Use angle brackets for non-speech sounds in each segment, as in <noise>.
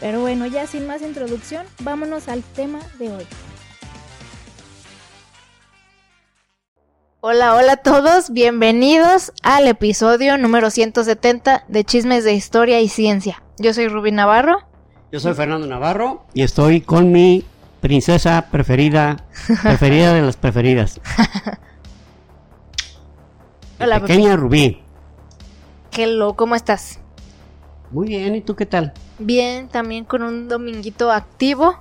Pero bueno, ya sin más introducción, vámonos al tema de hoy. Hola, hola a todos, bienvenidos al episodio número 170 de Chismes de Historia y Ciencia. Yo soy Rubí Navarro. Yo soy Fernando Navarro y estoy con mi princesa preferida, <laughs> preferida de las preferidas. <laughs> Hola, pequeña Rubí. Hello, ¿cómo estás? Muy bien, ¿y tú qué tal? Bien, también con un dominguito activo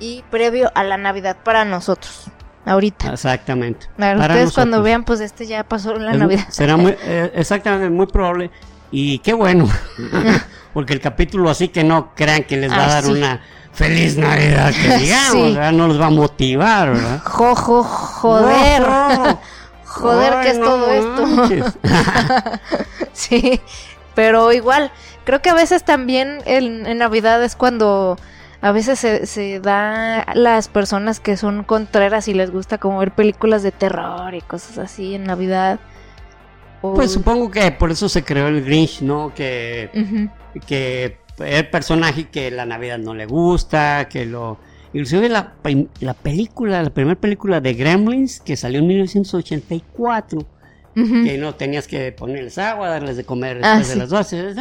y previo a la Navidad para nosotros. Ahorita. Exactamente. Para ustedes cuando vean, pues este ya pasó la Navidad. Será muy, <laughs> eh, exactamente, muy probable. Y qué bueno, <laughs> <laughs> porque el capítulo así que no crean que les va a dar una feliz Navidad, que digamos, no los va a motivar, ¿verdad? Jojo, joder. joder, ¿qué es todo esto? sí, pero igual, creo que a veces también en, Navidad es cuando a veces se, se, da las personas que son contreras y les gusta como ver películas de terror y cosas así en Navidad. Pues supongo que por eso se creó el Grinch, ¿no? Que, que el personaje que la Navidad no le gusta, que lo... Inclusive la, la película, la primera película de Gremlins que salió en 1984 que no tenías que ponerles agua, darles de comer ah, después de las 12,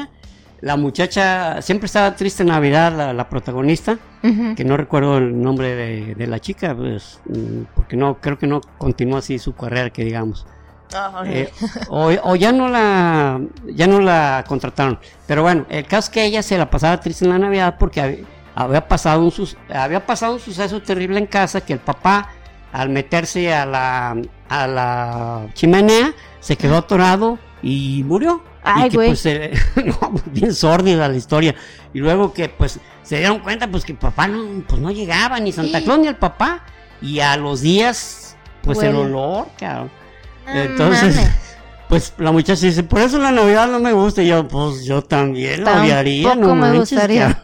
La muchacha siempre estaba triste en Navidad, la, protagonista, que no recuerdo el nombre de, la chica, pues, mm, porque no creo que no continuó así su carrera, que digamos. Ah, eh, o, ya no la ya no la contrataron pero bueno el caso es que ella se la pasaba triste en la navidad porque había, pasado un había pasado un suceso terrible en casa que el papá al meterse a la, a la chimenea, se quedó atorado y murió. Ay, y que, pues, <laughs> no, bien sórdida la historia. Y luego que pues se dieron cuenta pues que papá no, pues, no llegaba, ni Santa Claus ni el papá. Y a los días, pues el olor, claro. Entonces, <laughs> pues la muchacha dice, por eso la Navidad no me gusta. Y yo, pues yo también la odiaría. No me gustaría.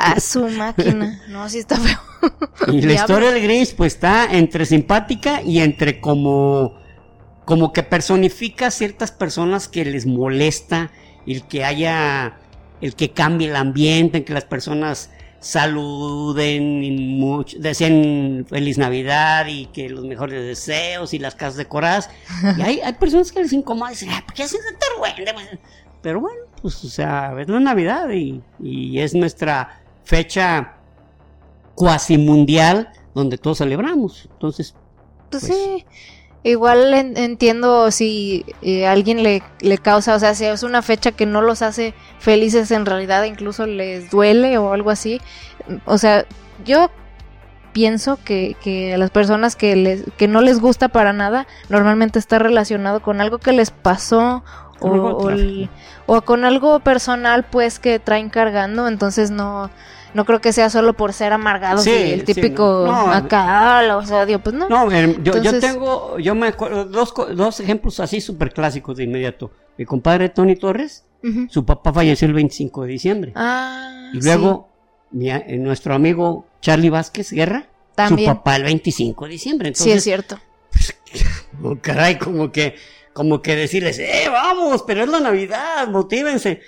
a su máquina. No, sí está feo. y la historia del Grinch, pues está entre simpática y entre como, como que personifica a ciertas personas que les molesta el que haya, el que cambie el ambiente, en que las personas saluden, mucho, deseen feliz Navidad y que los mejores deseos y las casas decoradas. Y hay, hay personas que les incomoda y dicen, ¿por qué hacen Pero bueno, pues o sea, es la Navidad y, y es nuestra fecha cuasi mundial donde todos celebramos. Entonces, pues, pues sí. Igual entiendo si eh, alguien le, le, causa, o sea, si es una fecha que no los hace felices en realidad, incluso les duele o algo así. O sea, yo pienso que, que a las personas que, les, que no les gusta para nada, normalmente está relacionado con algo que les pasó o, o, con algo personal pues que traen cargando, entonces no no creo que sea solo por ser amargado sí, el típico acá los odio, pues no. No, yo, yo, tengo, yo me acuerdo dos, dos ejemplos así súper clásicos de inmediato. Mi compadre Tony Torres, su papá falleció el 25 de diciembre. Ah, y luego eh, nuestro amigo Charlie Vázquez Guerra, También. su papá el 25 de diciembre. Entonces, sí, es cierto. Pues, <laughs> caray, como que, como que decirles, eh, vamos, pero es la Navidad, motívense.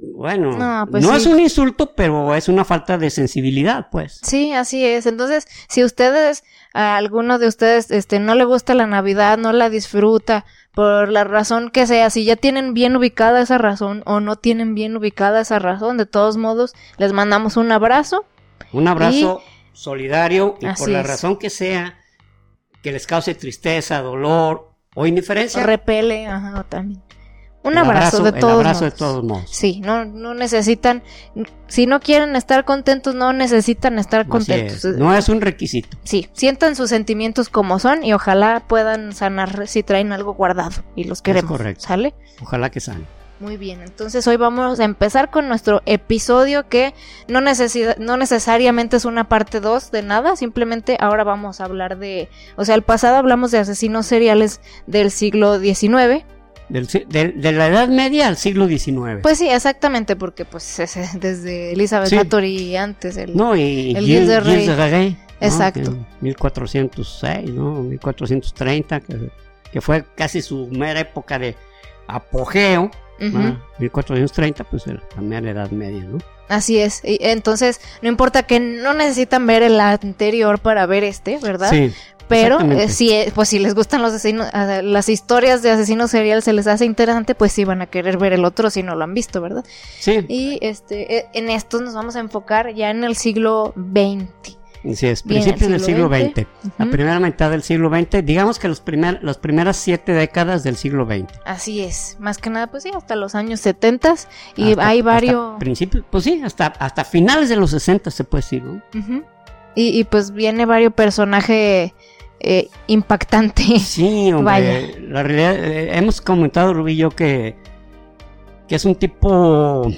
Bueno, no, pues es un insulto, pero es una falta de sensibilidad, pues. Sí, así es. Entonces, si ustedes, a alguno de ustedes, este, no le gusta la Navidad, no la disfruta, por la razón que sea, si ya tienen bien ubicada esa razón o no tienen bien ubicada esa razón, de todos modos, les mandamos un abrazo. Un abrazo solidario y por la razón que sea, que les cause tristeza, dolor o indiferencia. Repele, ajá, también. Un abrazo, de todos abrazo de todos modos. Sí, no, no necesitan, si no quieren estar contentos, no necesitan estar contentos. No es un requisito. Sí, sientan sus sentimientos como son y ojalá puedan sanar si traen algo guardado y los queremos. correcto. ¿Sale? Ojalá que sane. Muy bien, entonces hoy vamos a empezar con nuestro episodio que no, no necesariamente es una parte 2 de nada, simplemente ahora vamos a hablar de, o sea, el pasado hablamos de asesinos seriales del siglo XIX. De, la Edad Media al siglo XIX. Pues sí, exactamente, porque pues <laughs> desde Elizabeth sí. antes, el, no, y el Gilles, de Rey. Exacto. 1406, ¿no? 1430, que, que fue casi su mera época de apogeo 1430, pues la mera edad media, ¿no? Así es. Y entonces, no importa que no necesitan ver el anterior para ver este, ¿verdad? Sí. Pero eh, si, eh, pues si les gustan los asesinos, las historias de asesinos seriales se les hace interesante, pues sí van a querer ver el otro si no lo han visto, ¿verdad? Sí. Y este, eh, en estos nos vamos a enfocar ya en el siglo XX. Sí, es principios del siglo XX, la primera mitad del siglo XX, digamos que los primer, las primeras siete décadas del siglo XX. Así es, más que nada, pues sí, hasta los años 70 y hay varios... Principios, pues sí, hasta, hasta finales de los 60 se puede decir, ¿no? y, pues viene varios personajes eh, impactantes. Sí, <laughs> hombre, la realidad, eh, hemos comentado, Rubí yo, que, que es un tipo...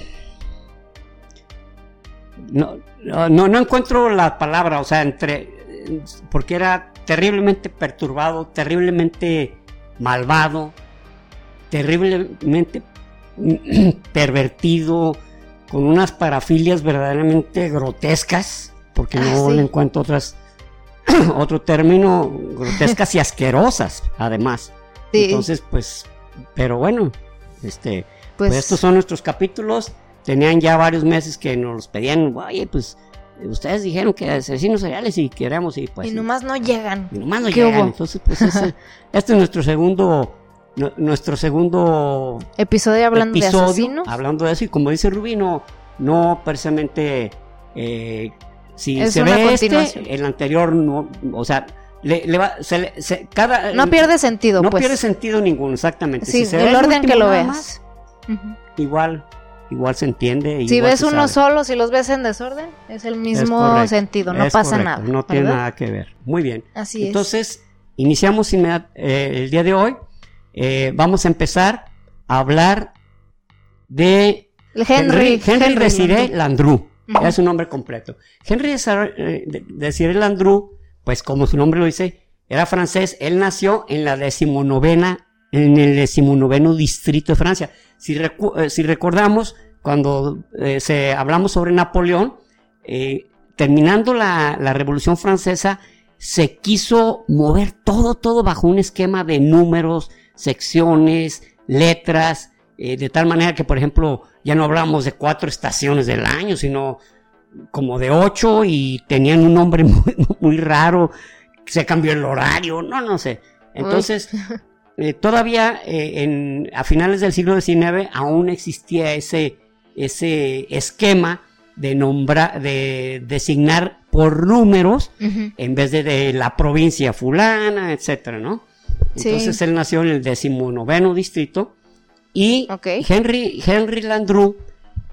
No, no, no encuentro la palabra, o sea, entre. Porque era terriblemente perturbado, terriblemente malvado, terriblemente <clears throat> pervertido, con unas parafilias verdaderamente grotescas, porque ah, no le encuentro otras, <clears throat> otro término, grotescas y asquerosas, además. Entonces, pues, pero bueno, este, pues, pues, estos son nuestros capítulos tenían ya varios meses que nos pedían, oye, pues ustedes dijeron que asesinos seriales y queremos y pues... Y nomás no llegan. Y nomás no llegan. Entonces, pues <laughs> este es nuestro segundo... nuestro segundo episodio hablando de asesino. Hablando de eso, y como dice Rubino, no precisamente eh, si se ve este, el anterior no, o sea, le, va, se, cada, no pierde sentido. No pues. pierde sentido ninguno, exactamente. Sí, si el orden que lo veas. Igual, igual se entiende. Si ves uno solo, si los ves en desorden, es el mismo sentido, no pasa nada. No tiene nada que ver. Muy bien. Así Entonces, iniciamos eh, el día de hoy. Eh, vamos a empezar a hablar de Henry, Henry, Desiré Landru. Es su nombre completo. Henry eh, Desiré Landru, pues como su nombre lo dice, era francés. Él nació en la decimonovena en el decimonoveno distrito de Francia. Si, eh, si recordamos, cuando eh, se, hablamos sobre Napoleón, eh, terminando la, la, Revolución Francesa, se quiso mover todo, todo bajo un esquema de números, secciones, letras, de tal manera que, por ejemplo, ya no hablamos de cuatro estaciones del año, sino como de ocho y tenían un nombre <laughs> muy, muy raro, se cambió el horario, no, no sé. Entonces, <laughs> eh, todavía eh, en, a finales del siglo XIX aún existía ese, ese esquema de nombrar, de designar por números en vez de, la provincia fulana, etcétera, ¿no? Entonces él nació en el decimonoveno distrito y Henry, Henry Landru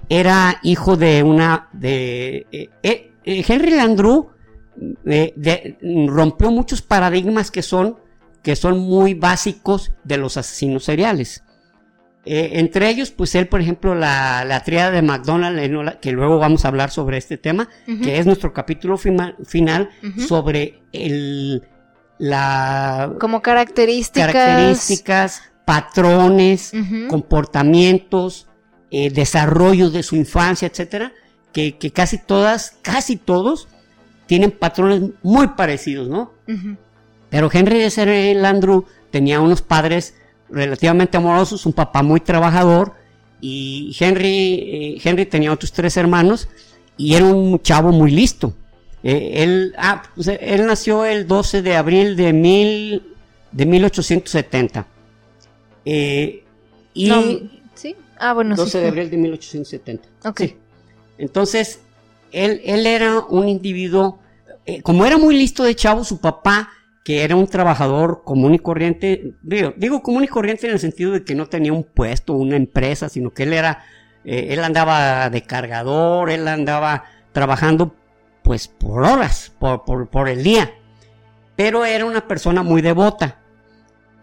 era hijo de una, de, eh, Henry Landru rompió muchos paradigmas que son que son muy básicos de los asesinos seriales. Eh, entre ellos, pues él, por ejemplo, la, la triada de McDonald, que luego vamos a hablar sobre este tema, que es nuestro capítulo final sobre el, la... Como características. Características, patrones, comportamientos, eh, desarrollo de su infancia, etcétera, que, que, casi todas, casi todos, tienen patrones muy parecidos, ¿no? Pero Henry de Ser Landru tenía unos padres relativamente amorosos, un papá muy trabajador y Henry, eh, Henry tenía otros tres hermanos y era un chavo muy listo. Eh, él, ah, pues, él nació el 12 de abril de, mil, de 1870. Eh, y ¿sí? Ah, bueno, 12 de abril de 1870. Ok. Entonces, él, él era un individuo, como era muy listo de chavo, su papá que era un trabajador común y corriente, digo, común y corriente en el sentido de que no tenía un puesto, una empresa, sino que él era, eh, él andaba de cargador, él andaba trabajando pues por horas, por, por, el día, pero era una persona muy devota.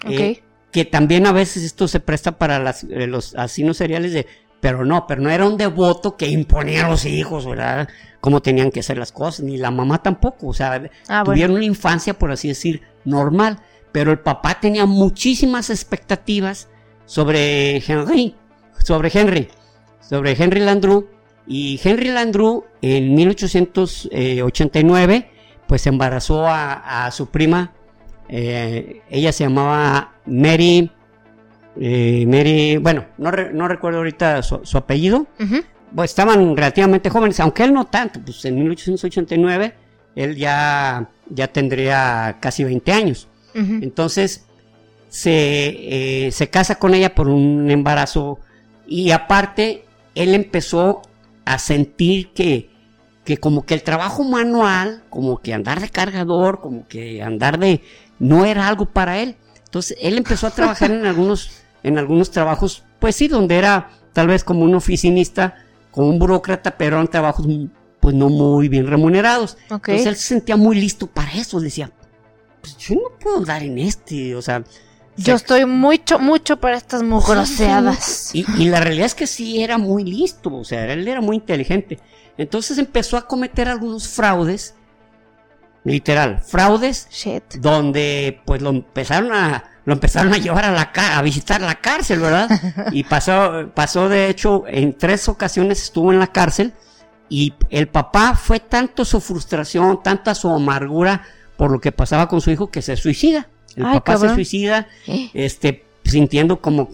Eh, que también a veces esto se presta para eh, los asesinos seriales de, pero no, pero no era un devoto que imponía a los hijos, ¿verdad? Cómo tenían que hacer las cosas, ni la mamá tampoco, o sea, ah, tuvieron una infancia, por así decir, normal, pero el papá tenía muchísimas expectativas sobre Henry, sobre Henry, sobre Henry Landru, y Henry Landru en 1889, pues embarazó a, su prima, eh, ella se llamaba Mary, eh, Mary, bueno, no, recuerdo ahorita su, apellido, pues estaban relativamente jóvenes, aunque él no tanto, pues en 1889 él ya, ya tendría casi 20 años. Entonces se, eh, se casa con ella por un embarazo y aparte él empezó a sentir que, que como que el trabajo manual, como que andar de cargador, como que andar de... no era algo para él. Entonces él empezó a trabajar en algunos, en algunos trabajos, pues sí, donde era tal vez como un oficinista, como un burócrata, pero eran trabajos pues no muy bien remunerados. Entonces él se sentía muy listo para eso, decía, pues yo no puedo andar en este, o sea, yo estoy mucho, mucho para estas mugroseadas. Y, y, la realidad es que sí era muy listo, o sea, él era muy inteligente. Entonces empezó a cometer algunos fraudes, literal, fraudes, donde pues lo empezaron a, lo empezaron a llevar a la a visitar la cárcel, ¿verdad? <laughs> Y pasó, pasó de hecho, en tres ocasiones estuvo en la cárcel y el papá fue tanto su frustración, tanta su amargura por lo que pasaba con su hijo que se suicida. El papá se suicida, ¿Eh? este, sintiendo como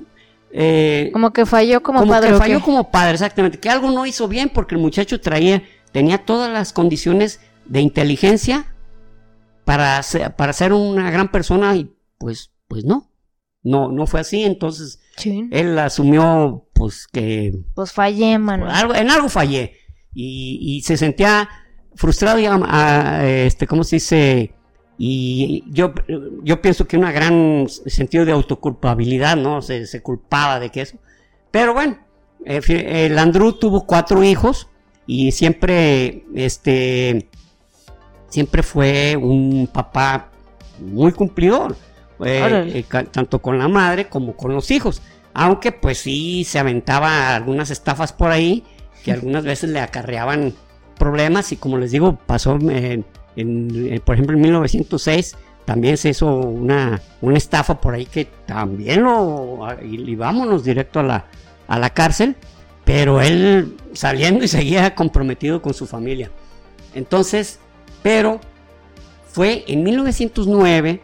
eh, como que falló como, padre. Como que falló como padre, exactamente. Que algo no hizo bien porque el muchacho traía, tenía todas las condiciones de inteligencia para ser, para ser una gran persona y pues, pues no. No, no fue así. Entonces, él asumió, pues que. Pues fallé, mano. en algo fallé. Y, y se sentía frustrado y, a, este, ¿cómo se dice? Y yo, yo pienso que un gran sentido de autoculpabilidad, ¿no? Se, se culpaba de que eso. Pero bueno, eh, el Andrew tuvo cuatro hijos y siempre, este, siempre fue un papá muy cumplidor, eh, tanto con la madre como con los hijos. Aunque pues sí se aventaba algunas estafas por ahí que <laughs> algunas veces le acarreaban problemas y como les digo, pasó en en, por ejemplo, en 1906 también se hizo una, una estafa por ahí que también lo... Y, vámonos directo a la, a la cárcel, pero él saliendo y seguía comprometido con su familia. Entonces, pero fue en 1909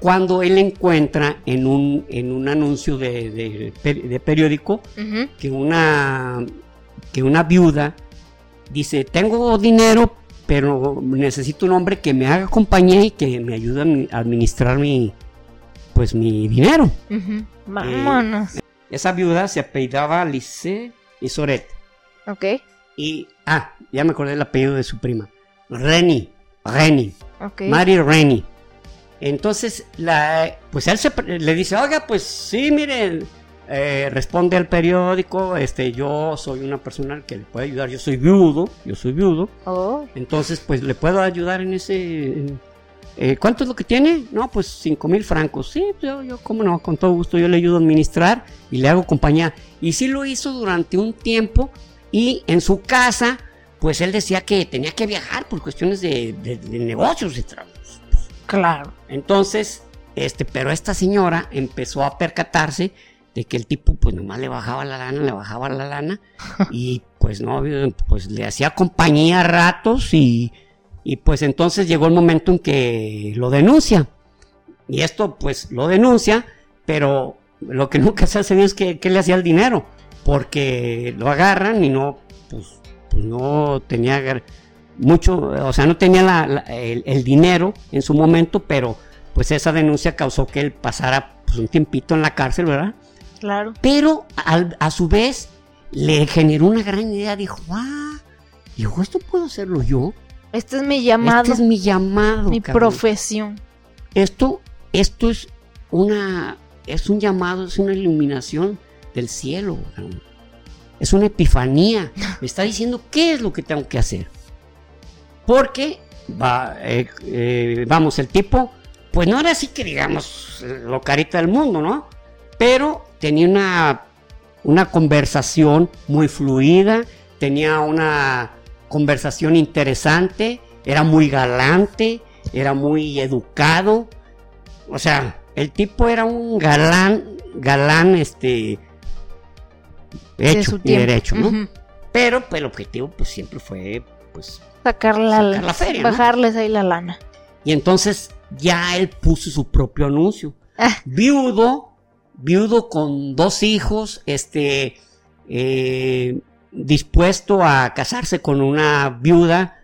cuando él encuentra en un, en un anuncio de, de, periódico que, una, que una viuda dice, tengo dinero pero necesito un hombre que me haga compañía y que me ayude a administrar mi, pues mi dinero. Vámonos. Eh, esa viuda se apellidaba Lice y Soret. Ok. Y, ah, ya me acordé el apellido de su prima. Reni, Reni. Ok. Mary Reni. Entonces, la, pues él se, le dice, oiga, pues sí, miren, eh, responde al periódico, este, yo soy una persona que le puede ayudar, yo soy viudo, yo soy viudo. Oh. Entonces, pues le puedo ayudar en ese... Eh, ¿Cuánto es lo que tiene? No, pues cinco mil francos. Sí, yo, yo, cómo no, con todo gusto yo le ayudo a administrar y le hago compañía. Y sí lo hizo durante un tiempo y en su casa, pues él decía que tenía que viajar por cuestiones de, de, de negocios. Claro. Entonces, este, pero esta señora empezó a percatarse de que el tipo pues nomás le bajaba la lana, le bajaba la lana <laughs> y pues no, pues le hacía compañía a ratos y, y pues entonces llegó el momento en que lo denuncia. Y esto pues lo denuncia, pero lo que <laughs> nunca se hace bien es que, le hacía el dinero, porque lo agarran y no, pues, pues no tenía mucho, o sea, no tenía el, el, dinero en su momento, pero pues esa denuncia causó que él pasara pues un tiempito en la cárcel, ¿verdad? Claro. Pero a, su vez le generó una gran idea. Dijo, ah, dijo, esto puedo hacerlo yo. Este es mi llamado. Este es mi llamado. Mi profesión. Esto, esto es una, es un llamado, es una iluminación del cielo. Es una epifanía. <laughs> Me está diciendo qué es lo que tengo que hacer. Porque, va, eh, eh, vamos, el tipo pues no era así que digamos lo carita del mundo, ¿no? Pero tenía una, una conversación muy fluida, tenía una conversación interesante, era muy galante, era muy educado, o sea, el tipo era un galán, galán, este, hecho y derecho, ¿no? Pero pues, el objetivo pues siempre fue, pues, sacar la, feria, bajarles ahí la lana. Y entonces ya él puso su propio anuncio. Ah. Viudo, viudo con dos hijos, este, eh, dispuesto a casarse con una viuda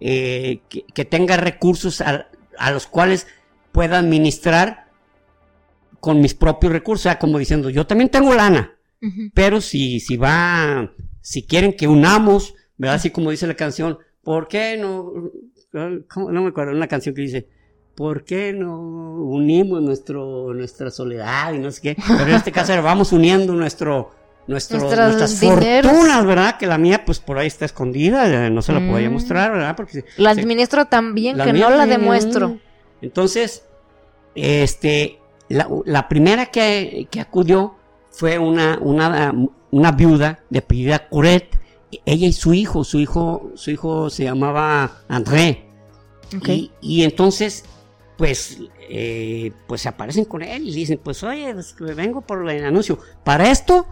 eh, que, tenga recursos a, los cuales pueda administrar con mis propios recursos, o sea, como diciendo, yo también tengo lana, pero si, si va, si quieren que unamos, ¿verdad? Así como dice la canción, ¿por qué no? No me acuerdo, una canción que dice, ¿por qué no unimos nuestro, nuestra soledad y no sé qué? Pero en este <laughs> caso vamos uniendo nuestro, nuestras fortunas, ¿verdad? Que la mía, pues por ahí está escondida, no se la podía mm. mostrar, ¿verdad? Porque la administro tan bien que no la demuestro. Entonces, este, la, primera que, acudió fue una, una, una viuda de apellida Curet, ella y su hijo, su hijo, su hijo se llamaba André. Y, entonces, pues, eh, pues se aparecen con él y dicen, pues oye, pues, vengo por el anuncio. Para esto,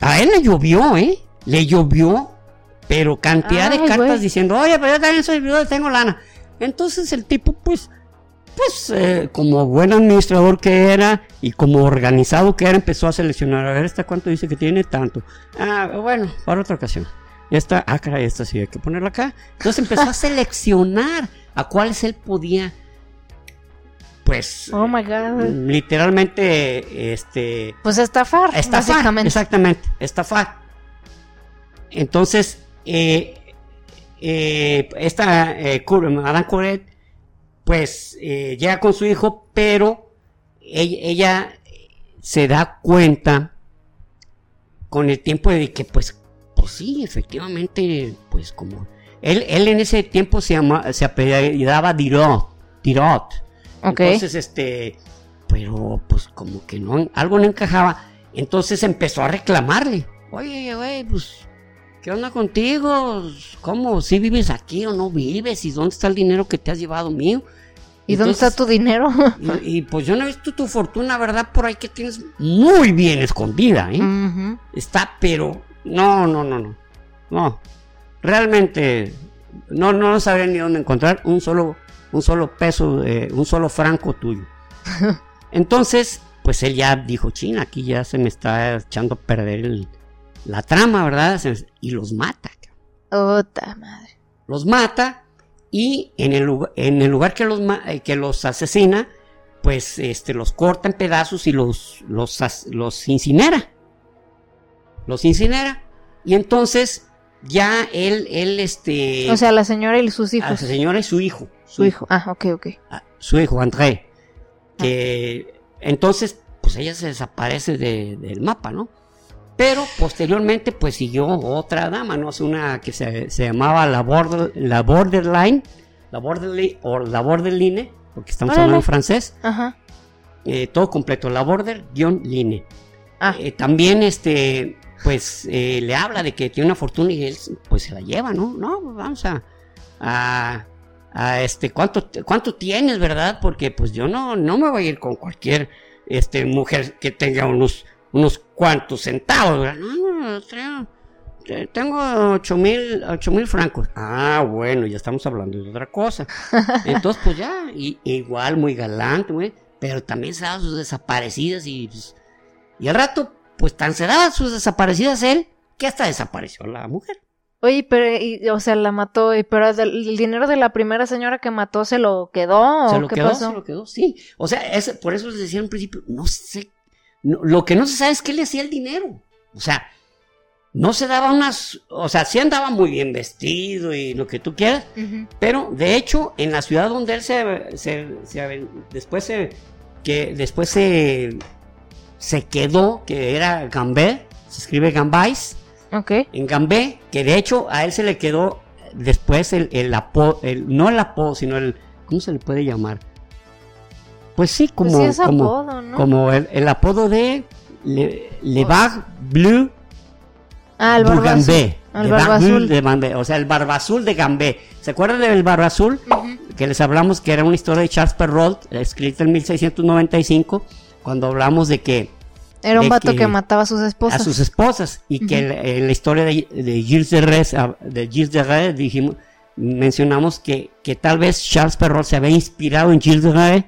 a él le llovió, ¿eh? Le llovió, pero cantidad de cartas diciendo, oye, pero yo también soy viuda, tengo lana. Entonces el tipo, pues, pues, eh, como buen administrador que era y como organizado que era, empezó a seleccionar. A ver, ¿esta cuánto dice que tiene? Tanto. Ah, bueno, para otra ocasión. Esta, ah, caray, esta sí hay que ponerla acá. Entonces empezó a <laughs> seleccionar a cuáles él podía pues oh my God. literalmente este pues estafar, estafar exactamente estafar entonces eh, eh, esta eh, Madame Coret pues eh, llega con su hijo pero ella, se da cuenta con el tiempo de que pues pues sí efectivamente pues como él, él en ese tiempo se llama se apellidaba Dirot Dirot entonces, este, pero pues como que no, algo no encajaba. Entonces empezó a reclamarle. Oye, güey, pues, ¿qué onda contigo? ¿Cómo? ¿Si vives aquí o no vives? ¿Y dónde está el dinero que te has llevado mío? ¿Y dónde está tu dinero? y, pues yo no he visto tu fortuna, ¿verdad? Por ahí que tienes muy bien escondida, ¿eh? Está, pero no, no, no, no. No. Realmente no, no sabría ni dónde encontrar un solo un solo peso, un solo franco tuyo. <laughs> Entonces, pues él ya dijo, china, aquí ya se me está echando a perder la trama, ¿verdad? Y los mata. Ota madre. Los mata y en el, en el lugar que los, eh, que los asesina, pues este, los corta en pedazos y los, los, los incinera. Los incinera. Y entonces ya él, él, este... O sea, la señora y sus hijos. La señora y su hijo. Su hijo, ah, ok, ok. Ah, su hijo, André. Que entonces, pues ella se desaparece del mapa, ¿no? Pero posteriormente, pues siguió otra dama, ¿no? Una que se, llamaba la, border, la Borderline, la Borderline, o la Borderline, porque estamos hablando en francés. Ajá. Eh, todo completo, la Border-Line. Ah. Eh, también, este, pues, eh, le habla de que tiene una fortuna y él, pues, se la lleva, ¿no? No, vamos a, a este, ¿cuánto, cuánto tienes, verdad? Porque pues yo no, no me voy a ir con cualquier este, mujer que tenga unos, unos cuantos centavos, ¿verdad? No, no, tengo ocho mil, ocho mil francos. Ah, bueno, ya estamos hablando de otra cosa. <laughs> Entonces, pues ya, y, igual muy galante, güey, pero también se daba sus desaparecidas y, pues, y al rato, pues tan se daba sus desaparecidas él, que hasta desapareció la mujer. Oye, pero, o sea, la mató, pero el dinero de la primera señora que mató se lo quedó, ¿Se lo quedó, Se lo quedó, sí. O sea, es, por eso les decía en principio, no sé, lo que no se sabe es qué le hacía el dinero. O sea, no se daba unas, o sea, sí andaba muy bien vestido y lo que tú quieras, pero de hecho, en la ciudad donde él se, se, después se, que después se, se quedó, que era Gambé, se escribe Gambais, en Gambé, que de hecho a él se le quedó después el, el apodo, el, no el apodo, sino el, ¿cómo se le puede llamar? Pues sí, como, Pues sí como, apodo, ¿no? como el, el apodo de Le, Le Bar Bleu Ah, el. Gambé. El de Gambé, O sea, el barba azul de Gambé. ¿Se acuerdan del barba azul? Ujú. Que les hablamos que era una historia de Charles Perrault, escrita en 1695, cuando hablamos de que Era un vato que- que, mataba a sus esposas. a sus esposas y que en, en la historia de, de Gilles de ah, de Gilles de dijimos, mencionamos que, que tal vez Charles Perrault se había inspirado en Gilles de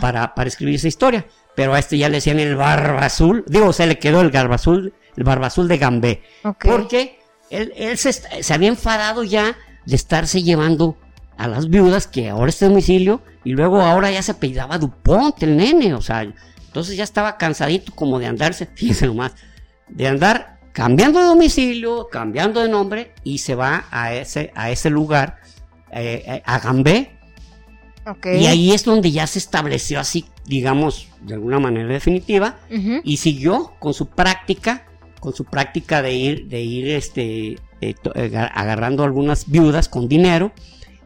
para, para escribir esa historia, pero a este ya le decían el barba azul, digo, se le quedó el barba azul, el barba azul de Gambé, porque él, él se había enfadado ya de estarse llevando a las viudas que ahora está en domicilio y luego ahora ya se apellidaba Dupont el nene, o sea, entonces ya estaba cansadito como de andarse, <laughs> fíjense nomás, de andar cambiando de domicilio, cambiando de nombre y se va a ese, a ese lugar, eh, eh, a Gambé, y ahí es donde ya se estableció así, digamos, de alguna manera definitiva, y siguió con su práctica, con su práctica de ir, de ir este, eh, agarrando algunas viudas con dinero,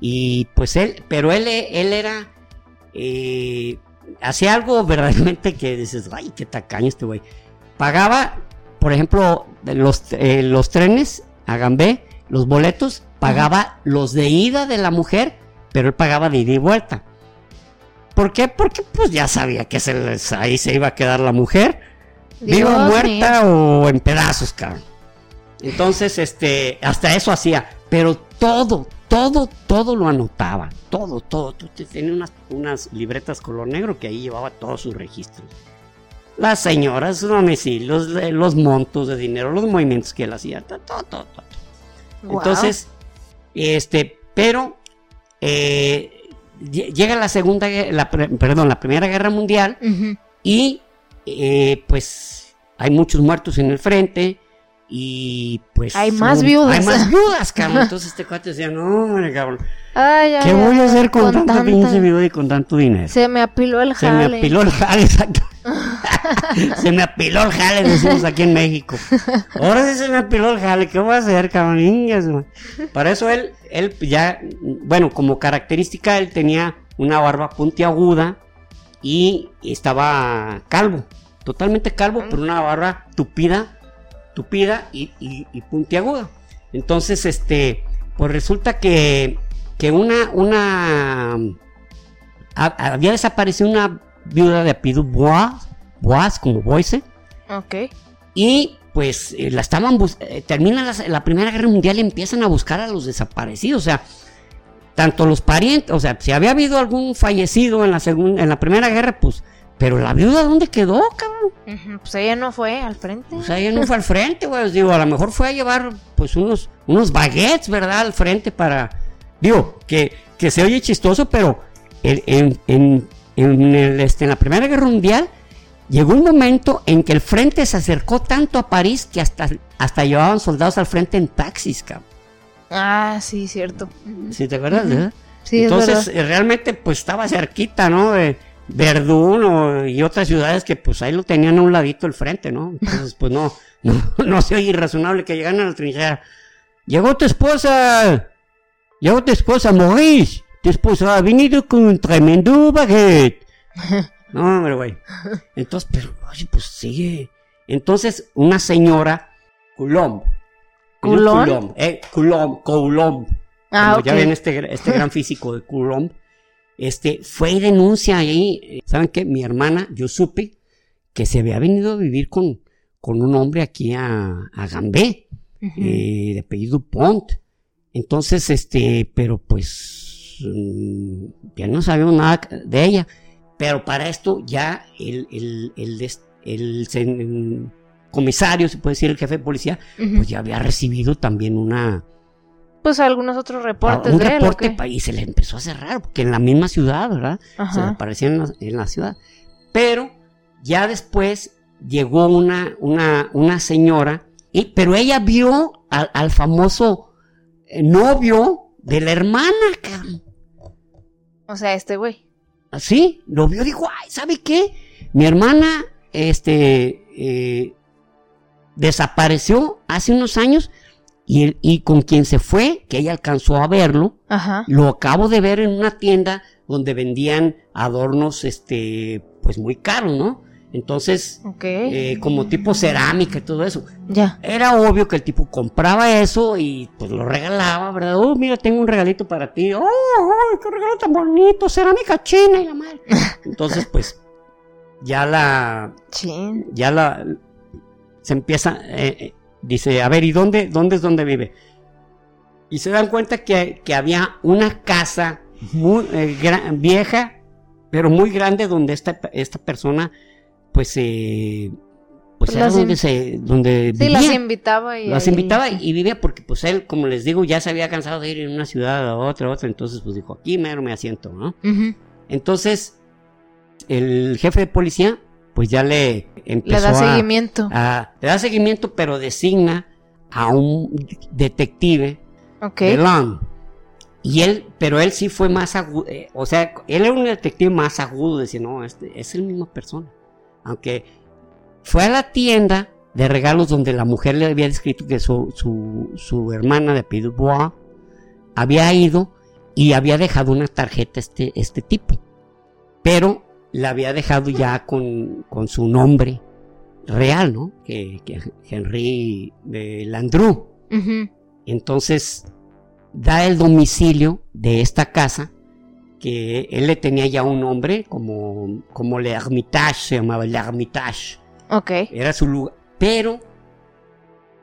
y pues él, pero él, él era, eh, hacía algo <laughs> verdaderamente que dices, ay, qué tacaño este güey. Pagaba, por ejemplo, los, eh, los trenes a Gambé, los boletos, pagaba los de ida de la mujer, pero él pagaba de ida y vuelta. ¿Por qué? Porque pues ya sabía que se les- ahí se iba a quedar la mujer, viva o Dios muerta o en pedazos, cabrón. Entonces, este, hasta eso hacía, pero todo, todo, todo lo anotaba, todo, todo. Tenía unas, unas libretas color negro que ahí llevaba todos sus registros. Las señoras, sus domicilios, de- los montos de dinero, los movimientos que él hacía, todo, todo, todo. Entonces, este, pero eh, lle- llega la segunda, la, perdón, la primera guerra mundial y eh, pues hay muchos muertos en el frente y pues Hay más son- viudas. Hay más viudas, cabrón. <laughs> Entonces este cuate decía, no, hombre, cabrón, Ay, ay, ¿qué voy a hacer con, tanta tanta- pinche viuda y con tanto dinero? Se me apiló el Se jale. me apiló el jale, <laughs> exacto. <laughs> se me apiló el jale, decimos aquí en México. Ahora sí se me apiló el jale, ¿qué voy a hacer, cabrón? Para eso él, él ya, bueno, como característica, él tenía una barba puntiaguda y estaba calvo, totalmente calvo, pero una barba tupida, tupida y, y- y puntiaguda. Entonces, este, pues resulta que, que una, una, ha- había desaparecido una viuda de apellido Boas, Boas como Boise, Ok. y pues eh, la estaban eh, termina la, la Primera Guerra Mundial y empiezan a buscar a los desaparecidos, o sea, tanto los parientes, o sea, si había habido algún fallecido en la segunda, en la Primera Guerra, pues, pero la viuda dónde quedó, cabrón? Pues ella no fue al frente. O sea, ella no fue al frente, güey. Digo, a lo mejor fue a llevar, pues, unos, unos baguettes, ¿verdad? Al frente para. Digo, que, que se oye chistoso, pero en, en, en, el, este, en la Primera Guerra Mundial llegó un momento en que el frente se acercó tanto a París que hasta, hasta llevaban soldados al frente en taxis, cabrón. Ah, sí, cierto. ¿Sí te acuerdas? Ujú. verdad? Sí, Entonces, es eh, realmente, pues estaba cerquita, ¿no? De Verdún o- y otras ciudades que, pues ahí lo tenían a un ladito el frente, ¿no? Entonces, pues no, <laughs> no, no se oye irrazonable que llegaran a la trinchera. Llegó tu esposa, llegó tu esposa, Maurice. Tu esposa ha venido con un tremendo baguette. <laughs> No, hombre, güey. Entonces, pero, oye, pues sigue. Entonces, una señora, Coulomb. ¿Coulomb? Coulomb, eh, Coulomb, Coulomb. Ah, Como ok. ya ven este, este gran físico de Coulomb, este, fue y denuncia ahí, eh, ¿saben qué? Mi hermana, yo supe que se había venido a vivir con, con un hombre aquí a, a Gambé, eh, de apellido Pont. Entonces, este, pero pues, mm, ya no sabíamos nada de ella. Pero para esto ya el, el, el, comisario, se puede decir, el jefe de policía, pues ya había recibido también una, Pues algunos otros reportes un de él. ¿o reporte qué? y se le empezó a cerrar, porque en la misma ciudad, ¿verdad? Se aparecían en la, en la ciudad. Pero ya después llegó una, una, una señora, y, pero ella vio al, al famoso novio de la hermana, cabrón. O sea, este güey. Así, lo vio, dijo, ay, ¿sabe qué? Mi hermana, este, eh, desapareció hace unos años y, y con quien se fue, que ella alcanzó a verlo, Ajá. lo acabo de ver en una tienda donde vendían adornos, este, pues muy caros, ¿no? Entonces, eh, como tipo cerámica y todo eso. Ya. Era obvio que el tipo compraba eso y pues lo regalaba, ¿verdad? Oh, mira, tengo un regalito para ti. Oh, oh qué regalo tan bonito, cerámica china y la madre. <laughs> Entonces, pues, ya la. Ya la. Se empieza. Eh, eh, dice, a ver, ¿y dónde, dónde es donde vive? Y se dan cuenta que, había una casa muy vieja, pero muy grande, donde esta, esta persona pues eh, pues era donde se donde sí, las invitaba y las invitaba y vivía porque pues él como les digo ya se había cansado de ir en una ciudad a otra a otra entonces pues dijo aquí mero me asiento no entonces el jefe de policía pues ya le empezó le da seguimiento. a, le da seguimiento pero designa a un detective okay. y él, pero él sí fue más agudo, eh, o sea, él era un detective más agudo, decía, no, este es la misma persona aunque fue a la tienda de regalos donde la mujer le había descrito que su, su, hermana de apellido Bois había ido y había dejado una tarjeta este, este tipo. Pero la había dejado ya con, su nombre real, ¿no? Que, Henry de Landru. Entonces da el domicilio de esta casa que él le tenía ya un nombre, como, como Le Hermitage, se llamaba Le Hermitage. Ok. Era su lugar. Pero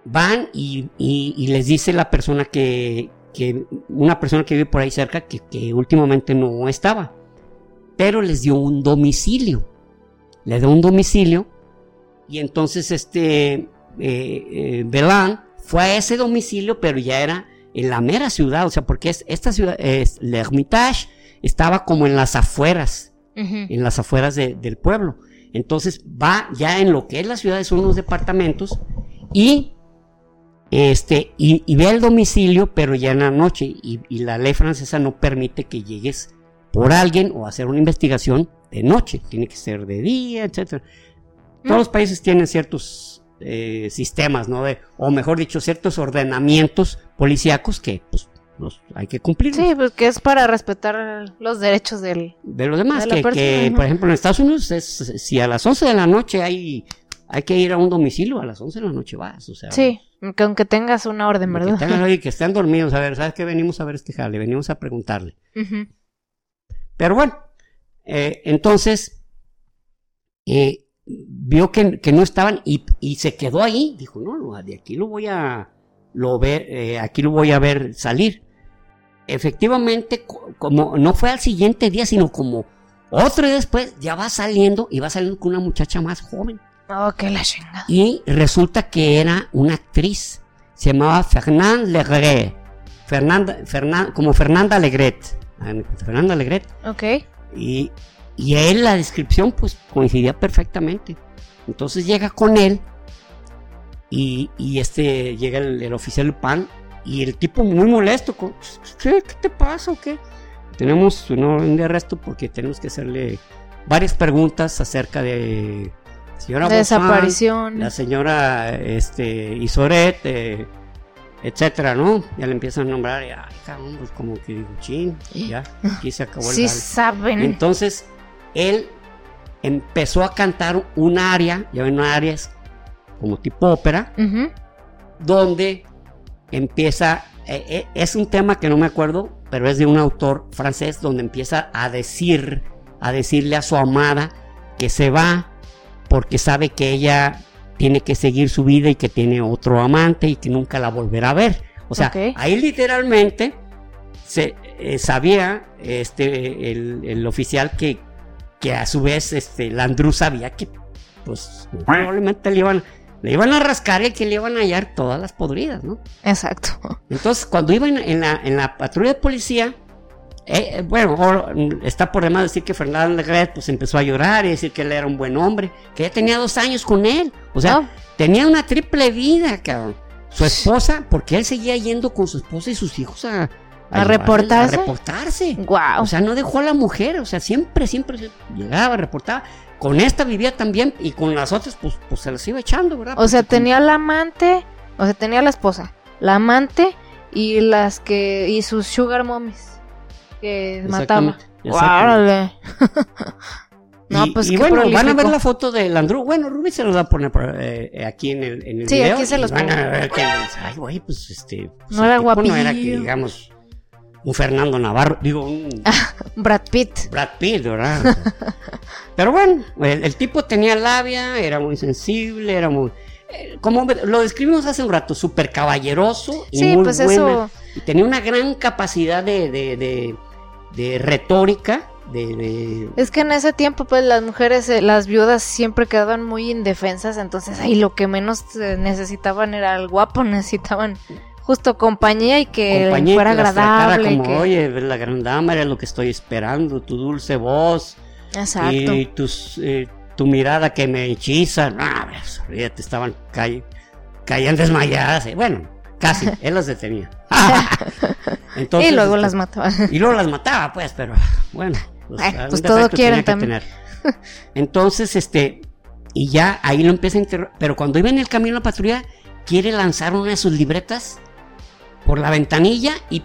van y, les dice la persona que, que, una persona que vive por ahí cerca, que, últimamente no estaba. Pero les dio un domicilio. Le dio un domicilio. Y entonces este eh, eh, Belán fue a ese domicilio, pero ya era en la mera ciudad. O sea, porque es, esta ciudad es Le Hermitage estaba como en las afueras, en las afueras del pueblo. Entonces va ya en lo que es la ciudad, son unos departamentos, y este, y, ve el domicilio, pero ya en la noche, y, la ley francesa no permite que llegues por alguien o hacer una investigación de noche, tiene que ser de día, etcétera. Todos los países tienen ciertos eh, sistemas, ¿no? De, o mejor dicho, ciertos ordenamientos policíacos que pues, hay que cumplir. Sí, pues que es para respetar los derechos del, de los demás. que, por ejemplo, en Estados Unidos, es, si a las 11 de la noche hay, hay que ir a un domicilio, a las 11 de la noche vas. O sea, sí, que aunque tengas una orden, ¿verdad? Que, <laughs> que estén dormidos. A ver, ¿sabes qué? Venimos a ver este jale, venimos a preguntarle. Pero bueno, eh, entonces, eh, vio que, no estaban y, y, se quedó ahí. Dijo, no, no, de aquí lo voy a lo ver, eh, aquí lo voy a ver salir efectivamente, como no fue al siguiente día, sino como otro día después, ya va saliendo y va saliendo con una muchacha más joven. Oh, qué la chingada. Y resulta que era una actriz. Se llamaba Fernand Legret. Fernanda, como Fernanda Legret. Ah, Fernanda Legret. Ok. Y, y él, la descripción, pues coincidía perfectamente. Entonces llega con él. Y, y este llega el, el oficial PAN y el tipo muy molesto, ¿qué, ¿Qué te pasa o qué? Tenemos un orden de arresto porque tenemos que hacerle varias preguntas acerca de señora desaparición, la señora este Isoret, eh, etcétera, ¿no? Ya le empiezan a nombrar, y, ay, cabrón, pues como que digo, chin, ya, aquí se acabó el Sí saben. Entonces, él empezó a cantar un aria, ya ven, es como tipo ópera, donde empieza, eh, eh, es un tema que no me acuerdo, pero es de un autor francés donde empieza a decir, a decirle a su amada que se va porque sabe que ella tiene que seguir su vida y que tiene otro amante y que nunca la volverá a ver. O sea, ahí literalmente se eh, sabía este el, oficial que, que a su vez este Landru sabía que pues probablemente le iban le iban a rascar y que le iban a hallar todas las podridas, ¿no? Exacto. Entonces, cuando iban en la, en la patrulla de policía, eh, eh, bueno, está por demás decir que Fernando Legret pues empezó a llorar y decir que él era un buen hombre, que ya tenía dos años con él. O sea, tenía una triple vida, cabrón. Su esposa, porque él seguía yendo con su esposa y sus hijos a, a, reportarse. A reportarse. Wow. O sea, no dejó a la mujer, o sea, siempre, siempre llegaba, reportaba con esta vivía también y con las otras pues, pues se las iba echando, ¿verdad? O sea, tenía la amante, o sea, tenía la esposa, la amante y las que y sus sugar mommies. que mataba. Órale. <laughs> no, y, pues y bueno, van a ver la foto del Andrew. Bueno, Ruby se los va a poner eh, aquí en el, en el sí, video. aquí se los van a ver que, ay, güey, pues este. Pues, no era guapillo. No era que, digamos, un Fernando Navarro, digo, un... <laughs> Brad Pitt. Brad Pitt, ¿verdad? <laughs> Pero bueno, el, tipo tenía labia, era muy sensible, era muy... Eh, como lo describimos hace un rato, súper caballeroso y sí, muy pues Eso... Y tenía una gran capacidad de, de, de, retórica. De, Es que en ese tiempo, pues las mujeres, eh, las viudas siempre quedaban muy indefensas, entonces ahí lo que menos necesitaban era el guapo, <laughs> necesitaban justo compañía y que fuera agradable. Como, oye, la gran dama era lo que estoy esperando, tu dulce voz. Exacto. Y tus, eh, tu mirada que me hechiza. No, te estaban caían desmayadas. Eh, bueno, casi, <laughs> él las detenía. <laughs> <laughs> y luego las este, mataba. Y luego las mataba, pues, pero bueno. Pues, pues todo quieren también. Entonces, este, y ya ahí lo empieza a interrogar. Pero cuando iba en el camino a la patrulla, quiere lanzar una de sus libretas por la ventanilla y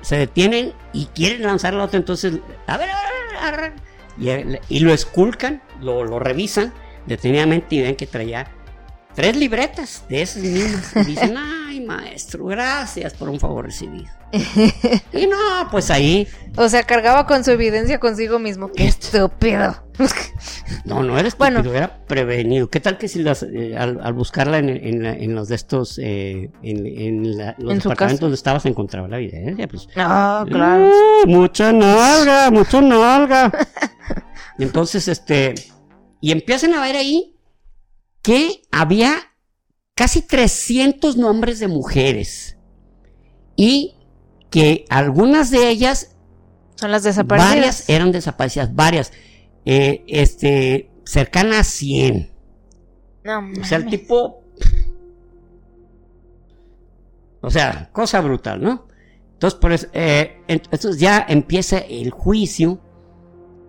se detienen y quieren lanzar la otra. Entonces, a ver, a ver, y, lo esculcan, lo, lo revisan detenidamente y ven que traía tres libretas de esas mismas. Dicen, ay, <laughs> maestro, gracias por un favor recibido. <laughs> y no, pues ahí. O sea, cargaba con su evidencia consigo mismo. ¡Qué estúpido! no, no era estúpido, bueno, era prevenido. ¿Qué tal que si las, eh, al, buscarla en, en, los de estos, eh, en, los departamentos donde estabas, encontraba la evidencia? Pues, ah, claro. Uh, mucha nalga, mucha nalga. <laughs> Entonces, este. Y empiezan a ver ahí que había casi 300 nombres de mujeres. Y que algunas de ellas son las desaparecidas. Varias eran desaparecidas, varias. Eh, este, cercanas a 100. No, o sea, el tipo. O sea, cosa brutal, ¿no? Entonces, por eso, eh, entonces ya empieza el juicio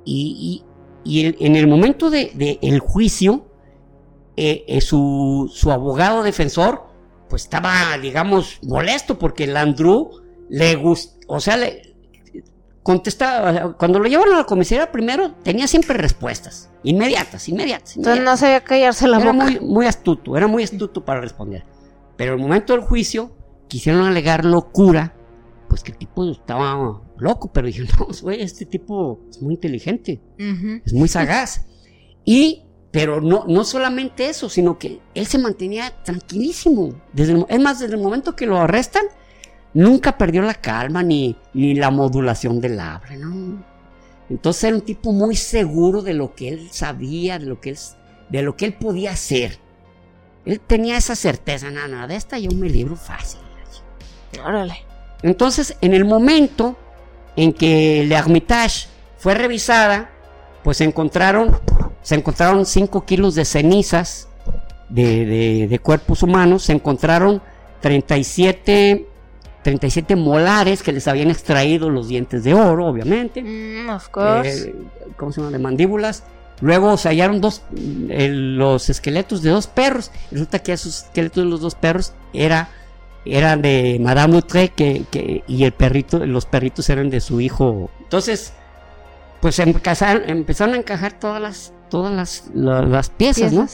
y, en el momento del de, el juicio, eh, su, su, abogado defensor, pues estaba, digamos, molesto porque el Andrew le gustó, o sea, le contestaba, cuando lo llevaron a la comisaría primero tenía siempre respuestas, inmediatas, inmediatas. Entonces no sabía callarse la era boca. Muy, muy astuto, era muy astuto para responder. Pero en el momento del juicio quisieron alegar locura, pues que el tipo estaba loco, pero dije, <laughs> no, güey, este tipo es muy inteligente, es muy sagaz. Y, pero no, no solamente eso, sino que él se mantenía tranquilísimo. Desde es más, desde el momento que lo arrestan, nunca perdió la calma ni, ni la modulación del habla, ¿no? Entonces era un tipo muy seguro de lo que él sabía, de lo que él, de lo que él podía hacer. Él tenía esa certeza, nada, nada, de esta yo me libro fácil. Órale. Entonces, en el momento en que la Hermitage fue revisada, pues encontraron, se encontraron 5 kilos de cenizas de, de, de cuerpos humanos, se encontraron 37 37 molares que les habían extraído los dientes de oro, obviamente. Mm, of course. Eh, ¿Cómo se llama? De mandíbulas. Luego se hallaron dos, los esqueletos de dos perros. Resulta que esos esqueletos de los dos perros era, eran de Madame Outre que, y el perrito, los perritos eran de su hijo. Entonces, pues empezaron, a encajar todas las, todas las, las, piezas, ¿no?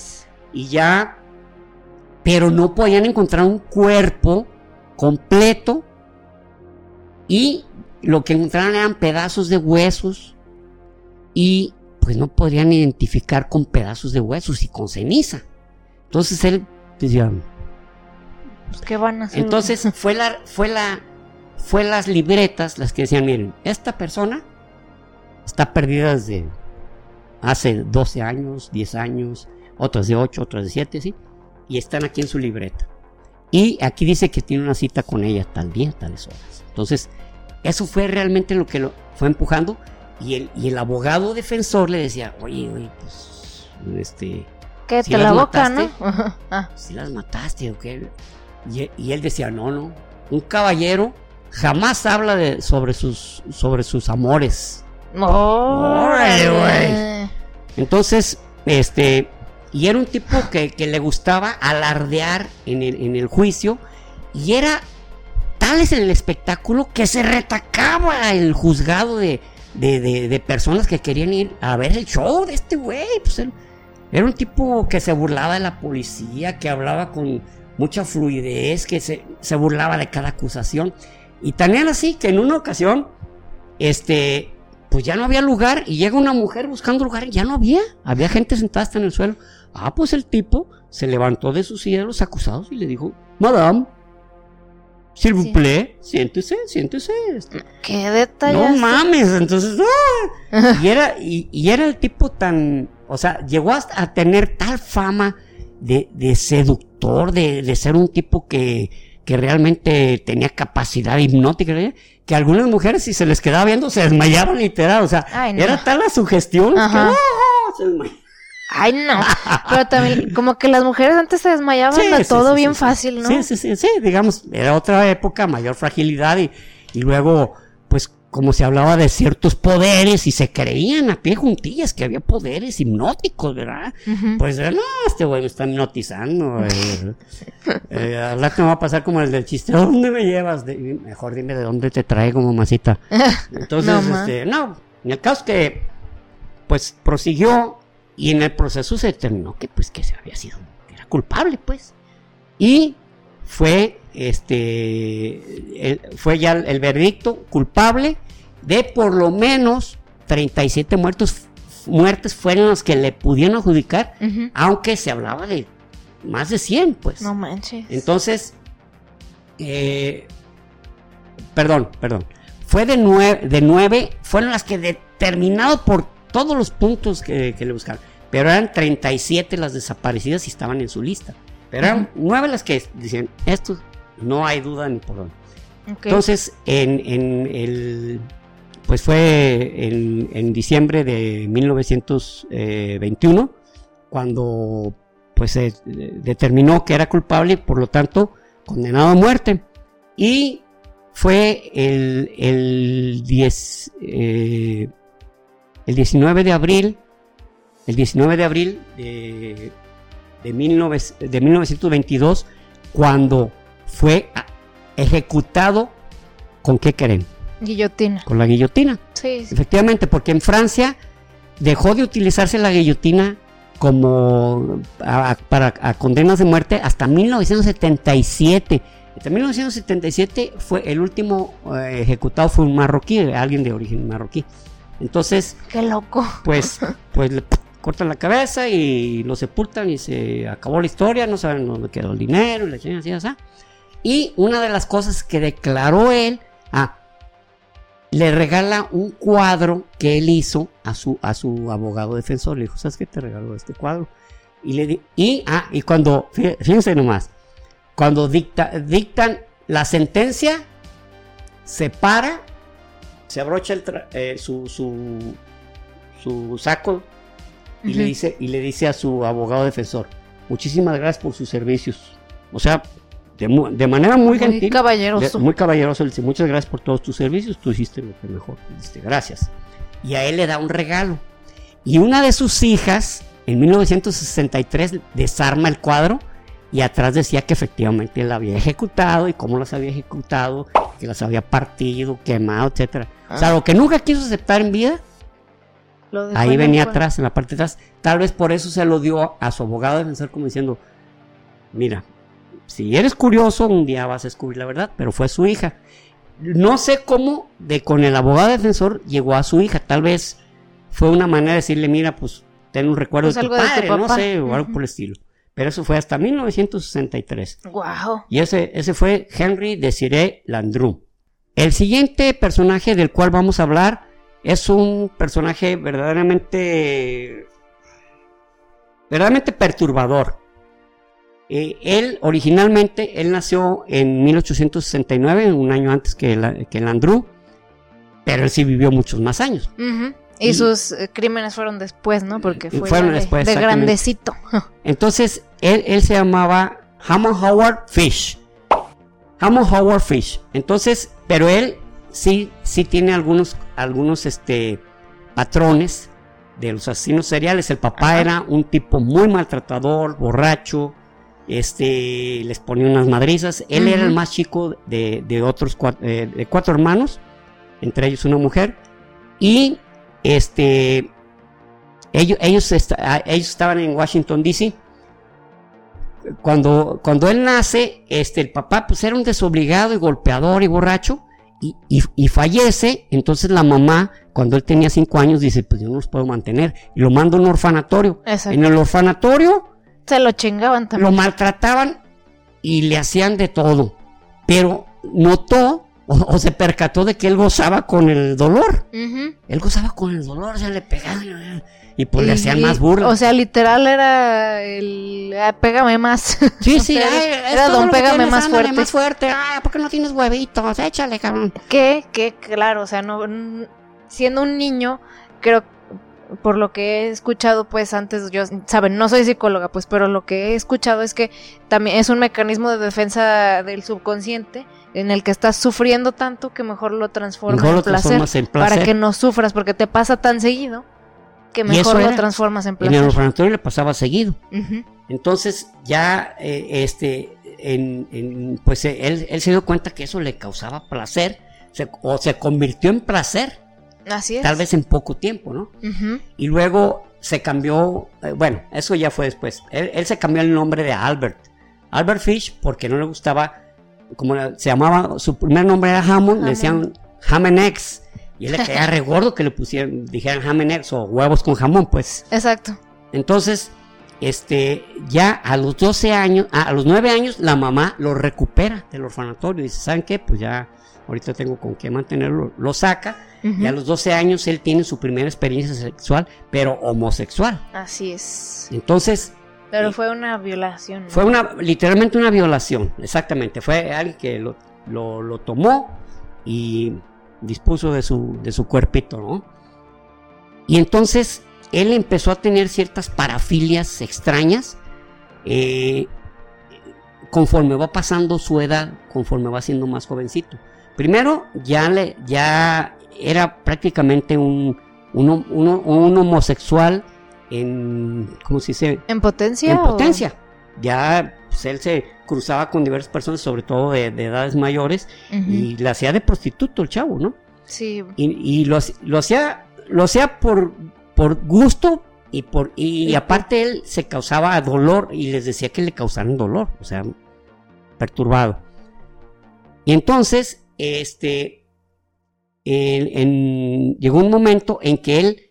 Y ya, pero no podían encontrar un cuerpo completo y lo que encontraron eran pedazos de huesos y pues no podrían identificar con pedazos de huesos y con ceniza. Entonces él decía, pues, ¿qué van a hacer? Entonces <laughs> fue la fue la fue las libretas las que decían, miren, esta persona está perdida desde hace 12 años, 10 años, otras de 8, otras de 7, ¿sí? Y están aquí en su libreta. Y aquí dice que tiene una cita con ella tal día, tales horas. Entonces, eso fue realmente lo que lo fue empujando. Y el, y el abogado defensor le decía, oye, oye, pues, este... ¿Qué? te la boca, ¿no? <laughs> ah. Si las mataste o qué. Y, él decía, no, no. Un caballero jamás habla de, sobre, sus, sobre sus amores. No. Entonces, este, y era un tipo que, le gustaba alardear en el, en el, juicio. Y era tal es el espectáculo que se retacaba el juzgado de, de, personas que querían ir a ver el show de este güey. Pues era un tipo que se burlaba de la policía, que hablaba con mucha fluidez, que se, se burlaba de cada acusación. Y tan era así que en una ocasión, este, pues ya no había lugar y llega una mujer buscando lugar y ya no había. Había gente sentada hasta en el suelo. Ah, pues el tipo se levantó de su silla de los acusados y le dijo, Madame, S'il vous plaît, siéntese, siéntese. Qué detalle. No mames, entonces, <laughs> y, era, y, era el tipo tan, o sea, llegó a tener tal fama de, de seductor, de, de, ser un tipo que, que realmente tenía capacidad hipnótica, ¿eh? que algunas mujeres si se les quedaba viendo se desmayaban literal, o sea, era tal la sugestión que ¡ah! se desmayaban. Ay, no. Pero también, como que las mujeres antes se desmayaban todo bien fácil, ¿no? Sí, sí, sí, sí, digamos, era otra época, mayor fragilidad y, y luego, como se hablaba de ciertos poderes y se creían a pie juntillas que había poderes hipnóticos, ¿verdad? Pues, no, este güey me está hipnotizando. <laughs> Eh, eh, me va a pasar como el del chiste, ¿dónde me llevas? mejor dime de dónde te traigo, mamacita. <laughs> Entonces, no, este, no, en el caso que, pues, prosiguió y en el proceso se determinó que pues que se había sido, era culpable pues. Y fue este fue ya el, verdicto culpable de por lo menos 37 muertos muertes fueron los que le pudieron adjudicar, aunque se hablaba de más de 100 pues. No manches. Entonces eh, perdón, perdón. Fue de nueve, de nueve, fueron las que determinado por todos los puntos que, que le buscaron. Pero eran 37 las desaparecidas y estaban en su lista. Pero eran nueve las que decían, esto no hay duda ni por dónde. Entonces, en, el, pues fue en, diciembre de 1921 cuando pues se determinó que era culpable y por lo tanto condenado a muerte. Y fue el, el, 10, eh, el 19 de abril el 19 de abril de, de, 1922, cuando fue ejecutado, ¿con qué creen? Guillotina. Con la guillotina. Sí, Efectivamente, porque en Francia dejó de utilizarse la guillotina como para condenas de muerte hasta 1977. En 1977 fue el último eh, ejecutado fue un marroquí, alguien de origen marroquí. Entonces, qué loco. Pues, <laughs> pues cortan la cabeza y lo sepultan y se acabó la historia, no saben dónde quedó el dinero y la así, así. Y una de las cosas que declaró él, ah, le regala un cuadro que él hizo a su, a su abogado defensor. Le dijo, ¿sabes qué te regaló este cuadro? Y le y, ah, y cuando, fíjense nomás, cuando dicta, dictan la sentencia, se para, se abrocha el eh, su, su, su saco y, le dice, y le dice a su abogado defensor, muchísimas gracias por sus servicios. O sea, de, manera muy, muy gentil. Caballeroso. muy caballeroso. Le dice, muchas gracias por todos tus servicios, tú hiciste lo que mejor. Dice, gracias. Y a él le da un regalo. Y una de sus hijas, en 1963, desarma el cuadro y atrás decía que efectivamente él la había ejecutado y cómo las había ejecutado, que las había partido, quemado, etc. O sea, ah. lo que nunca quiso aceptar en vida, Ahí venía atrás, en la parte de atrás. Tal vez por eso se lo dio a su abogado defensor como diciendo, mira, si eres curioso, un día vas a descubrir la verdad, pero fue su hija. No sé cómo de con el abogado defensor llegó a su hija. Tal vez fue una manera de decirle, mira, pues ten un recuerdo pues de, tu padre, no sé, o algo por el estilo. Pero eso fue hasta 1963. Wow. Y ese, ese fue Henry Desiree Landru. El siguiente personaje del cual vamos a hablar es un personaje verdaderamente verdaderamente perturbador. Eh, él originalmente, él nació en 1869, un año antes que, el que Andrew, pero él sí vivió muchos más años. y, sus eh, crímenes fueron después, ¿no? Porque fue fueron de, después, de grandecito. <laughs> Entonces, él, él se llamaba Hammond Howard Fish. Hammond Howard Fish. Entonces, pero él sí, sí tiene algunos, algunos este, patrones de los asesinos seriales. El papá era un tipo muy maltratador, borracho, este, les ponía unas madrizas. Él era el más chico de, otros cuatro, eh, de cuatro hermanos, entre ellos una mujer. Y este, ellos, ellos, ellos estaban en Washington, D.C. Cuando, cuando él nace, este, el papá pues era un desobligado y golpeador y borracho. Y, fallece, entonces la mamá, cuando él tenía cinco años, dice, pues yo no los puedo mantener. Y lo manda a un orfanatorio. En el orfanatorio se lo chingaban también. Lo maltrataban y le hacían de todo. Pero notó o, se percató de que él gozaba con el dolor. Él gozaba con el dolor, o sea, le pegaban y pues le hacían más burlas. O sea, literal era el ah, pégame más. Sí, sí, <laughs> era don pégame más fuerte. más fuerte. Ay, ¿por qué no tienes huevitos? Échale, cabrón. Que, que, claro, o sea, no siendo un niño, creo que por lo que he escuchado, pues antes, yo, saben, no soy psicóloga, pues, pero lo que he escuchado es que también es un mecanismo de defensa del subconsciente en el que estás sufriendo tanto que mejor lo transformas en, placer, para que no sufras, porque te pasa tan seguido que mejor lo transformas en placer. En el orfanatorio le pasaba seguido. Entonces, ya, eh, este, en, pues él, él se dio cuenta que eso le causaba placer, o se convirtió en placer Tal vez en poco tiempo, ¿no? Y luego se cambió, eh, bueno, eso ya fue después. Él, se cambió el nombre de Albert. Albert Fish porque no le gustaba, como se llamaba, su primer nombre era Hammond, le decían Ham X. Y él le quedaba re gordo que le pusieran, dijeran Ham X o huevos con jamón, pues. Exacto. Entonces, este, ya a los 12 años, a, los 9 años, la mamá lo recupera del orfanatorio. Y dice, ¿saben qué? Pues ya, ahorita tengo con qué mantenerlo. Lo saca y a los 12 años él tiene su primera experiencia sexual, pero homosexual. Así es. Entonces... Pero fue una violación. Fue una, literalmente una violación, exactamente. Fue alguien que lo, lo, tomó y dispuso de su, de su cuerpito, ¿no? Y entonces él empezó a tener ciertas parafilias extrañas eh, conforme va pasando su edad, conforme va siendo más jovencito. Primero, ya, le, ya era prácticamente un, un, homosexual en, ¿cómo se dice? ¿En potencia? En potencia. Ya pues, él se cruzaba con diversas personas, sobre todo de, edades mayores, y la hacía de prostituto el chavo, ¿no? Sí. Y, lo, hacía, lo hacía por, por gusto y por y, aparte él se causaba dolor y les decía que le causaran dolor, o sea, perturbado. Y entonces, este, llegó un momento en que él,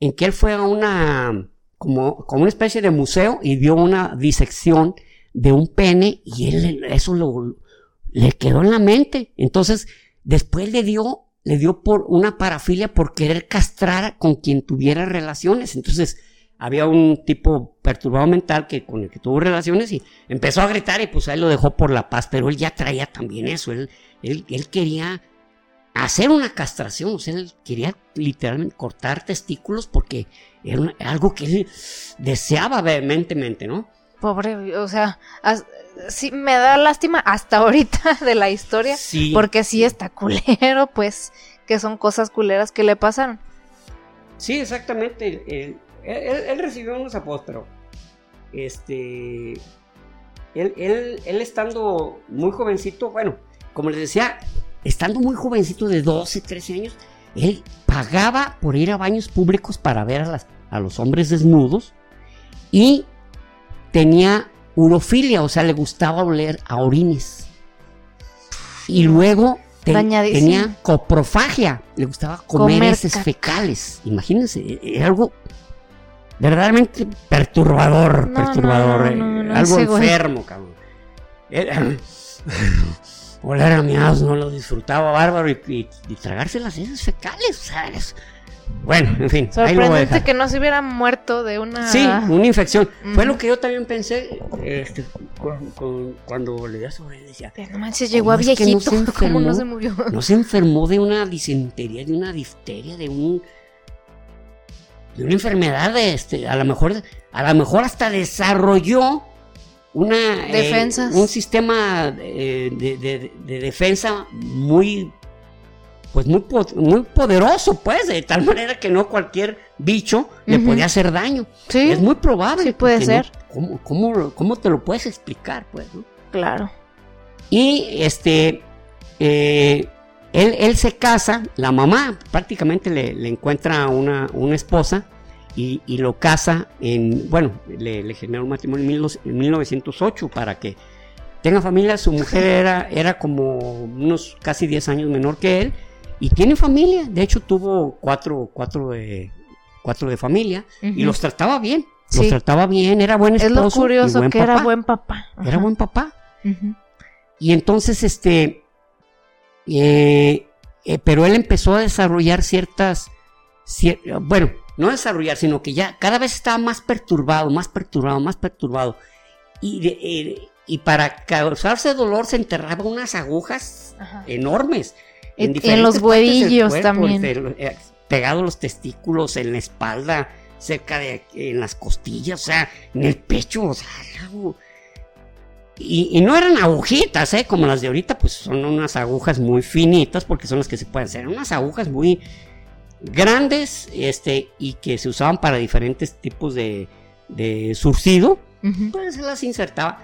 en que él fue a una, como, como una especie de museo y vio una disección de un pene y él eso le quedó en la mente. Entonces, después le dio, le dio por una parafilia por querer castrar con quien tuviera relaciones. Entonces, había un tipo perturbado mental que con el que tuvo relaciones y empezó a gritar y pues ahí lo dejó por la paz, pero él ya traía también eso, él, él, él quería hacer una castración, o sea, él quería literalmente cortar testículos porque era algo que él deseaba vehementemente, ¿no? Pobre, o sea, sí me da lástima hasta ahorita <laughs> de la historia, sí. porque sí está culero, pues, que son cosas culeras que le pasaron. Sí, exactamente. Él, recibió unos pero este, él, él, él estando muy jovencito, bueno, como les decía, estando muy jovencito de 12, 13 años, él pagaba por ir a baños públicos para ver a, las, a los hombres desnudos y tenía urofilia, o sea, le gustaba oler a orines. Y luego tenía coprofagia, le gustaba comer, heces fecales. Imagínense, era algo verdaderamente perturbador, perturbador, eh, algo enfermo, cabrón. <laughs> oler a miados no lo disfrutaba bárbaro y, tragarse las heces fecales, sea, Bueno, en fin. Sorprendente que no se hubiera muerto de una... Sí, una infección. Fue lo que yo también pensé este, cuando, le di sobre él. Decía, Pero no manches, llegó a viejito. No se enfermó, <laughs> ¿Cómo no se murió? No se enfermó de una disentería, de una difteria, de un... De una enfermedad, de este, a lo mejor, a lo mejor hasta desarrolló una eh, un sistema eh, de, defensa muy pues muy, muy poderoso pues de tal manera que no cualquier bicho le podía hacer daño. Sí. Es muy probable. Sí, puede ser. ¿cómo, te lo puedes explicar, pues? Claro. Y este, eh, él, se casa, la mamá prácticamente le, encuentra una, una esposa y, lo casa en, bueno, le, genera un matrimonio en, 1908 para que tenga familia. Su mujer era, era como unos casi 10 años menor que él y tiene familia. De hecho, tuvo cuatro, cuatro de, cuatro de familia y los trataba bien. Los trataba bien, era buen esposo. Es lo curioso que era buen papá. Era buen papá. Y entonces, este, eh, eh, pero él empezó a desarrollar ciertas, bueno, no desarrollar, sino que ya cada vez estaba más perturbado, más perturbado, más perturbado. Y, eh, y para causarse dolor se enterraba unas agujas enormes. En, en los huevillos también. Pegados los testículos, en la espalda, cerca de en las costillas, o sea, en el pecho, o sea, y, no eran agujitas, ¿eh? Como las de ahorita, pues son unas agujas muy finitas porque son las que se pueden hacer. Unas agujas muy grandes este, y que se usaban para diferentes tipos de, de surcido. Pues se las insertaba.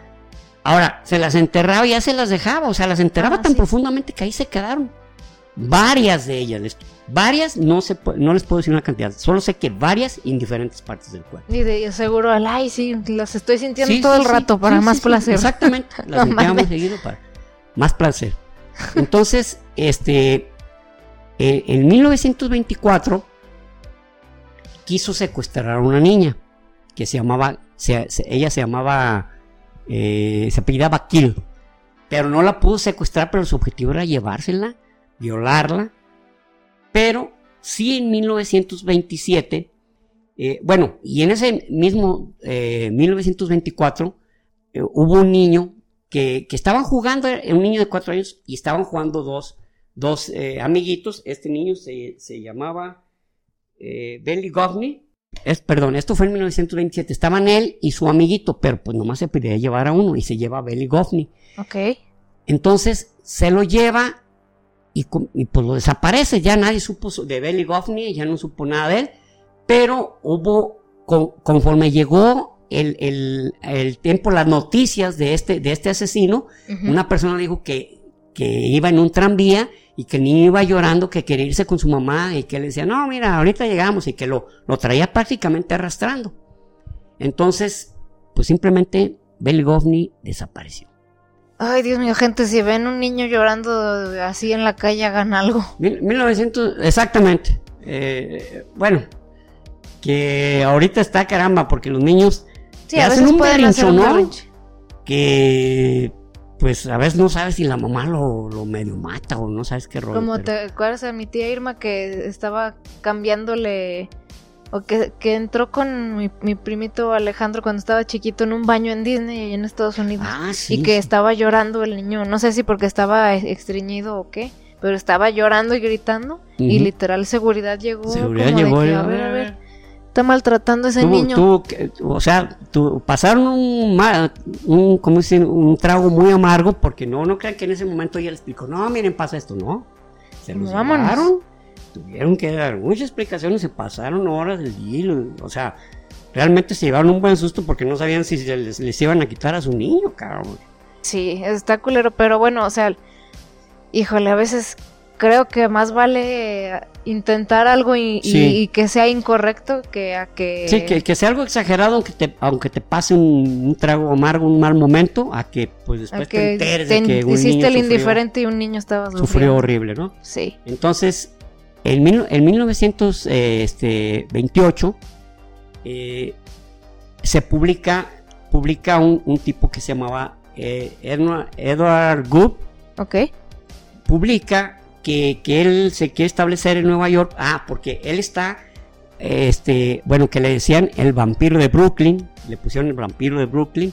Ahora, se las enterraba y ya se las dejaba. O sea, las enterraba ah, tan profundamente que ahí se quedaron. Varias de ellas. Varias, no, se, no les puedo decir una cantidad, solo sé que varias en diferentes partes del cuerpo. Y de seguro, ay, sí, las estoy sintiendo todo el rato para más placer. exactamente, <laughs> las sentíamos seguido para más placer. Entonces, este, eh, en 1924 quiso secuestrar a una niña que se llamaba, ella se llamaba, eh, se apellidaba Kill, pero no la pudo secuestrar, pero su objetivo era llevársela, violarla pero sí en 1927, eh, bueno, y en ese mismo 1924 eh, eh, hubo un niño que, estaban jugando, un niño de cuatro años, y estaban jugando dos, dos amiguitos. Este niño se, llamaba Belly Govney. Es, perdón, esto fue en 1927. Estaban él y su amiguito, pero pues nomás se pedía llevar a uno y se lleva a Belly Govney. Ok. Entonces se lo lleva y, pues lo desaparece, ya nadie supo de Belly Goffney, ya no supo nada de él, pero hubo, conforme llegó el, tiempo, las noticias de este, de este asesino, una persona dijo que, que iba en un tranvía y que el niño iba llorando, que quería irse con su mamá y que le decía, no, mira, ahorita llegamos y que lo, lo traía prácticamente arrastrando. Entonces, pues simplemente Belly Goffney desapareció. Ay, Dios mío, gente, si ven un niño llorando así en la calle, hagan algo. 1900, exactamente. Eh, bueno, que ahorita está caramba, porque los niños sí, hacen un berrincho, ¿no? Que pues a veces no sabes si la mamá lo, lo medio mata o no sabes qué rollo. Como te acuerdas a mi tía Irma que estaba cambiándole o que, entró con mi, primito Alejandro cuando estaba chiquito en un baño en Disney en Estados Unidos. Ah, sí, y que estaba llorando el niño. No sé si porque estaba estreñido o qué. Pero estaba llorando y gritando. Y literal seguridad llegó. Seguridad llegó. a ver, a ver. Está maltratando a ese niño. o sea, pasaron un, un, ¿cómo un trago muy amargo porque no, no crean que en ese momento ella le explicó, no, miren, pasa esto, no. Se los llevaron tuvieron que dar muchas explicaciones, se pasaron horas del día, o sea, realmente se llevaron un buen susto porque no sabían si les, iban a quitar a su niño, cabrón. Sí, está culero, pero bueno, o sea, híjole, a veces creo que más vale intentar algo y, que sea incorrecto que a que... Sí, que, sea algo exagerado aunque te, aunque te pase un, trago amargo, un mal momento, a que pues después te enteres de que un hiciste el indiferente y un niño estaba. Sufrió horrible, ¿no? Sí. Entonces, en, 1928 eh, se publica, publica un, tipo que se llamaba eh, Edward Good. Ok. Publica que, él se quiere establecer en Nueva York. Ah, porque él está, este, bueno, que le decían el vampiro de Brooklyn. Le pusieron el vampiro de Brooklyn.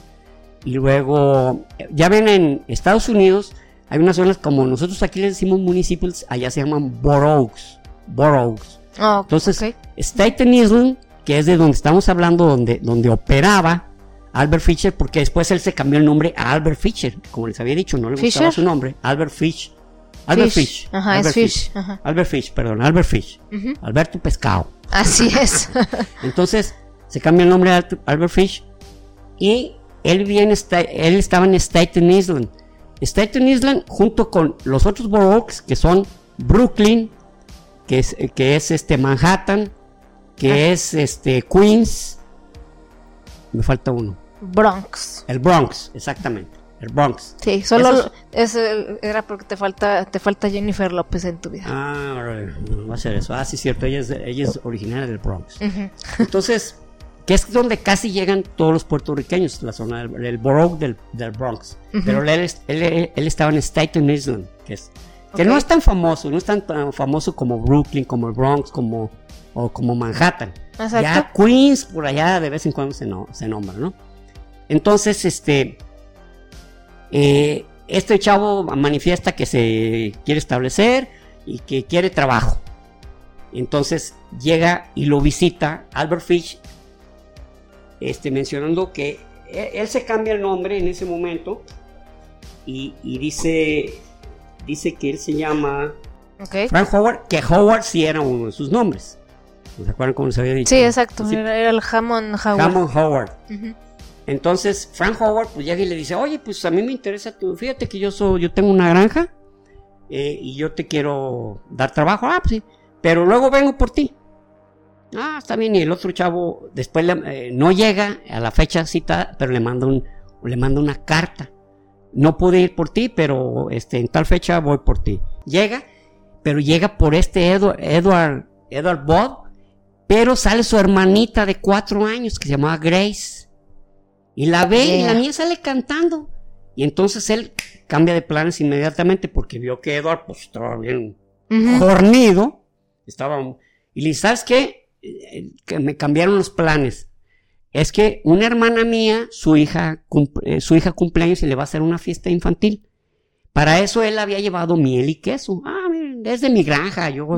Y luego, ya ven en Estados Unidos, hay unas zonas como nosotros aquí les decimos municipios, allá se llaman boroughs boroughs. Oh, Entonces, Staten Island, que es de donde estamos hablando, donde, donde operaba Albert Fischer, porque después él se cambió el nombre a Albert Fischer, como les había dicho, no le gustaba su nombre, Albert Fish. Albert Fish. Ajá, Albert Fish. Albert Fish, perdón, Albert Fish. Alberto Pescado. Así es. <laughs> Entonces, se cambia el nombre a Albert Fish y él, viene, él estaba en Staten Island. Staten Island junto con los otros boroughs que son Brooklyn, que es, que es este Manhattan, que ah. es este Queens, me falta uno. Bronx. El Bronx, exactamente. El Bronx. Sí, solo era porque te falta, te falta Jennifer López en tu vida. Ah, va a ser eso. Ah, sí, cierto. Ella es, ella es originaria del Bronx. <laughs> Entonces, que es donde casi llegan todos los puertorriqueños, la zona del, borough del, Bronx. Pero él, él, estaba en Staten Island, que, es, que no es tan famoso, no es tan, famoso como Brooklyn, como el Bronx, como, o como Manhattan. Exacto. Ya Queens, por allá de vez en cuando se, no, se nombra, ¿no? Entonces, este, eh, este chavo manifiesta que se quiere establecer y que quiere trabajo. Entonces llega y lo visita Albert Fish, este, mencionando que él, se cambia el nombre en ese momento y, dice, dice que él se llama Frank Howard, que Howard sí era uno de sus nombres. ¿Se acuerdan cómo se había dicho? Sí, exacto, Era, el Hammond Howard. Hammond Howard. Entonces Frank Howard pues llega y le dice, oye, pues a mí me interesa, tu, fíjate que yo soy, yo tengo una granja eh, y yo te quiero dar trabajo, ah, pues sí, pero luego vengo por ti. Ah, está bien, y el otro chavo después eh, no llega a la fecha cita, pero le manda, un, le manda una carta. No pude ir por ti, pero este, en tal fecha voy por ti. Llega, pero llega por este Edward, Edward, Edward Bob, pero sale su hermanita de cuatro años que se llamaba Grace. Y la ve y la niña sale cantando. Y entonces él cambia de planes inmediatamente porque vio que Edward pues, estaba bien jornido. Estaba... Y le dice, ¿sabes qué? Eh, que me cambiaron los planes. Es que una hermana mía, su hija, eh, su hija cumpleaños y le va a hacer una fiesta infantil. Para eso él había llevado miel y queso. Ah, miren, es de mi granja. Yo,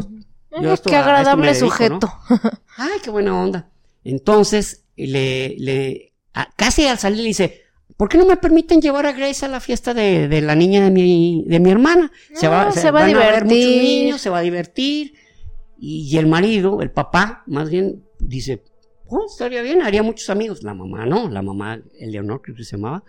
qué agradable sujeto. <laughs> Ay, qué buena onda. Entonces, le, le, casi al salir le dice, ¿por qué no me permiten llevar a Grace a la fiesta de, la niña de mi, de mi hermana? Se va, se, va a divertir. muchos niños, se va a divertir. Y, el marido, el papá, más bien, dice, oh, estaría bien, haría muchos amigos. La mamá no, la mamá, Eleonor creo que se llamaba,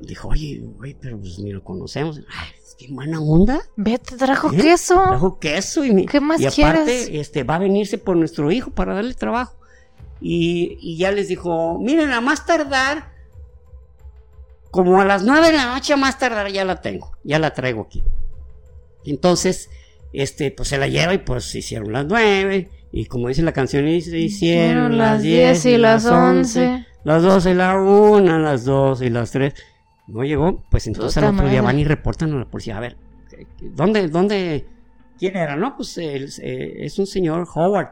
dijo, oye, oye, pero pues ni lo conocemos. Ay, qué buena onda. Vete, trajo ¿Eh? queso. Trajo queso y, ¿Qué más y aparte, este, va a venirse por nuestro hijo para darle trabajo. Y, ya les dijo, miren, a más tardar, como a las nueve de la noche a más tardar ya la tengo, ya la traigo aquí. Entonces, este, pues se la lleva y pues se hicieron las nueve, y como dice la canción, se hicieron las diez y las once, las doce y la una, las dos y las tres. No llegó, pues entonces al otro día van y reportan a la policía, a ver, ¿dónde, dónde, quién era? No, pues eh, es un señor Howard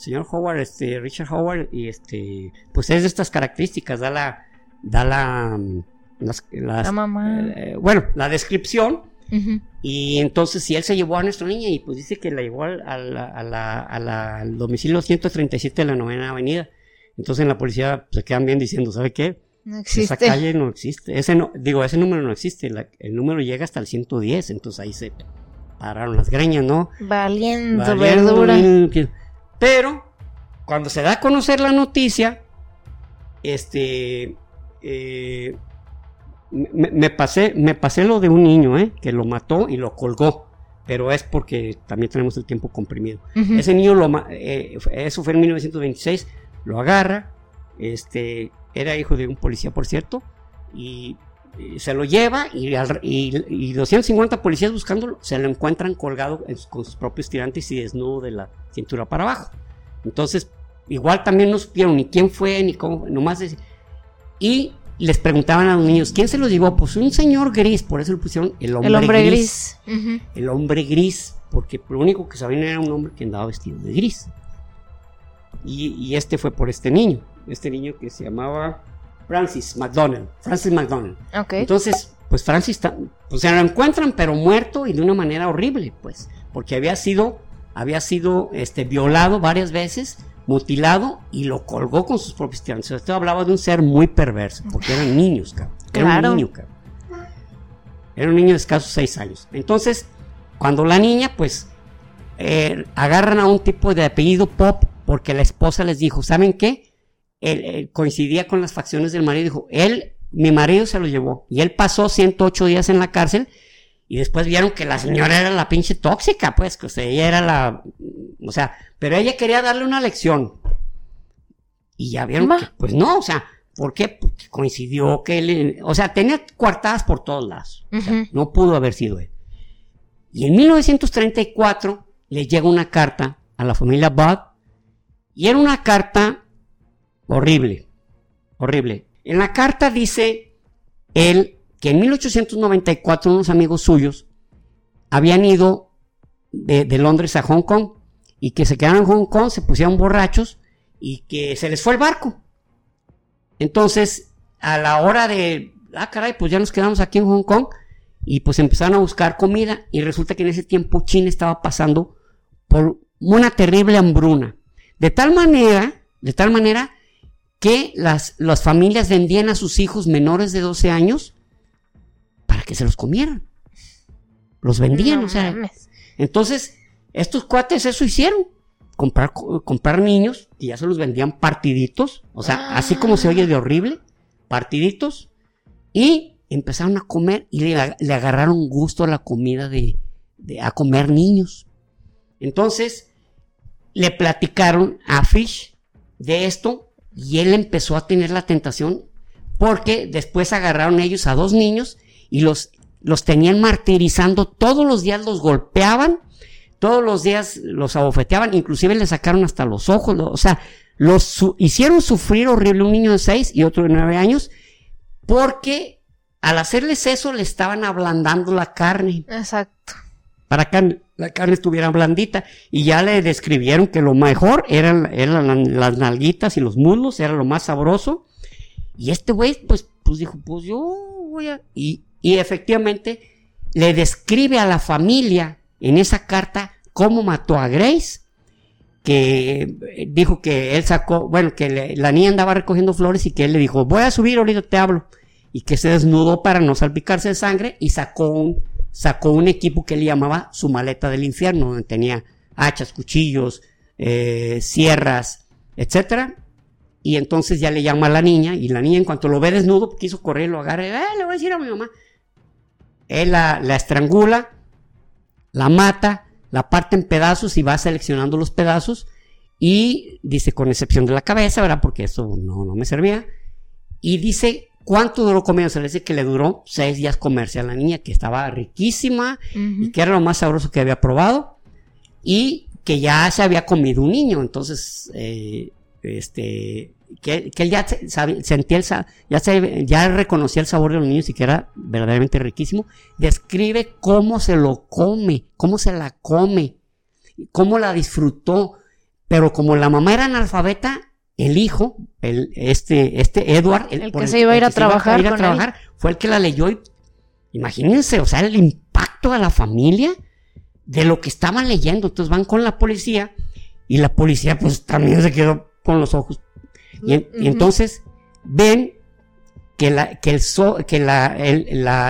señor Howard, este, Richard Howard, y este, pues es de estas características, da la, da la, mm, las, eh, bueno, la descripción, y entonces si él se llevó a nuestra niña y pues dice que la llevó al, al domicilio 137 de la novena avenida, entonces en la policía se quedan bien diciendo, ¿sabe qué? No existe. Esa calle no existe. Ese no, digo, ese número no existe. el número llega hasta el 110. Entonces ahí se pararon las greñas, ¿no? Valiendo, verdura. Pero cuando se da a conocer la noticia, este, eh, me, pasé, me pasé lo de un niño, eh, que lo mató y lo colgó. Pero es porque también tenemos el tiempo comprimido. Ese niño, lo, eh, eso fue en 1926, lo agarra, este, era hijo de un policía, por cierto, y se lo lleva y, y, 250 policías buscándolo se lo encuentran colgado con sus propios tirantes y desnudo de la cintura para abajo. Entonces, igual también no supieron ni quién fue, ni cómo, nomás. y les preguntaban a los niños, ¿quién se los llevó? Pues un señor gris, por eso le pusieron el hombre, gris. El hombre gris, porque lo único que sabían era un hombre que andaba vestido de gris. Y, y este fue por este niño, este niño que se llamaba Francis McDonald. Francis McDonald. Entonces, pues Francis, pues se lo encuentran, pero muerto y de una manera horrible, pues, porque había sido, había sido este, violado varias veces, mutilado y lo colgó con sus propios tirantes. Esto hablaba de un ser muy perverso, porque eran niños, cabrón. Era un niño, cabrón. Era un niño de escasos seis años. Entonces, cuando la niña, pues, eh, agarran a un tipo de apellido Pop porque la esposa les dijo, ¿saben qué? Él, coincidía con las facciones del marido, dijo, él, mi marido se lo llevó y él pasó 108 días en la cárcel y después vieron que la señora era la pinche tóxica, pues, que o sea, ella era la, o sea, pero ella quería darle una lección. Y ya vieron que, pues no, o sea, ¿por qué? Porque coincidió que él, o sea, tenía coartadas por todos lados. no pudo haber sido él. Y en 1934 le llega una carta a la familia Bud y era una carta horrible, horrible. En la carta dice él que en 1894 unos amigos suyos habían ido de, Londres a Hong Kong y que se quedaron en Hong Kong, se pusieron borrachos y que se les fue el barco. Entonces, a la hora de, ah, caray, pues ya nos quedamos aquí en Hong Kong y pues empezaron a buscar comida y resulta que en ese tiempo China estaba pasando por una terrible hambruna. De tal manera, de tal manera que las, las familias vendían a sus hijos menores de 12 años para que se los comieran. Los vendían, o sea. Entonces, estos cuates eso hicieron. Comprar, comprar niños y ya se los vendían partiditos, o sea, así como se oye de horrible, partiditos, y empezaron a comer y le, agarraron gusto a la comida de, de, a comer niños. Entonces, le platicaron a Fish de esto y él empezó a tener la tentación porque después agarraron ellos a dos niños y los, los tenían martirizando, todos los días los golpeaban, todos los días los abofeteaban, inclusive le sacaron hasta los ojos, o sea, los hicieron sufrir horrible un niño de 6 y otro de 9 años, porque al hacerles eso le estaban ablandando la carne. Exacto. Para que la carne estuviera blandita. Y ya le describieron que lo mejor eran, eran las nalguitas y los muslos, era lo más sabroso. Y este güey, pues, pues dijo, pues yo voy a... Y, y efectivamente le describe a la familia en esa carta cómo mató a Grace, que dijo que él sacó, bueno, que la niña andaba recogiendo flores y que él le dijo, voy a subir, ahorita te hablo. Y que se desnudó para no salpicarse de sangre y sacó un, sacó un equipo que él llamaba su maleta del infierno, donde tenía hachas, cuchillos, eh, sierras, etcétera. Y entonces ya le llama a la niña, y la niña en cuanto lo ve desnudo, quiso correr, lo agarra, eh, le voy a decir a mi mamá. Él la, estrangula, la mata, la parte en pedazos y va seleccionando los pedazos. Y dice, con excepción de la cabeza, ¿verdad? Porque eso no, no me servía. Y dice cuánto duró comiendo. Se le dice que le duró seis días comerse a la niña, que estaba riquísima y que era lo más sabroso que había probado. Y que ya se había comido un niño. Entonces, eh, este, que, él ya sentía el, ya, ya reconocía el sabor de los niños y que era verdaderamente riquísimo, describe cómo se lo come, cómo se la come, cómo la disfrutó, pero como la mamá era analfabeta, el hijo, el, este, este Edward, el, que se iba a ir a trabajar, trabajar fue el que la leyó y imagínense, o sea, el impacto a la familia de lo que estaban leyendo, entonces van con la policía y la policía pues también se quedó con los ojos y, entonces ven que, la, que, el que la,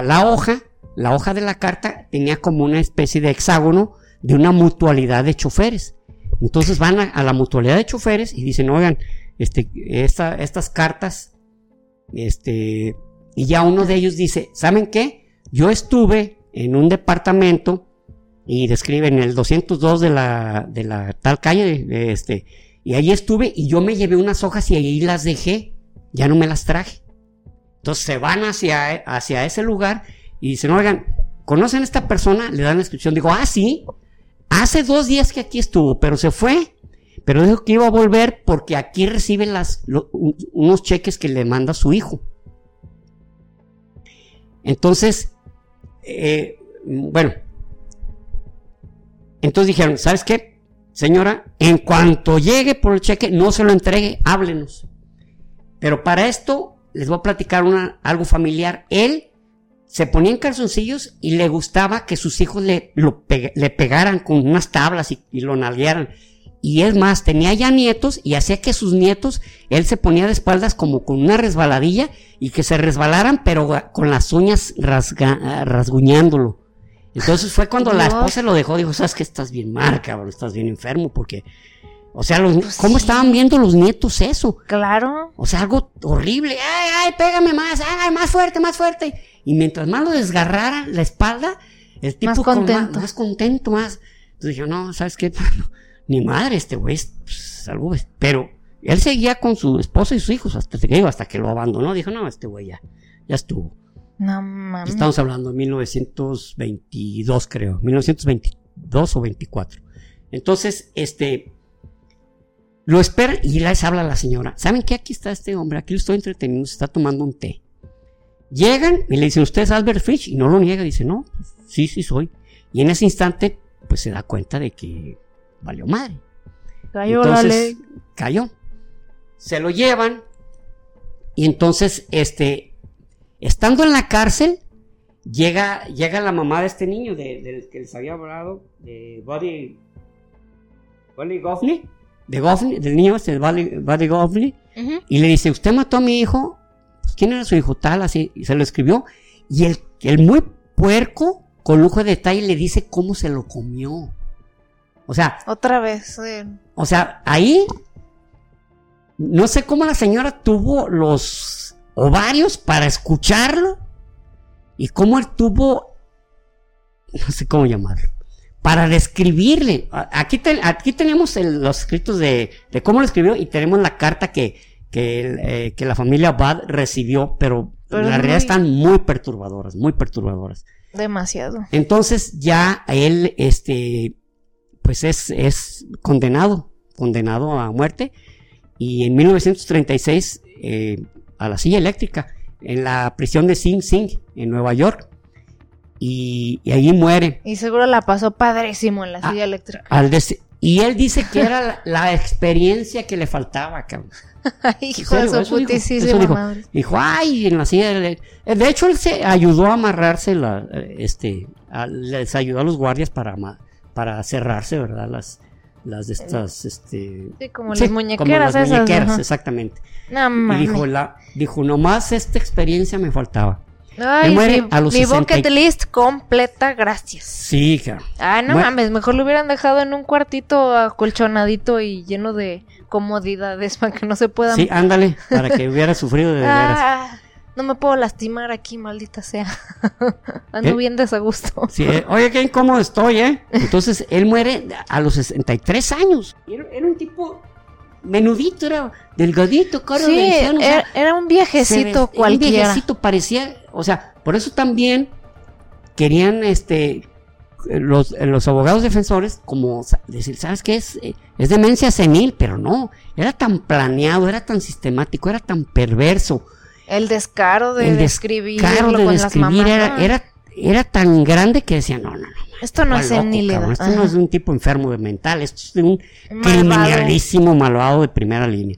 la, hoja, la hoja de la carta tenía como una especie de hexágono de una mutualidad de choferes. Entonces van a, la mutualidad de choferes y dicen, oigan, este, estas cartas, este, y ya uno de ellos dice, ¿saben qué? Yo estuve en un departamento y describen el 202 de la, de la tal calle, este, y ahí estuve y yo me llevé unas hojas y ahí las dejé. Ya no me las traje. Entonces se van hacia, hacia ese lugar y dicen, oigan, ¿conocen a esta persona? Le dan la descripción. Digo, ah, sí. Hace dos días que aquí estuvo, pero se fue. Pero dijo que iba a volver porque aquí recibe unos cheques que le manda su hijo. Entonces, eh, bueno, entonces dijeron, ¿sabes qué? Señora, en cuanto llegue por el cheque, no se lo entregue, háblenos. Pero para esto les voy a platicar algo familiar. Él se ponía en calzoncillos y le gustaba que sus hijos le, le pegaran con unas tablas y, lo nalguearan. Y es más, tenía ya nietos y hacía que sus nietos, él se ponía de espaldas como con una resbaladilla y que se resbalaran, pero con las uñas rasguñándolo. Entonces fue cuando la esposa lo dejó, dijo, sabes que estás bien mal, cabrón, estás bien enfermo, porque, o sea, pues ¿cómo estaban viendo los nietos eso? Claro. O sea, algo horrible, ay, ay, pégame más, ay, más fuerte, más fuerte. Y mientras más lo desgarrara la espalda, el tipo más contento, más, contento, más. Entonces yo, no, ¿sabes qué? <laughs> Ni madre, este güey es pues, algo, pero él seguía con su esposa y sus hijos hasta que, hasta que lo abandonó. Dijo, no, este güey ya, ya estuvo. No mames. Estamos hablando de 1922, creo. 1922 o 24. Entonces, este. Lo espera y les habla la señora. ¿Saben qué? Aquí está este hombre. Aquí lo estoy entreteniendo. Se está tomando un té. Llegan y le dicen, ¿usted es Albert Fish? Y no lo niega. Dice, no, sí, sí soy. Y en ese instante, pues se da cuenta de que valió madre. Cayó la ley. Cayó. Se lo llevan. Y entonces, este, estando en la cárcel, llega, llega la mamá de este niño, del que les había hablado, de Buddy, Buddy Goffney, de Goffney, del niño este, Buddy, Buddy Goffney, y le dice, usted mató a mi hijo, ¿quién era su hijo? Tal, así, y se lo escribió, y el, el muy puerco, con lujo de detalle, le dice cómo se lo comió. O sea. Otra vez. O sea, ahí. No sé cómo la señora tuvo los ovarios para escucharlo. Y cómo él tuvo. No sé cómo llamarlo. Para describirle. Aquí, aquí tenemos los escritos de, cómo lo escribió y tenemos la carta que, que, eh, la familia Bad recibió, pero, en la realidad están muy perturbadoras, muy perturbadoras. Demasiado. Entonces ya él, este, pues es, es condenado, condenado a muerte. Y en 1936 eh, a la silla eléctrica en la prisión de Sing Sing en Nueva York. Y, y allí muere. Y seguro la pasó padrísimo en la silla eléctrica. y él dice que era la, experiencia que le faltaba, cabrón. <laughs> Hijo de su putísima madre. Dijo, ay, en la silla de... de hecho, él se ayudó a amarrarse, la, este, les ayudó a los guardias para, para cerrarse, ¿verdad? Las, las de estas, este... Sí, como las muñequeras como las muñequeras, exactamente. No, y dijo, la, dijo, nomás esta experiencia me faltaba. Ay, muere mi, a los mi bucket list completa, gracias. Sí, claro. Ah, no mames, mejor lo hubieran dejado en un cuartito acolchonadito y lleno de comodidades <laughs> para que no se puedan... Sí, ándale, para que hubiera sufrido de veras. No me puedo lastimar aquí, maldita sea. <laughs> Ando bien desagusto. Sí, eh, oye, qué incómodo estoy, ¿eh? <laughs> Entonces, él muere a los 63 años. Era, era un tipo menudito, era delgadito, caro sí, era, era, un viejecito cualquiera. Un viejecito parecía, o sea, por eso también querían, este, los, los abogados defensores, como decir, ¿sabes qué? Es, es demencia senil, pero no, era tan planeado, era tan sistemático, era tan perverso el descaro de describirlo con las mamás. Era, era, tan grande que decía, no, no, no. Esto no es senilidad. Esto no es de un tipo enfermo de mental, esto es de un criminalísimo malvado de primera línea.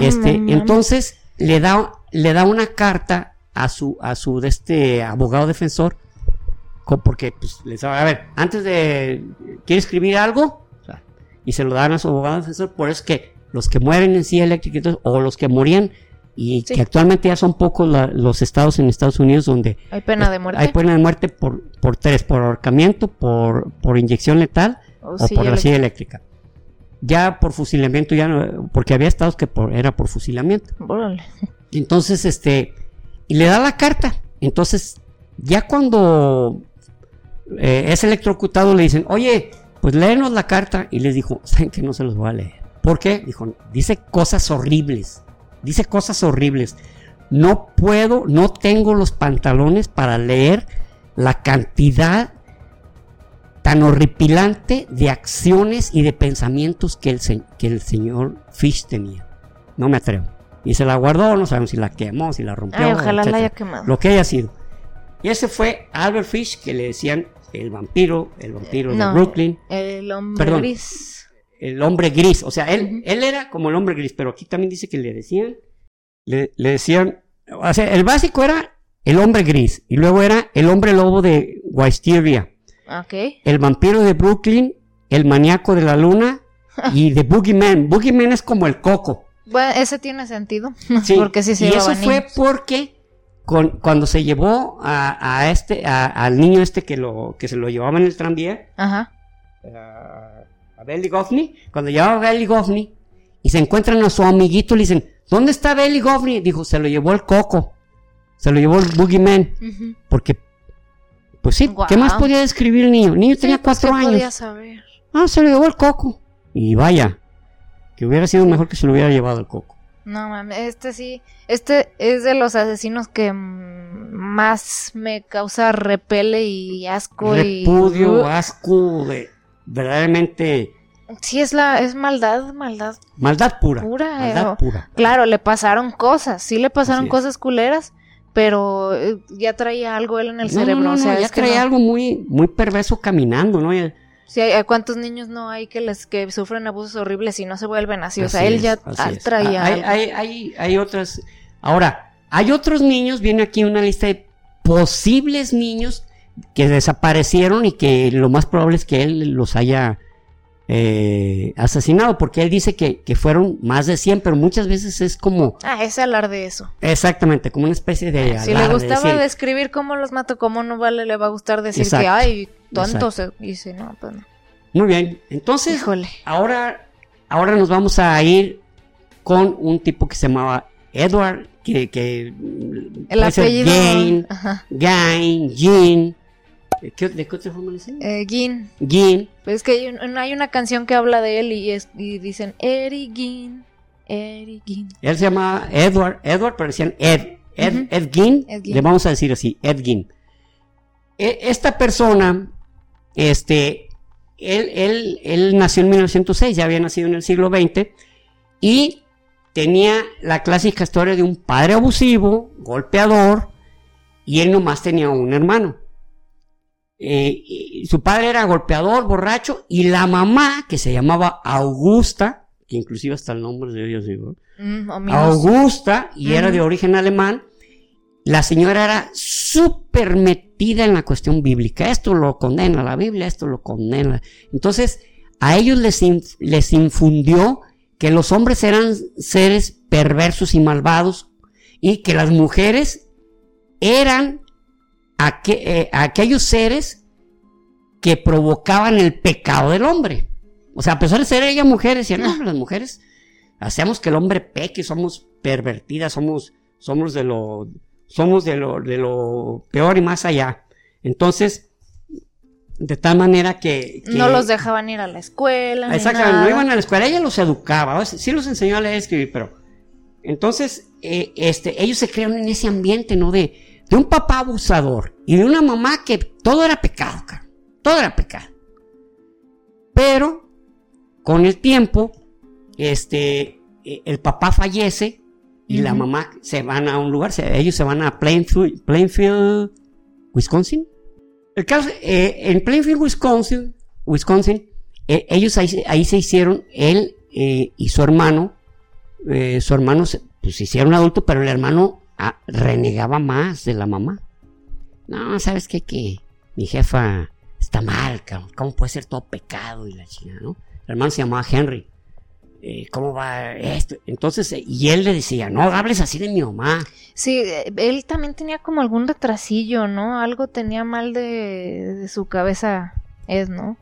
este, entonces le da, le da una carta a su, a su de este abogado defensor, porque pues, les a ver, antes de, ¿quiere escribir algo? y se lo dan a su abogado defensor, por eso es que los que mueren en silla eléctrica o los que morían y que actualmente ya son pocos los estados en Estados Unidos donde hay pena de muerte. Hay pena de muerte por, por tres, por ahorcamiento, por, por inyección letal o, por la silla eléctrica. Ya por fusilamiento, ya no, porque había estados que por, era por fusilamiento. Entonces, este, y le da la carta. Entonces, ya cuando eh, es electrocutado le dicen, oye, pues léenos la carta. Y les dijo, saben que no se los voy a leer. ¿Por qué? Dijo, dice cosas horribles dice cosas horribles. No puedo, no tengo los pantalones para leer la cantidad tan horripilante de acciones y de pensamientos que el, que el señor Fish tenía. No me atrevo. Y se la guardó, no sabemos si la quemó, si la rompió. ojalá la haya quemado. Lo que haya sido. Y ese fue Albert Fish, que le decían el vampiro, el vampiro de Brooklyn. El hombre gris el hombre gris. O sea, él, él era como el hombre gris, pero aquí también dice que le decían, le, decían, o sea, el básico era el hombre gris y luego era el hombre lobo de Wisteria. Okay. El vampiro de Brooklyn, el maníaco de la luna <laughs> y de Boogeyman. Boogeyman es como el coco. Bueno, ese tiene sentido. <laughs> Sí, porque sí se Y eso fue porque con, cuando se llevó a, este, al niño este que lo, que se lo llevaba en el tranvía, Ajá. A Belly Goffney, cuando llevaba a Belly Goffney, y se encuentran a su amiguito, le dicen, ¿dónde está Belly Goffney? Dijo, se lo llevó el coco, se lo llevó el Boogeyman, porque, pues sí, ¿qué más podía describir el niño? El niño tenía pues, cuatro años. Saber? Ah, se lo llevó el coco. Y vaya, que hubiera sido mejor que se lo hubiera llevado el coco. No mames, este sí, este es de los asesinos que más me causa repele y asco Repudio, y asco, de, verdaderamente. Sí es la, es maldad, maldad. Maldad pura. Pura, maldad pura. Claro, le pasaron cosas, sí le pasaron cosas culeras, pero eh, ya traía algo él en el cerebro. o sea, ya traía algo muy, muy perverso caminando, ¿no? Sí, hay, ¿cuántos niños no hay que les que sufren abusos horribles y no se vuelven así? O sea, él ya traía. Hay, hay, hay, hay, otras. Ahora, hay otros niños, viene aquí una lista de posibles niños que desaparecieron y que lo más probable es que él los haya eh, asesinado, porque él dice que, que, fueron más de 100, pero muchas veces es como... Ah, es hablar de eso. Exactamente, como una especie de... si le gustaba describir cómo los mató, ¿cómo no vale, le va a gustar decir que, ay, tontos? Dice, no, pues no. Muy bien, entonces ahora ahora nos vamos a ir con un tipo que se llamaba Edward, que, que el apellido Gain, Gain, Jean. ¿De qué otra forma le dicen? Eh, Gin. Gin. Pues es que hay, hay, una canción que habla de él y, es, y dicen Eddie Gin, Eddie Gin. Él se llama Edward, Edward, pero decían Ed, Ed, Ed, Gin, Le vamos a decir así, Ed Gin. E, esta persona, este, él, él, nació en 1906, ya había nacido en el siglo XX, y tenía la clásica historia de un padre abusivo, golpeador, y él nomás tenía un hermano. Eh, su padre era golpeador, borracho, y la mamá, que se llamaba Augusta, que inclusive hasta el nombre de ellos digo, mm, Augusta, y era de origen alemán, la señora era súper metida en la cuestión bíblica. Esto lo condena la Biblia, esto lo condena. Entonces, a ellos les, les infundió que los hombres eran seres perversos y malvados y que las mujeres eran eh, aquellos seres que provocaban el pecado del hombre. O sea, a pesar de ser ellas mujeres, decían, no, las mujeres hacemos que el hombre peque, somos pervertidas, somos, somos de lo somos de lo, de lo peor y más allá. Entonces, de tal manera que, no los dejaban ir a la escuela. Exactamente, no iban a la escuela, ella los educaba, sí los enseñó a leer y escribir, pero entonces eh, este, ellos se crearon en ese ambiente, ¿no? De, de un papá abusador y de una mamá que todo era pecado, todo era pecado. Pero con el tiempo, este, eh, el papá fallece y la mamá se van a un lugar, ellos se van a Plainfield, Plainfield Wisconsin. El caso, eh, en Plainfield, Wisconsin, Wisconsin eh, ellos ahí, se hicieron, él eh, y su hermano, su hermano se, pues se hicieron adultos, pero el hermano ah, renegaba más de la mamá. No, ¿sabes qué? Que mi jefa está mal, ¿cómo puede ser todo pecado y la chingada, no? El hermano se llamaba Henry. Eh, ¿cómo va esto? Entonces, eh, y él le decía, no hables así de mi mamá. Sí, eh, él también tenía como algún retrasillo, ¿no? Algo tenía mal de, su cabeza, es, ¿no?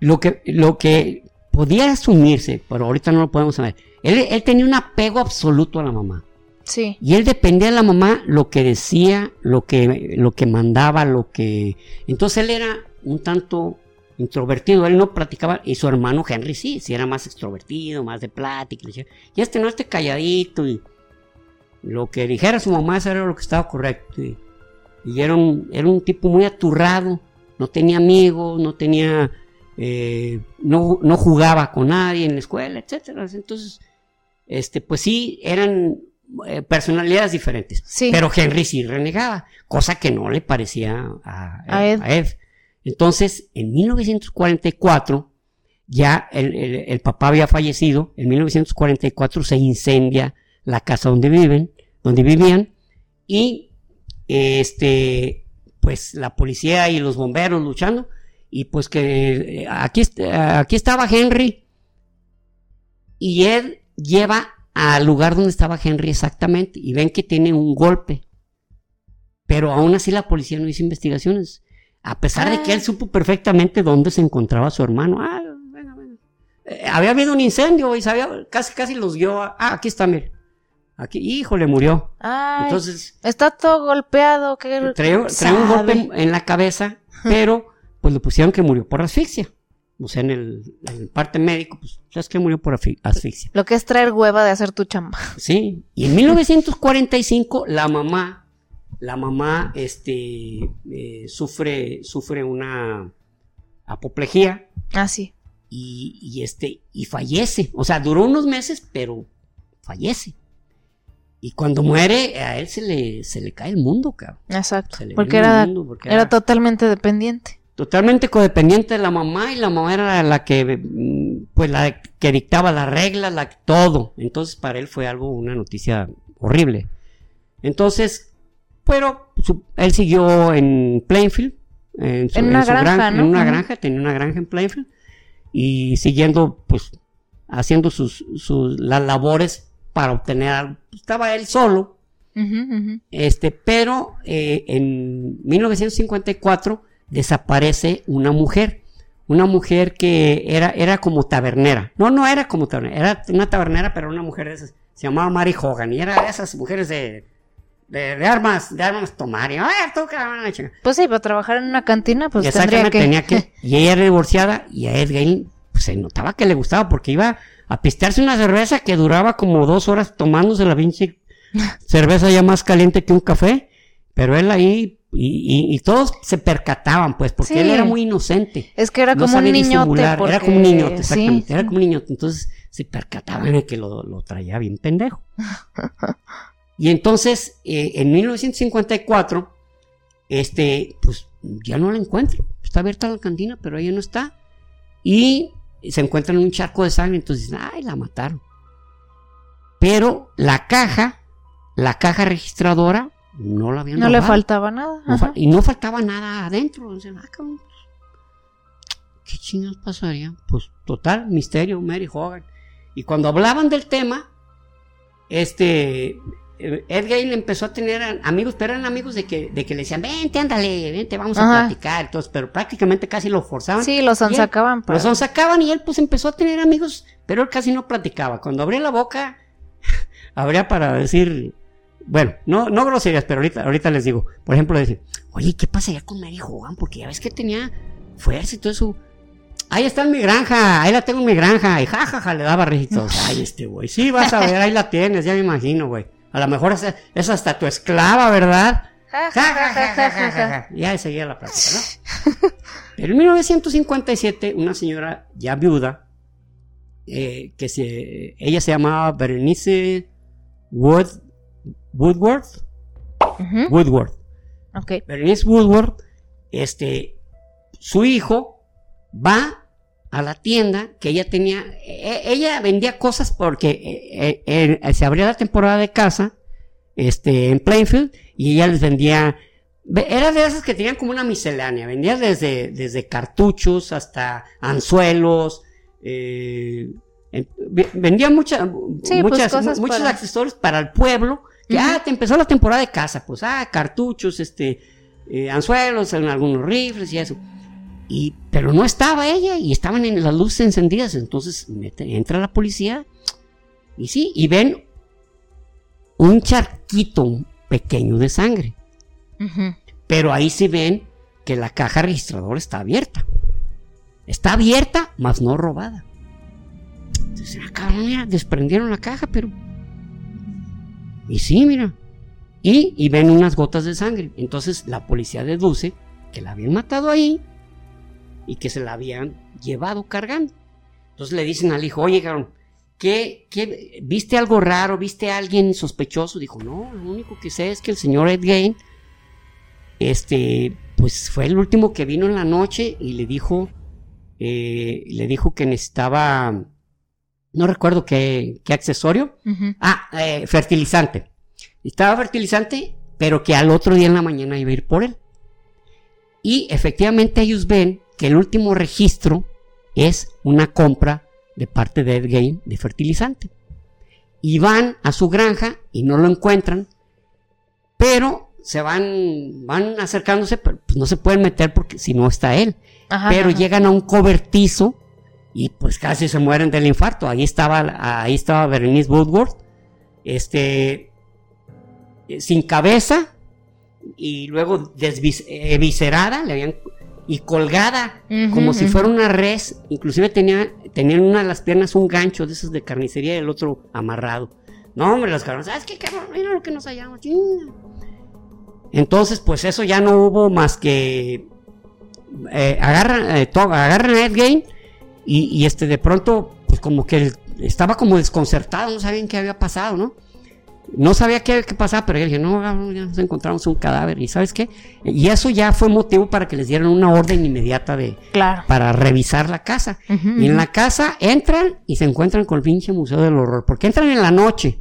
Lo que, lo que podía asumirse, pero ahorita no lo podemos saber, él, él tenía un apego absoluto a la mamá. Y él dependía de la mamá lo que decía, lo que, lo que mandaba, lo que... Entonces él era un tanto introvertido, él no platicaba, y su hermano Henry sí, sí era más extrovertido, más de plática, y este no, este calladito, y lo que dijera su mamá, era lo que estaba correcto, y, era, un, era un tipo muy aturrado, no tenía amigos, no tenía, eh, no, no jugaba con nadie en la escuela, etcétera, entonces, este, pues sí, eran eh, personalidades diferentes, pero Henry sí renegaba, cosa que no le parecía a, a Ed. Entonces, en 1944, ya el, papá había fallecido, en 1944 se incendia la casa donde viven, donde vivían, y este, pues la policía y los bomberos luchando, y pues que aquí, aquí estaba Henry, y él lleva al lugar donde estaba Henry exactamente y ven que tiene un golpe. Pero aún así la policía no hizo investigaciones. A pesar de que él ah. supo perfectamente dónde se encontraba su hermano. Ah, eh, había habido un incendio y sabía, casi, casi los guió. ah, aquí está, mire. Aquí, híjole, murió. Entonces. Está todo golpeado. Que trae, un golpe en la cabeza, pero pues le pusieron que murió por asfixia. O sea, en el, parte médico, pues, ¿sabes que murió por asfixia? Lo que es traer hueva de hacer tu chamba. Sí. Y en 1945, la mamá, la mamá, este, eh, sufre, sufre una apoplejía. Ah, sí. Y, y, este, y fallece. O sea, duró unos meses, pero fallece. Y cuando muere, a él se le, se le cae el mundo, cabrón. Exacto. Porque, era, era, totalmente dependiente. Totalmente codependiente de la mamá y la mamá era la que, mm, pues la que dictaba las reglas, la, todo. Entonces para él fue algo, una noticia horrible. Entonces, pero él siguió en Plainfield. En, una granja, ¿no? En una granja, tenía una granja en Plainfield. Y siguiendo, pues, haciendo sus, sus, las labores para obtener Estaba él solo. Este, pero eh, en 1954 desaparece una mujer. Una mujer que era, era como tabernera. No, no era como tabernera. Era una tabernera, pero una mujer de esas. Se llamaba Mary Hogan. Y era de esas mujeres de, de, armas, de armas tomar. Y, pues sí, para trabajar en una cantina, pues tendría que... tenía que... <laughs> Y ella era divorciada y a Ed Gein pues, se notaba que le gustaba porque iba a pistearse una cerveza que duraba como dos horas tomándose la pinche cerveza ya más caliente que un café, pero él ahí y, todos se percataban, pues, porque él era muy inocente. Es que era como un niñote. Era como un niñote, exactamente. Era como un niñote. Entonces se percataban de que lo, traía bien pendejo. <laughs> y entonces, eh, en 1954, este, pues ya no la encuentro. Está abierta la cantina, pero ella no está. Y se encuentran en un charco de sangre, entonces dicen, ay, la mataron. Pero la caja, la caja registradora, no la habían No le faltaba nada. y no faltaba nada adentro. Ah, ¿Qué chingados pasaría? Pues total, misterio, Mary Hogan. Y cuando hablaban del tema, este, Ed Gein empezó a tener amigos, pero eran amigos de que, de que le decían, vente, ándale, vente, vamos a platicar. Entonces, pero prácticamente casi lo forzaban. Sí, los sonsacaban. Los sonsacaban y él pues empezó a tener amigos, pero él casi no platicaba. Cuando abría la boca, <laughs> abría para decir, bueno, no, no groserías, pero ahorita, ahorita les digo. Por ejemplo, decir, oye, ¿qué pasa ya con Mary Hogan? Porque ya ves que tenía fuerza y todo eso. Ahí está en mi granja, ahí la tengo en mi granja. Y jajaja, le daba registros. <laughs> Ay, este güey. Sí, vas a ver, ahí la tienes, ya me imagino, güey. A lo mejor es, es hasta tu esclava, ¿verdad? Ja, ja, ya seguía la práctica, ¿no? <laughs> Pero en 1957, una señora ya viuda, eh, que se, ella se llamaba Berenice Wood, Woodworth. Woodworth. Okay. Berenice Woodworth, este, su hijo va a la tienda que ella tenía, e, ella vendía cosas porque eh, eh, se abría la temporada de casa, este, en Plainfield, y ella les vendía, era de esas que tenían como una miscelánea, vendía desde, desde cartuchos hasta anzuelos, eh, vendía mucha, pues, muchas, muchos accesorios para el pueblo, que, ah, te empezó la temporada de casa, pues, ah, cartuchos, este, anzuelos, algunos rifles y eso pero no estaba ella y estaban en las luces encendidas. Entonces entra la policía y sí, y ven un charquito pequeño de sangre. Pero ahí sí ven que la caja registradora está abierta. Está abierta, mas no robada. Entonces, ah, mira, desprendieron la caja, pero. Y sí, mira. Y, y ven unas gotas de sangre. Entonces la policía deduce que la habían matado ahí y que se la habían llevado cargando. Entonces le dicen al hijo, oye, ¿qué, ¿qué, viste algo raro? ¿Viste a alguien sospechoso? Dijo, no, lo único que sé es que el señor Ed Gain, este, pues fue el último que vino en la noche y le dijo, eh, le dijo que necesitaba, no recuerdo qué, qué accesorio, ah, eh, fertilizante. Estaba fertilizante, pero que al otro día en la mañana iba a ir por él. Y efectivamente ellos ven que el último registro es una compra de parte de Ed de fertilizante. y van a su granja y no lo encuentran, pero se van, van acercándose, pero pues no se pueden meter porque si no está él. pero llegan a un cobertizo y pues casi se mueren del infarto. Ahí estaba, ahí estaba Berenice Woodward, este, sin cabeza y luego desviscerada, le habían y colgada como si fuera una res. Inclusive tenía, tenían una de las piernas un gancho de esos de carnicería y el otro amarrado. No, hombre, los cabrones, ¿sabes qué cabrón? Mira lo que nos hallamos. Entonces, pues eso ya no hubo más que eh, agarran, eh, agarran a Ed Gain y, este de pronto, pues como que estaba como desconcertado, no sabían qué había pasado, ¿no? No sabía qué, qué pasaba, pero yo dije, no, ya nos encontramos un cadáver. ¿Y sabes qué? Y eso ya fue motivo para que les dieran una orden inmediata de para revisar la casa. Y en la casa entran y se encuentran con el pinche Museo del Horror. Porque entran en la noche.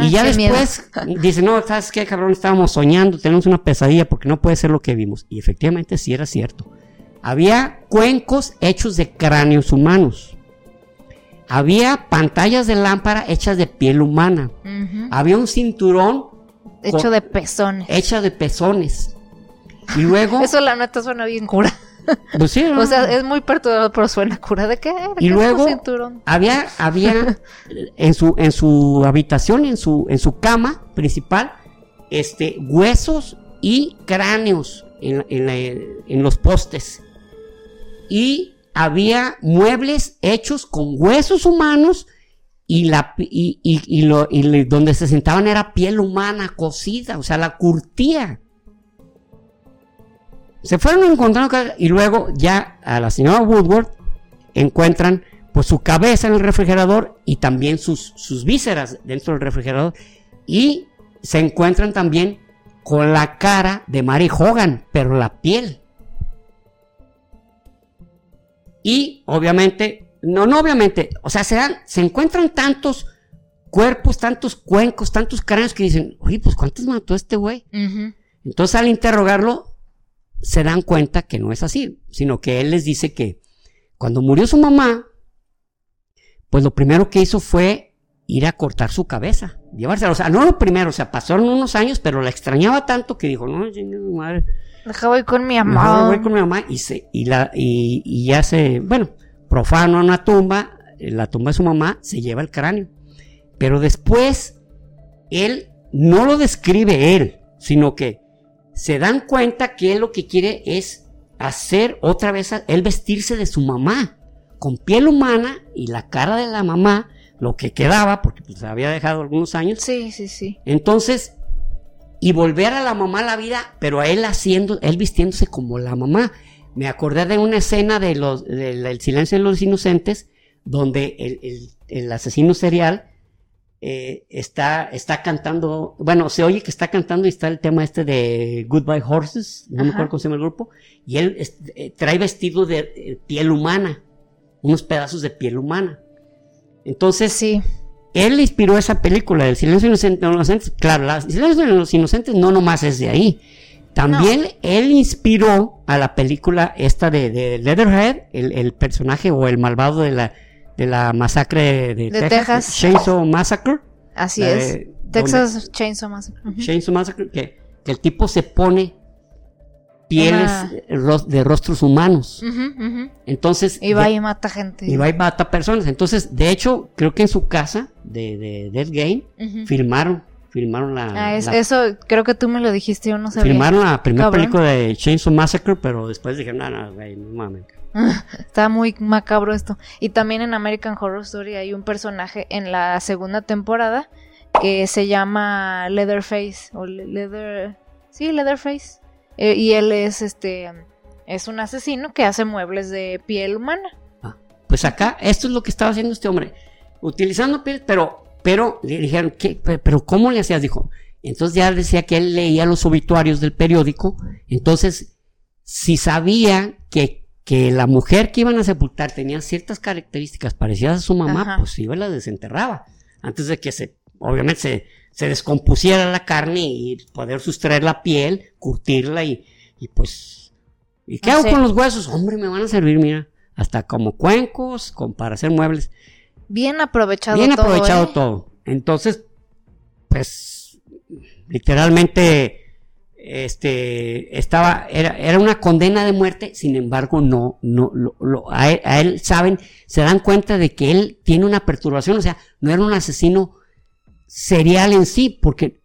y ya después dicen, no, ¿sabes qué, cabrón? Estábamos soñando, tenemos una pesadilla porque no puede ser lo que vimos. Y efectivamente sí era cierto. Había cuencos hechos de cráneos humanos. Había pantallas de lámpara hechas de piel humana. Había un cinturón hecho de pezones. Hecha de pezones. Y luego. <laughs> Eso la neta suena bien cura. Pues sí, O sea, es muy perturbador, pero suena cura. ¿De qué? y luego había, había <laughs> en su, en su habitación, en su, en su cama principal, este, huesos y cráneos en, en los postes. Y había muebles hechos con huesos humanos y, la, y, y, lo, y donde se sentaban era piel humana cocida, o sea, la curtía. Se fueron encontrando y luego ya a la señora Woodward encuentran pues su cabeza en el refrigerador y también sus, sus vísceras dentro del refrigerador y se encuentran también con la cara de Mary Hogan, pero la piel. Y obviamente, no, no obviamente, o sea, se, dan, se encuentran tantos cuerpos, tantos cuencos, tantos cráneos que dicen, oye, pues ¿cuántos mató este güey? Entonces al interrogarlo, se dan cuenta que no es así, sino que él les dice que cuando murió su mamá, pues lo primero que hizo fue ir a cortar su cabeza, llevársela, o sea, no lo primero, o sea, pasaron unos años, pero la extrañaba tanto que dijo, no, madre, Deja voy con mi mamá. voy con mi mamá y, se, y, la, y, ya se, bueno, profano una tumba, la tumba de su mamá, se lleva el cráneo. Pero después, él no lo describe él, sino que se dan cuenta que él lo que quiere es hacer otra vez, él vestirse de su mamá, con piel humana y la cara de la mamá, lo que quedaba, porque pues había dejado algunos años. Sí, sí, sí. Entonces, y volver a la mamá a la vida, pero a él haciendo, él vistiéndose como la mamá. Me acordé de una escena de los, del silencio de los inocentes, donde el, el, asesino serial eh, está, está cantando, bueno, se oye que está cantando y está el tema este de Goodbye Horses, no me acuerdo cómo se llama el grupo, y él eh, trae vestido de eh, piel humana, unos pedazos de piel humana. Entonces, sí él inspiró esa película, El silencio de los inocentes. Claro, El silencio de los inocentes no nomás es de ahí. También él inspiró a la película esta de, Leatherhead, el, personaje o el malvado de la, de la masacre de, Texas, Chainsaw Massacre. Así es. Texas Chainsaw Massacre. Chainsaw Massacre, que, que el tipo se pone pieles de rostros humanos. Entonces. Y va y mata gente. Y va y mata personas. Entonces, de hecho, creo que en su casa de, de Death Game filmaron. Filmaron la, ah, Eso creo que tú me lo dijiste, yo no sabía. Filmaron la primera película de Chainsaw Massacre, pero después dijeron, no, no, güey, no mames. <laughs> Está muy macabro esto. Y también en American Horror Story hay un personaje en la segunda temporada que se llama Leatherface. O Leather. Sí, Leatherface. Eh, y él es este es un asesino que hace muebles de piel humana. Ah, pues acá, esto es lo que estaba haciendo este hombre. Utilizando piel, pero, pero le dijeron, ¿qué? ¿Pero cómo le hacías? Dijo. Entonces ya decía que él leía los obituarios del periódico. Entonces, si sabía que, que la mujer que iban a sepultar tenía ciertas características parecidas a su mamá, pues iba y la desenterraba. Antes de que se, obviamente se, se descompusiera la carne y poder sustraer la piel, curtirla y, y pues... ¿Y qué hago con los huesos? Hombre, me van a servir, mira, hasta como cuencos, para hacer muebles. Bien aprovechado todo. Bien aprovechado ¿eh? todo. Entonces, pues, literalmente, este, estaba, era, era una condena de muerte, sin embargo, no, no, lo, a, él, saben, se dan cuenta de que él tiene una perturbación, o sea, no era un asesino serial en sí, porque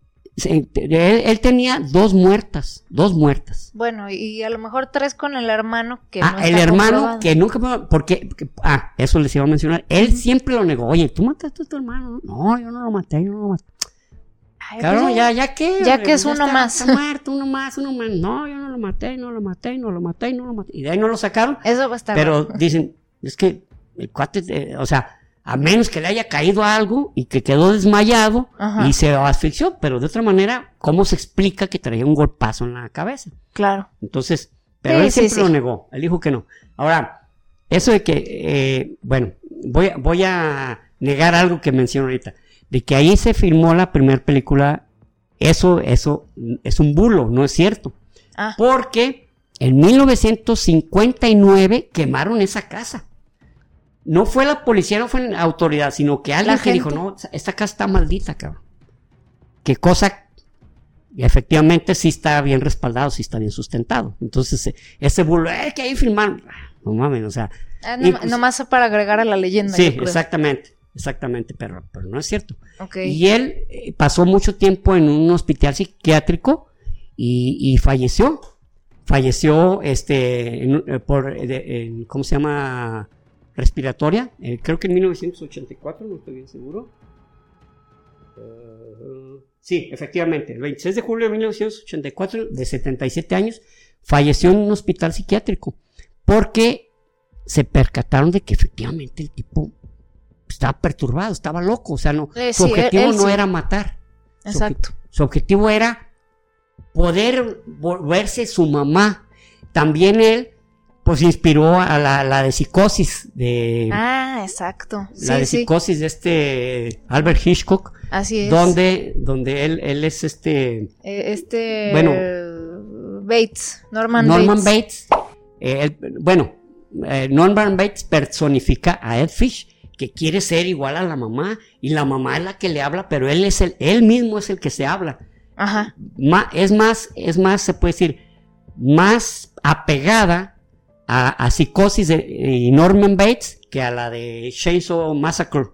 él, tenía dos muertas, dos muertas. Bueno, y a lo mejor tres con el hermano que Ah, el hermano que nunca, porque, ah, eso les iba a mencionar, él siempre lo negó, oye, tú mataste a tu hermano, no, yo no lo maté, yo no lo maté. claro, pues, ya, ya que. Ya que es uno más. Está muerto, uno más, uno más. No, yo no lo maté, no lo maté, no lo maté, no lo maté. Y de ahí no lo sacaron. Eso va a estar Pero dicen, es que el cuate, o sea, a menos que le haya caído algo y que quedó desmayado y se asfixió, pero de otra manera, ¿cómo se explica que traía un golpazo en la cabeza? Claro. Entonces, pero él siempre lo negó, él dijo que no. Ahora, eso de que, eh, bueno, voy, voy a negar algo que menciono ahorita, de que ahí se filmó la primera película, eso, eso es un bulo, no es cierto. Ah. Porque en 1959 quemaron esa casa no fue la policía, no fue la autoridad, sino que alguien que dijo, no, esta casa está maldita, cabrón. Qué cosa, efectivamente sí está bien respaldado, sí está bien sustentado. Entonces, eh, ese bulo, eh, que ahí firmaron, no mames, o sea. Ah, pues nomás para agregar a la leyenda. Sí, exactamente, exactamente, pero, pero no es cierto. Y él eh, pasó mucho tiempo en un hospital psiquiátrico y, falleció. Falleció, este, eh, por, ¿cómo se llama? Respiratoria, eh, creo que en 1984, no estoy bien seguro. Eh, sí, efectivamente, el 26 de julio de 1984, de 77 años, falleció en un hospital psiquiátrico porque se percataron de que efectivamente el tipo estaba perturbado, estaba loco, o sea, no, eh, su objetivo no era matar. Exacto. su objetivo era poder volverse su mamá. También él pues inspiró a la, de psicosis de... Ah, exacto. La de psicosis de este Albert Hitchcock. Así es. Donde, donde él, él es este... Eh, este... Bueno. Bates, Norman, Norman Bates. Eh, bueno, eh, Norman Bates personifica a Ed Fish, que quiere ser igual a la mamá, y la mamá es la que le habla, pero él es el, él mismo es el que se habla. Ajá. es más, es más, se puede decir, más apegada a, Psicosis de Norman Bates que a la de Chainsaw Massacre.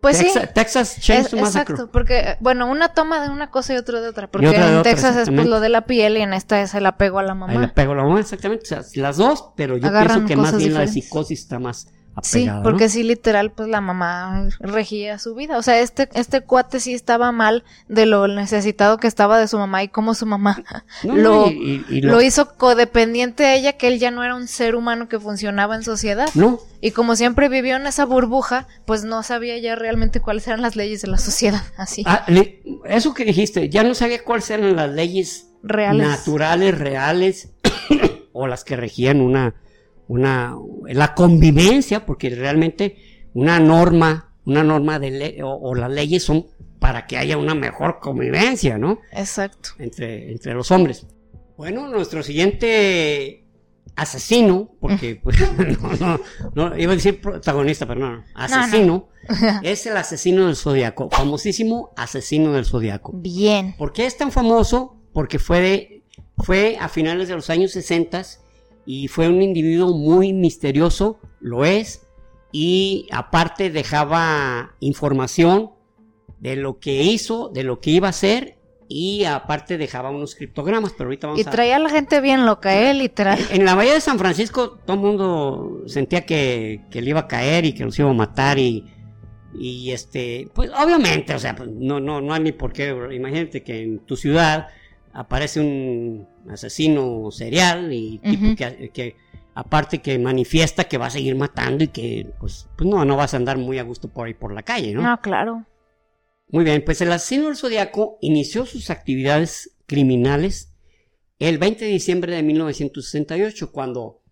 Pues sí. Texas Chainsaw Massacre. Exacto, porque, bueno, una toma de una cosa y otra de otra. Porque en Texas es pues, lo de la piel y en esta es el apego a la mamá. El apego a la mamá, exactamente. O sea, las dos, pero yo pienso que más bien la de psicosis está más sí, porque sí, literal, pues la mamá regía su vida. O sea, este, este cuate sí estaba mal de lo necesitado que estaba de su mamá y cómo su mamá <laughs> lo, lo, hizo codependiente a ella, que él ya no era un ser humano que funcionaba en sociedad. No. Y como siempre vivió en esa burbuja, pues no sabía ya realmente cuáles eran las leyes de la sociedad. <laughs> Así. Ah, eso que dijiste, ya no sabía cuáles eran las leyes reales. naturales, reales, <coughs> o las que regían una una, la convivencia, porque realmente una norma, una norma de ley o, las leyes son para que haya una mejor convivencia, ¿no? Exacto. Entre, entre los hombres. Bueno, nuestro siguiente asesino, porque <laughs> pues, <laughs> no, no, iba a decir protagonista, pero no, asesino, <laughs> es el asesino del zodiaco, famosísimo asesino del zodiaco. Bien. ¿Por qué es tan famoso? Porque fue de, fue a finales de los años 60 y fue un individuo muy misterioso, lo es, y aparte dejaba información de lo que hizo, de lo que iba a hacer y aparte dejaba unos criptogramas, pero ahorita vamos y traía a la gente bien loca, ¿eh? Literal. En la bahía de San Francisco todo el mundo sentía que, que le iba a caer y que los iba a matar y, y este, pues obviamente, o sea, pues, no, no, no hay ni por qué, imagínate que en tu ciudad aparece un asesino serial y tipo que, aparte que manifiesta que va a seguir matando y que pues, pues, no, no vas a andar muy a gusto por ahí por la calle, ¿no? No, claro. Muy bien, pues el asesino del zodiaco inició sus actividades criminales el 20 de diciembre de 1968 cuando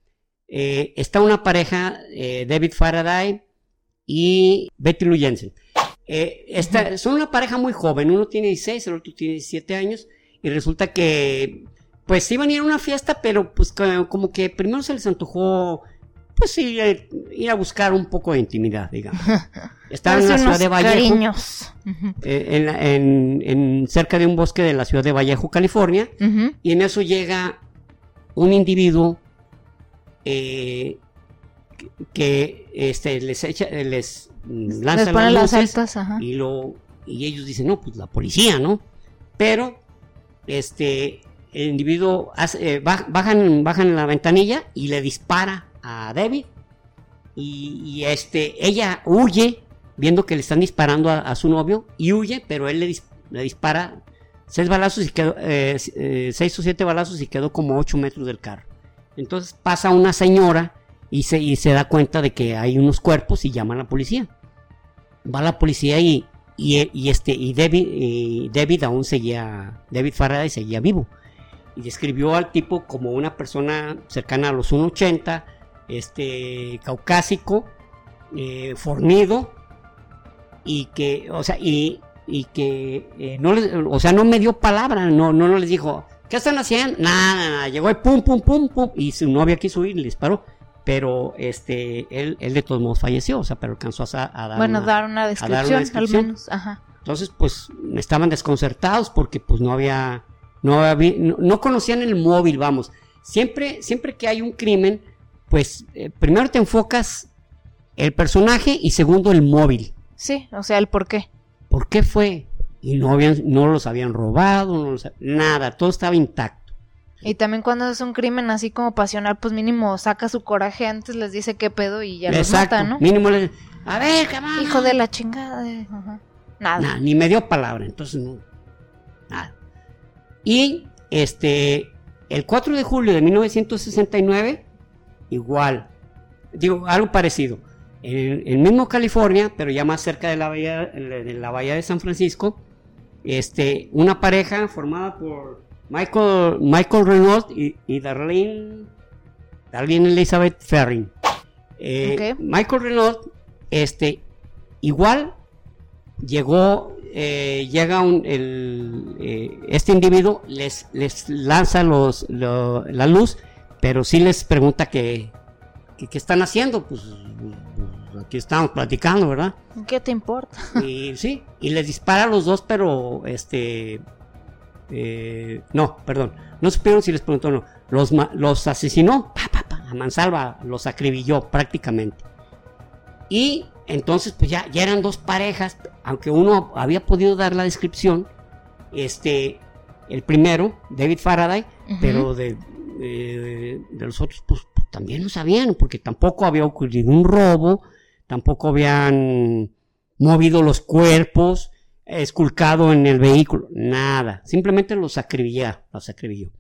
eh, está una pareja, eh, David Faraday y Betty Lou Jensen. Eh, son una pareja muy joven, uno tiene 16, el otro tiene 17 años y resulta que pues iban a ir a una fiesta, pero pues como que primero se les antojó pues sí, eh, ir a buscar un poco de intimidad, digamos. <laughs> Estaba en la ciudad de Vallejo, eh, en, cerca de un bosque de la ciudad de Vallejo, California, y en eso llega un individuo eh, que, este, les echa, les lanza las luces y lo y ellos dicen no, pues la policía, ¿no? Pero este el individuo hace, bajan bajan la ventanilla y le dispara a David y, este ella huye viendo que le están disparando a, su novio y huye, pero él le, dispara seis balazos y quedó eh, eh, seis o siete balazos y quedó como ocho metros del carro. Entonces pasa una señora y se, y se da cuenta de que hay unos cuerpos y llama a la policía. Va la policía y, y, este y David, y David aún seguía David Faraday seguía vivo y describió al tipo como una persona cercana a los 1.80 este, caucásico, eh, fornido, y que, o sea, y, y que eh, no les, o sea, no me dio palabra, no, no, no les dijo, ¿qué están haciendo? Nada, nada, llegó y pum, pum, pum, pum, y su novia quiso ir y le disparó. Pero este, él, él de todos modos falleció, o sea, pero alcanzó a, dar, bueno, una, dar, una descripción, al menos. Ajá. Entonces, pues, estaban desconcertados porque pues no había, no había, no conocían el móvil, vamos. Siempre, siempre que hay un crimen, pues eh, primero te enfocas el personaje y segundo el móvil. Sí, o sea, el por qué. ¿Por qué fue? Y no, habían, no los habían robado, no nada, todo estaba intacto. Y también cuando es un crimen así como pasional, pues mínimo saca su coraje antes, les dice qué pedo y ya los mata, ¿no? Mínimo les a ver, Hijo de la chingada. Nada. Ni me dio palabra, entonces no. Nada. Y este, el 4 de julio de 1969 igual, digo, algo parecido. En el mismo California, pero ya más cerca de la bahía de, la bahía de San Francisco, este, una pareja formada por Michael, Michael Renault y, Darlene, Darlene Elizabeth Ferring. Eh, Michael Renault, este, igual llegó, eh, llega un, el, eh, este individuo, les, les lanza los, la luz pero sí les pregunta qué están haciendo, pues, pues, aquí estamos platicando, ¿verdad? ¿Qué te importa? Y sí, y les dispara a los dos, pero este eh, no, perdón, no supieron si les preguntó o no, los, los asesinó, a mansalva, los acribilló prácticamente. Y entonces, pues ya, ya eran dos parejas, aunque uno había podido dar la descripción, este, el primero, David Faraday, pero de, de los otros, pues, también no sabían, porque tampoco había ocurrido un robo, tampoco habían movido los cuerpos, esculcado en el vehículo, nada, simplemente los acribilló, los acribilló.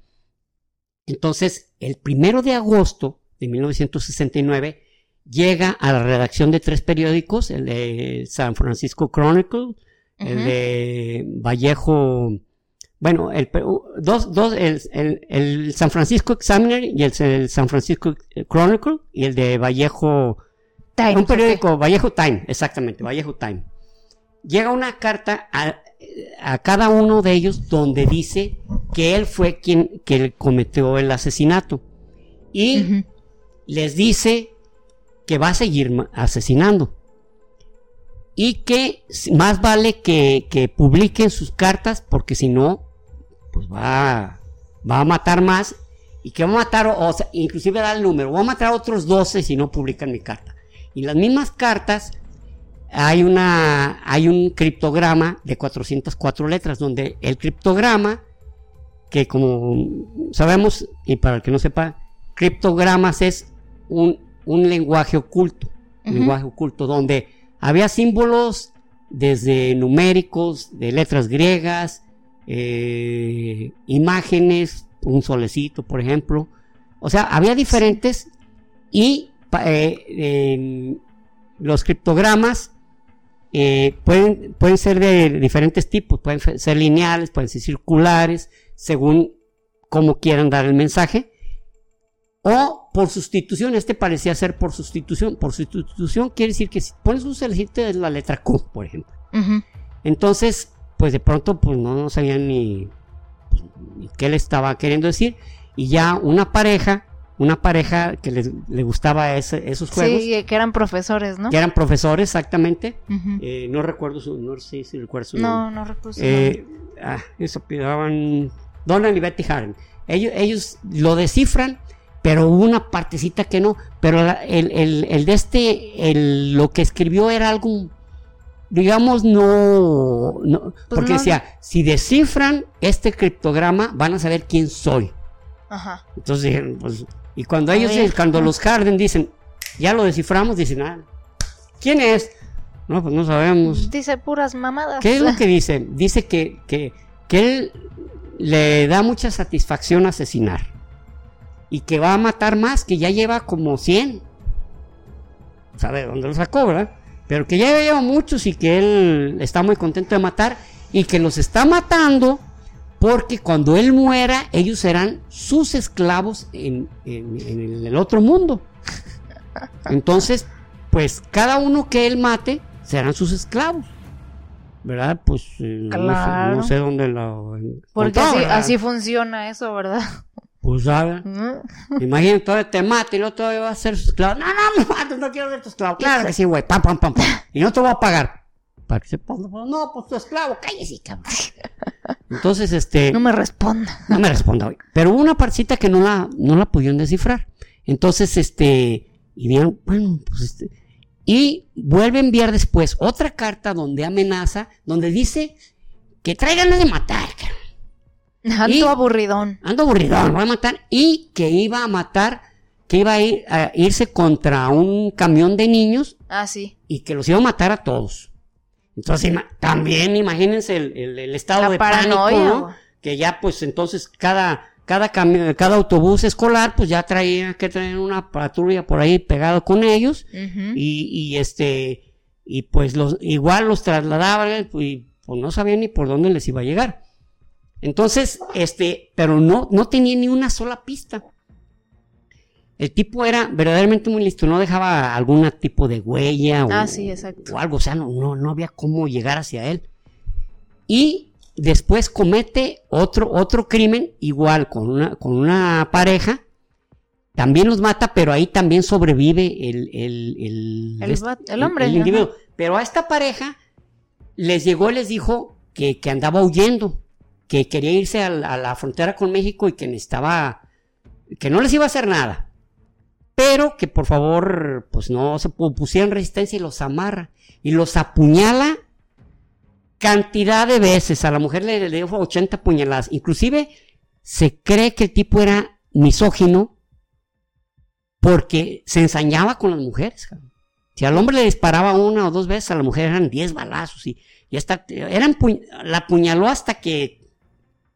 Entonces, el primero de agosto de 1969, llega a la redacción de tres periódicos, el de San Francisco Chronicle, el de Vallejo bueno, el, dos, dos, el, el, San Francisco Examiner y el, San Francisco Chronicle y el de Vallejo Time. Un periódico, Vallejo Time, exactamente, Vallejo Time. Llega una carta a, a, cada uno de ellos donde dice que él fue quien que cometió el asesinato. Y les dice que va a seguir asesinando y que más vale que, que, publiquen sus cartas porque si no pues va, va a matar más y que va a matar, o sea, inclusive da el número, va a matar a otros 12 si no publican mi carta. Y las mismas cartas hay, una, hay un criptograma de 404 letras, donde el criptograma, que como sabemos, y para el que no sepa, criptogramas es un, un lenguaje oculto, lenguaje oculto, donde había símbolos desde numéricos, de letras griegas, eh, imágenes, un solecito, por ejemplo. O sea, había diferentes y eh, los criptogramas eh, pueden, pueden ser de diferentes tipos, pueden ser lineales, pueden ser circulares, según cómo quieran dar el mensaje. O por sustitución, este parecía ser por sustitución. Por sustitución quiere decir que si pones un la letra Q, por ejemplo. Entonces, pues de pronto pues no, sabían ni, qué le estaba queriendo decir. Y ya una pareja una pareja que les, le gustaba esos juegos. Sí, que eran profesores, ¿no? Que eran profesores, exactamente. eh, no recuerdo su, no sé si recuerdo su No, no recuerdo su eh, ah, eso pidaban Donald y Betty Harden. Ellos, ellos lo descifran, pero hubo una partecita que no. Pero el, el, el, de este, el, lo que escribió era algo, digamos, no. no pues porque decía, si descifran este criptograma, van a saber quién soy. Ajá. Entonces dijeron, pues y cuando ellos, cuando los Harden dicen, ya lo desciframos, dicen, ah, ¿quién es? No, pues no sabemos. Dice puras mamadas. ¿Qué es lo que <laughs> dice? Dice que, que, que él le da mucha satisfacción asesinar. Y que va a matar más, que ya lleva como 100. ¿Sabe dónde los sacó, verdad? Pero que ya lleva muchos y que él está muy contento de matar. Y que los está matando porque cuando él muera, ellos serán sus esclavos en, el otro mundo. Entonces, pues cada uno que él mate serán sus esclavos. ¿Verdad? Pues eh, no, sé, dónde lo. Porque así, funciona eso, ¿verdad? Pues sabes. Imagínate, todavía te mate y luego todavía va a ser su esclavo. No, no, no mates, no quiero ser tu esclavo. Claro que sí, güey. Pam, pam, pam, pam. Y no te voy a pagar para que se no, pues tu esclavo, cállese, cabrón. Entonces, este. No me responda. No me responda hoy. Pero hubo una partita que no la, no la pudieron descifrar. Entonces, este. Y vieron, bueno, pues este. Y vuelve a enviar después otra carta donde amenaza, donde dice que trae ganas de matar, Ando aburridón. Ando aburridón, voy a matar. Y que iba a matar, que iba a, ir, a irse contra un camión de niños. Ah, sí. Y que los iba a matar a todos. Entonces, también imagínense el, estado de pánico, Que ya, pues, entonces, cada, cada, cada autobús escolar, pues, ya traía que traer una patrulla por ahí pegado con ellos. y, y, este, y pues, los, igual los trasladaban, y pues, no sabían ni por dónde les iba a llegar. Entonces, este, pero no, no tenía ni una sola pista. El tipo era verdaderamente muy listo, no dejaba algún tipo de huella o, ah, algo, o sea, no, no, había cómo llegar hacia él. Y después comete otro, otro crimen, igual con una, con una pareja, también los mata, pero ahí también sobrevive el, el, el, hombre. El, individuo. Pero a esta pareja les llegó y les dijo que, andaba huyendo, que quería irse a la, a la frontera con México y que necesitaba, que no les iba a hacer nada pero que por favor, pues no se pusieran resistencia y los amarra y los apuñala cantidad de veces. A la mujer le, dio 80 puñaladas. Inclusive se cree que el tipo era misógino porque se ensañaba con las mujeres. Si al hombre le disparaba una o dos veces, a la mujer eran 10 balazos y, y hasta eran la apuñaló hasta que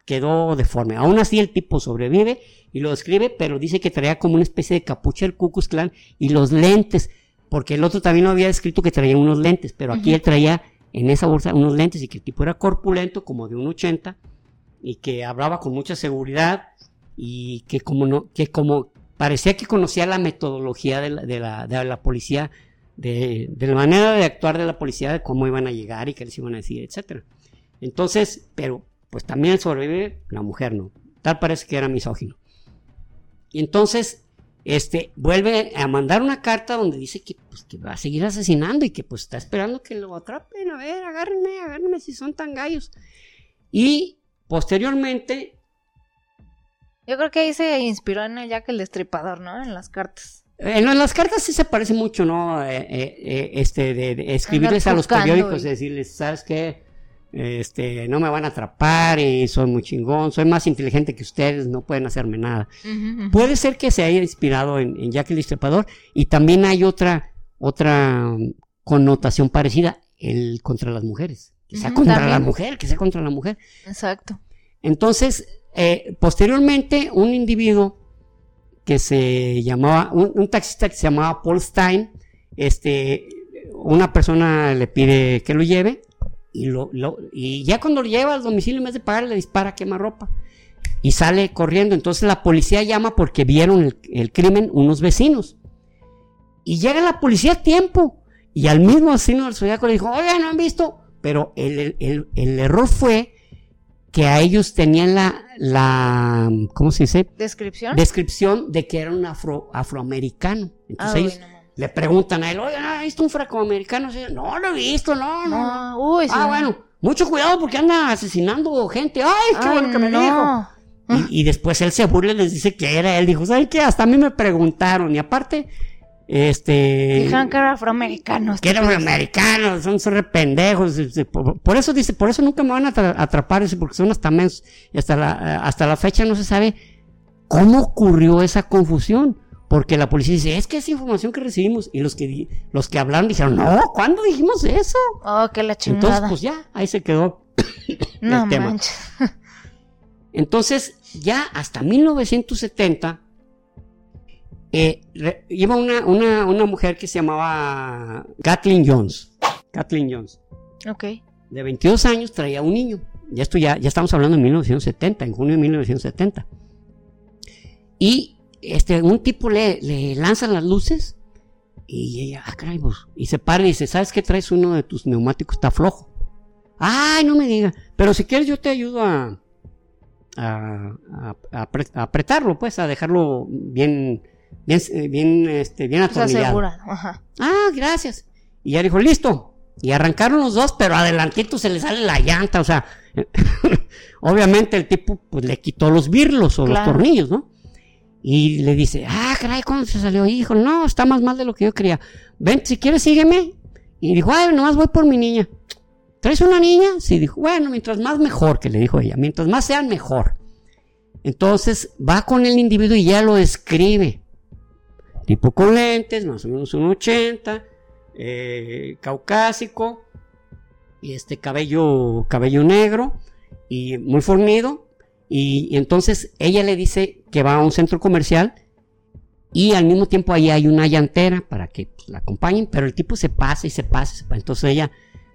quedó deforme. Aún así el tipo sobrevive y lo describe, pero dice que traía como una especie de capucha el Ku Clan y los lentes, porque el otro también lo había escrito que traía unos lentes, pero aquí él traía en esa bolsa unos lentes y que el tipo era corpulento, como de un 80, y que hablaba con mucha seguridad y que como no, que como parecía que conocía la metodología de la, de la, de la policía, de, de, la manera de actuar de la policía, de cómo iban a llegar y qué les iban a decir, etcétera. Entonces, pero pues también sobrevive la mujer, ¿no? Tal parece que era misógino. Y entonces, este, vuelve a mandar una carta donde dice que, pues, que va a seguir asesinando y que pues está esperando que lo atrapen. A ver, agárrenme, agárrenme si son tan gallos. Y posteriormente... Yo creo que ahí se inspiró en el Jack el Destripador, ¿no? En las cartas. En las cartas sí se parece mucho, ¿no? Eh, eh, eh, este, de, escribirles a los periódicos, y... decirles, ¿sabes qué? Este, no me van a atrapar y soy muy chingón, soy más inteligente que ustedes, no pueden hacerme nada. Puede ser que se haya inspirado en, Jack el Destripador y también hay otra, otra connotación parecida, el contra las mujeres. Que sea contra la mujer, que sea contra la mujer. Exacto. Entonces, eh, posteriormente, un individuo que se llamaba, un, un, taxista que se llamaba Paul Stein, este, una persona le pide que lo lleve, y, lo, y ya cuando lo lleva al domicilio, en vez de pagar, le dispara, quema ropa. Y sale corriendo. Entonces la policía llama porque vieron el, crimen unos vecinos. Y llega la policía a tiempo. Y al mismo vecino del zodiaco le dijo, oye, no han visto. Pero el, el, el error fue que a ellos tenían la, la ¿cómo se dice? Descripción. Descripción de que era un afro, afroamericano. Entonces ellos le preguntan a él, oye, ¿has visto un afroamericano? No, lo he visto, no, no. Uy, ah, bueno, mucho cuidado porque anda asesinando gente. Ay, qué bueno que me dijo. Y, y, después él se burla y les dice que era él. Dijo, ¿sabes qué? Hasta a mí me preguntaron. Y aparte, este. Dijeron que eran afroamericanos. Que eran afroamericanos, son, son pendejos. Por, eso dice, por eso nunca me van a atrapar, porque son hasta menos. Y hasta la, hasta la fecha no se sabe cómo ocurrió esa confusión. Porque la policía dice, es que es información que recibimos. Y los que, los que hablaron dijeron, no, ¿cuándo dijimos eso? Oh, que la chingada. Entonces, pues ya, ahí se quedó <coughs> no el tema. <laughs> Entonces, ya hasta 1970 eh, iba una, una, una, mujer que se llamaba Kathleen Jones. Kathleen Jones. Ok. De 22 años traía un niño. Ya, esto ya, ya estamos hablando de 1970, en junio de 1970. Y este, un tipo le, le lanza las luces y ella, ah, caray, pues", y se para y dice, ¿sabes qué traes uno de tus neumáticos? Está flojo. Ay, no me diga. Pero si quieres yo te ayudo a, a, a apretarlo, pues, a dejarlo bien bien, eh, bien, este, bien atornillado. Ah, gracias. Y ya dijo, listo. Y arrancaron los dos, pero adelantito se le sale la llanta, o sea, <laughs> obviamente el tipo pues le quitó los birlos o los tornillos, ¿no? Y le dice, ah, caray, ¿cuándo se salió? Hijo, no, está más mal de lo que yo quería. Ven, si quieres, sígueme. Y dijo, ay, nomás voy por mi niña. ¿Traes una niña? Sí, dijo, bueno, mientras más mejor, que le dijo ella, mientras más sean mejor. Entonces va con el individuo y ya lo escribe tipo con lentes, más o menos un 80, eh, caucásico, y este cabello, cabello negro y muy fornido. Y, entonces ella le dice que va a un centro comercial y al mismo tiempo ahí hay una llantera para que pues, la acompañen, pero el tipo se pasa y se pasa. Entonces ella,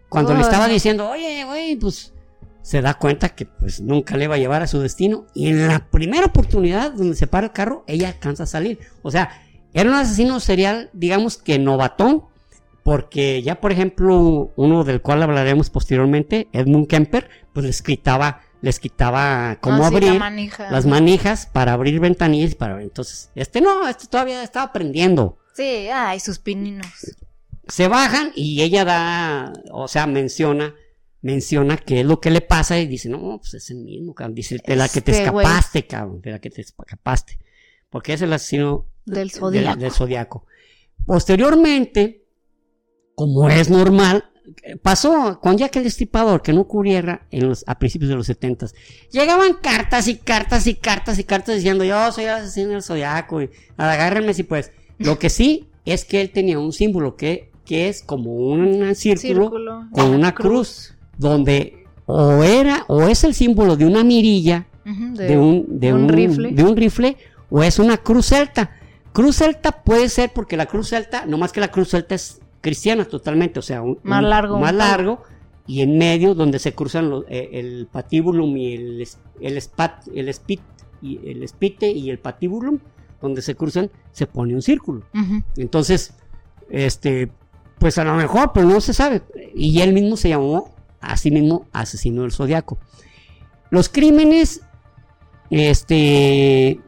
cuando le estaba diciendo, oye, oye, pues se da cuenta que pues nunca le va a llevar a su destino. Y en la primera oportunidad donde se para el carro, ella alcanza a salir. O sea, era un asesino serial, digamos que novatón, porque ya por ejemplo uno del cual hablaremos posteriormente, Edmund Kemper, pues les quitaba, les quitaba cómo ah, abrir las manijas para abrir ventanillas para entonces este no, este todavía estaba aprendiendo. Sí, ay, sus pininos. Se bajan y ella da, o sea, menciona menciona qué es lo que le pasa y dice, no, pues es el mismo, cabrón. Dice, de la que te este escapaste, cabrón, de la que te escapaste. Porque es el asesino del zodiaco. Posteriormente, como es normal, pasó con Jack el Destripador, que no ocurriera en los, a principios de los 70 Llegaban cartas y cartas y cartas y cartas diciendo, yo soy el asesino del zodiaco, y agárrenme si pues. Lo que sí es que él tenía un símbolo que, que es como un círculo, con una cruz, donde o era, o es el símbolo de una mirilla, de, un, de, un, rifle. de un rifle, o es una cruz celta. Cruz celta puede ser porque la cruz celta, no más que la cruz celta es cristiana totalmente, o sea, un, más largo. Más largo y en medio donde se cruzan eh, el patibulum y el, el, spat, el, spit, y el spite y el patibulum, donde se cruzan, se pone un círculo. Entonces, este, pues a lo mejor, pero no se sabe. Y él mismo se llamó a sí mismo asesino del zodiaco. Los crímenes, este,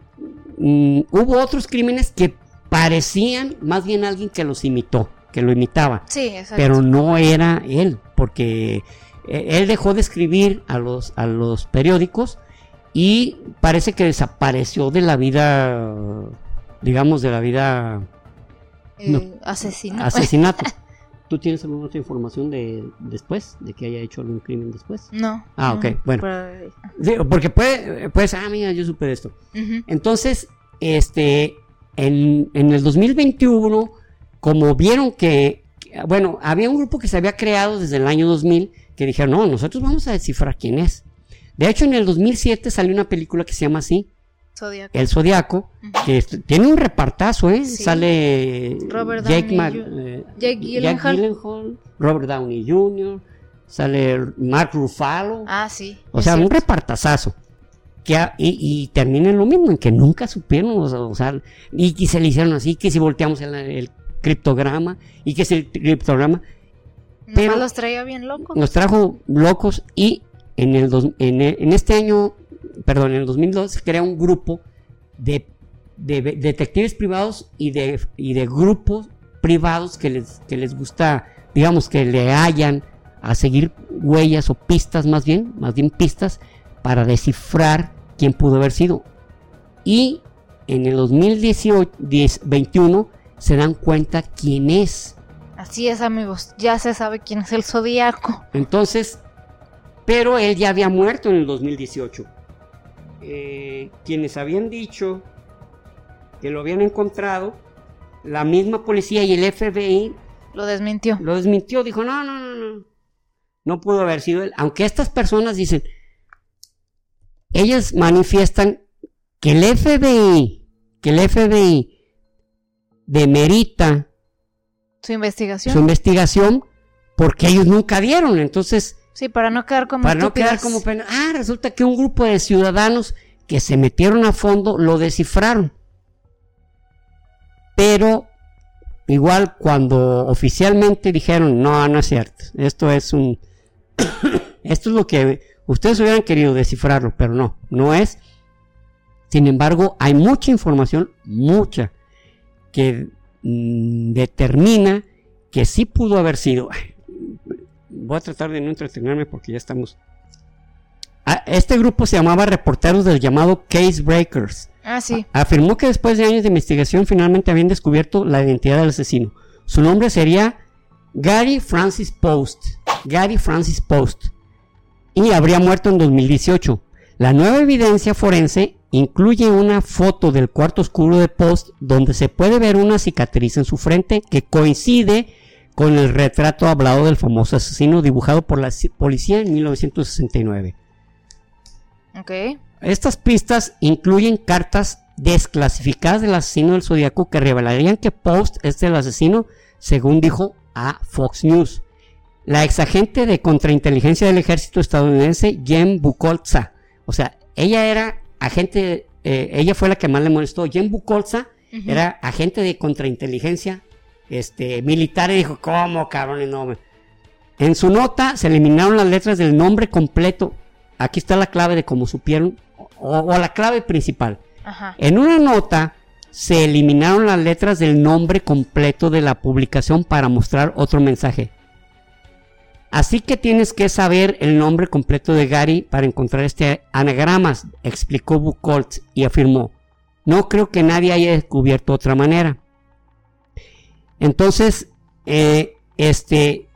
Mm, hubo otros crímenes que parecían más bien alguien que los imitó, que lo imitaba. Sí, Pero no era él, porque eh, él dejó de escribir a los, a los periódicos y parece que desapareció de la vida, digamos, de la vida... Eh, asesinato. Asesinato. <laughs> ¿Tú tienes alguna otra información de después, de que haya hecho algún crimen después? No. Ah, ok, bueno. porque puede, pues, ah, mira, yo supe de esto. Entonces, este, en, en, el 2021, como vieron que, bueno, había un grupo que se había creado desde el año 2000 que dijeron, no, nosotros vamos a descifrar quién es. De hecho, en el 2007 salió una película que se llama así, el Zodiaco, que tiene un repartazo, ¿eh? Sale Robert Jake, eh, Gyllenhaal, Robert Downey Jr., sale Mark Ruffalo. Ah, sí. O sea, un repartazazo. Que, y, termina en lo mismo, en que nunca supieron, o sea, y, se le hicieron así, que si volteamos el, criptograma, y que es el criptograma. Pero los traía bien locos. Nos trajo locos y en, el en, este año, perdón, en el 2002 se crea un grupo de, detectives privados y de, y de grupos privados que les, que les gusta, digamos, que le hayan a seguir huellas o pistas más bien, más bien pistas, para descifrar quién pudo haber sido. Y en el 2021 se dan cuenta quién es. Así es, amigos, ya se sabe quién es el zodiaco. Entonces, pero él ya había muerto en el 2018. Eh, quienes habían dicho que lo habían encontrado, la misma policía y el FBI lo desmintió. Lo desmintió, dijo, no, no, no, no. No pudo haber sido él. Aunque estas personas dicen, ellas manifiestan que el FBI, que el FBI demerita su investigación. Su investigación porque ellos nunca vieron. Entonces, Sí, para no quedar como Para no quedar como. Ah, resulta que un grupo de ciudadanos que se metieron a fondo lo descifraron. Pero igual cuando oficialmente dijeron, no, no es cierto, esto es un... <coughs> esto es lo que ustedes hubieran querido descifrarlo, pero no, no es. Sin embargo, hay mucha información, mucha, que mm, determina que sí pudo haber sido voy a tratar de no entretenerme porque ya estamos. Ah, este grupo se llamaba Reporteros del llamado Case Breakers. Ah, sí. Afirmó que después de años de investigación finalmente habían descubierto la identidad del asesino. Su nombre sería Gary Francis Post. Gary Francis Post. Y habría muerto en 2018. La nueva evidencia forense incluye una foto del cuarto oscuro de Post donde se puede ver una cicatriz en su frente que coincide con el retrato hablado del famoso asesino dibujado por la policía en 1969. Ok. Estas pistas incluyen cartas desclasificadas del asesino del zodiaco que revelarían que Post es el asesino, según dijo a Fox News. La exagente de contrainteligencia del ejército estadounidense, Jen Bukolza. O sea, ella era agente, eh, ella fue la que más le molestó. Jen Bukolza era agente de contrainteligencia este, militar y dijo, ¿cómo, cabrón? No, en su nota se eliminaron las letras del nombre completo. Aquí está la clave de cómo supieron, o, la clave principal. En una nota se eliminaron las letras del nombre completo de la publicación para mostrar otro mensaje. Así que tienes que saber el nombre completo de Gary para encontrar este anagrama, explicó Buchholz y afirmó. No creo que nadie haya descubierto otra manera. Entonces, eh, este,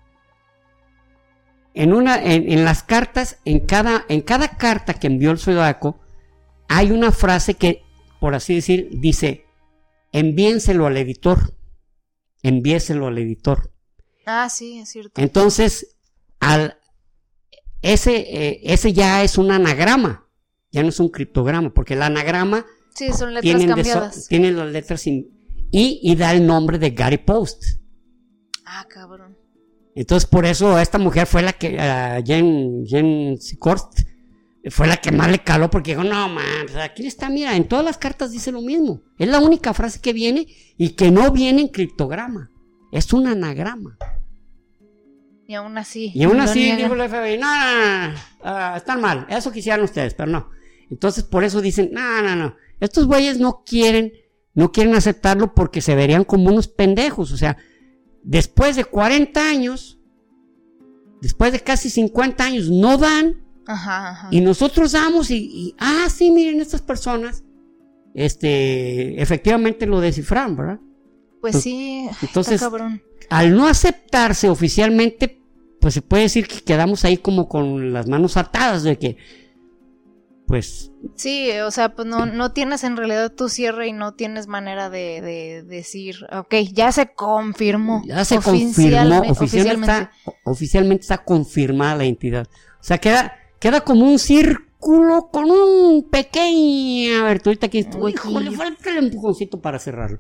en, una, en, las cartas, en cada, en cada carta que envió el zodiaco, hay una frase que, por así decir, dice, envíenselo al editor, envíeselo al editor. Ah, sí, es cierto. Entonces, al, ese, eh, ese ya es un anagrama, ya no es un criptograma, porque el anagrama sí, son letras cambiadas. tienen las letras y, da el nombre de Gary Post. Ah, cabrón. Entonces, por eso esta mujer fue la que, uh, Jen, Jen fue la que más le caló porque dijo, no, man, aquí está, mira, en todas las cartas dice lo mismo. Es la única frase que viene y que no viene en criptograma. Es un anagrama. Y aún así. Y aún así dijo el FBI, no, no, no, ah, están mal. Eso quisieran ustedes, pero no. Entonces, por eso dicen, no, no, no. Estos güeyes no quieren no quieren aceptarlo porque se verían como unos pendejos. O sea, después de 40 años, después de casi 50 años, no dan. Y nosotros damos y, ah, sí, miren, estas personas, este, efectivamente lo descifran, ¿verdad? Pues sí, entonces, al no aceptarse oficialmente, pues se puede decir que quedamos ahí como con las manos atadas de que pues... Sí, o sea, pues no, no tienes en realidad tu cierre y no tienes manera de, decir, ok, ya se confirmó. Ya se confirmó, oficialmente, oficialmente. Está, confirmada la entidad. O sea, queda, queda como un círculo con un pequeño aberturita aquí. Híjole, falta el empujoncito para cerrarlo.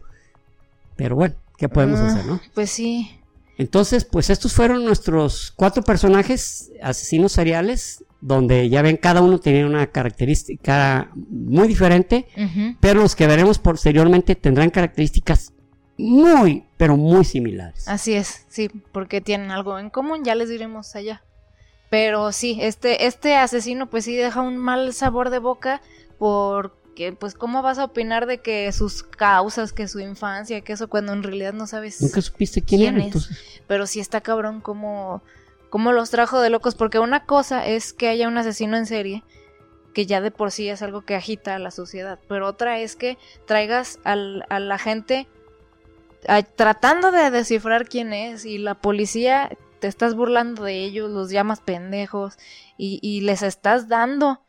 Pero bueno, ¿qué podemos ah, hacer, no? Pues sí. Entonces, pues estos fueron nuestros cuatro personajes asesinos seriales donde ya ven cada uno tiene una característica muy diferente, pero los que veremos posteriormente tendrán características muy, pero muy similares. Así es, sí, porque tienen algo en común, ya les diremos allá. Pero sí, este, este asesino pues sí deja un mal sabor de boca porque pues cómo vas a opinar de que sus causas, que su infancia, que eso cuando en realidad no sabes Nunca supiste quién, era, es. Pero sí está cabrón como, como los trajo de locos porque una cosa es que haya un asesino en serie que ya de por sí es algo que agita a la sociedad, pero otra es que traigas al, a la gente tratando de descifrar quién es y la policía te estás burlando de ellos, los llamas pendejos y, les estás dando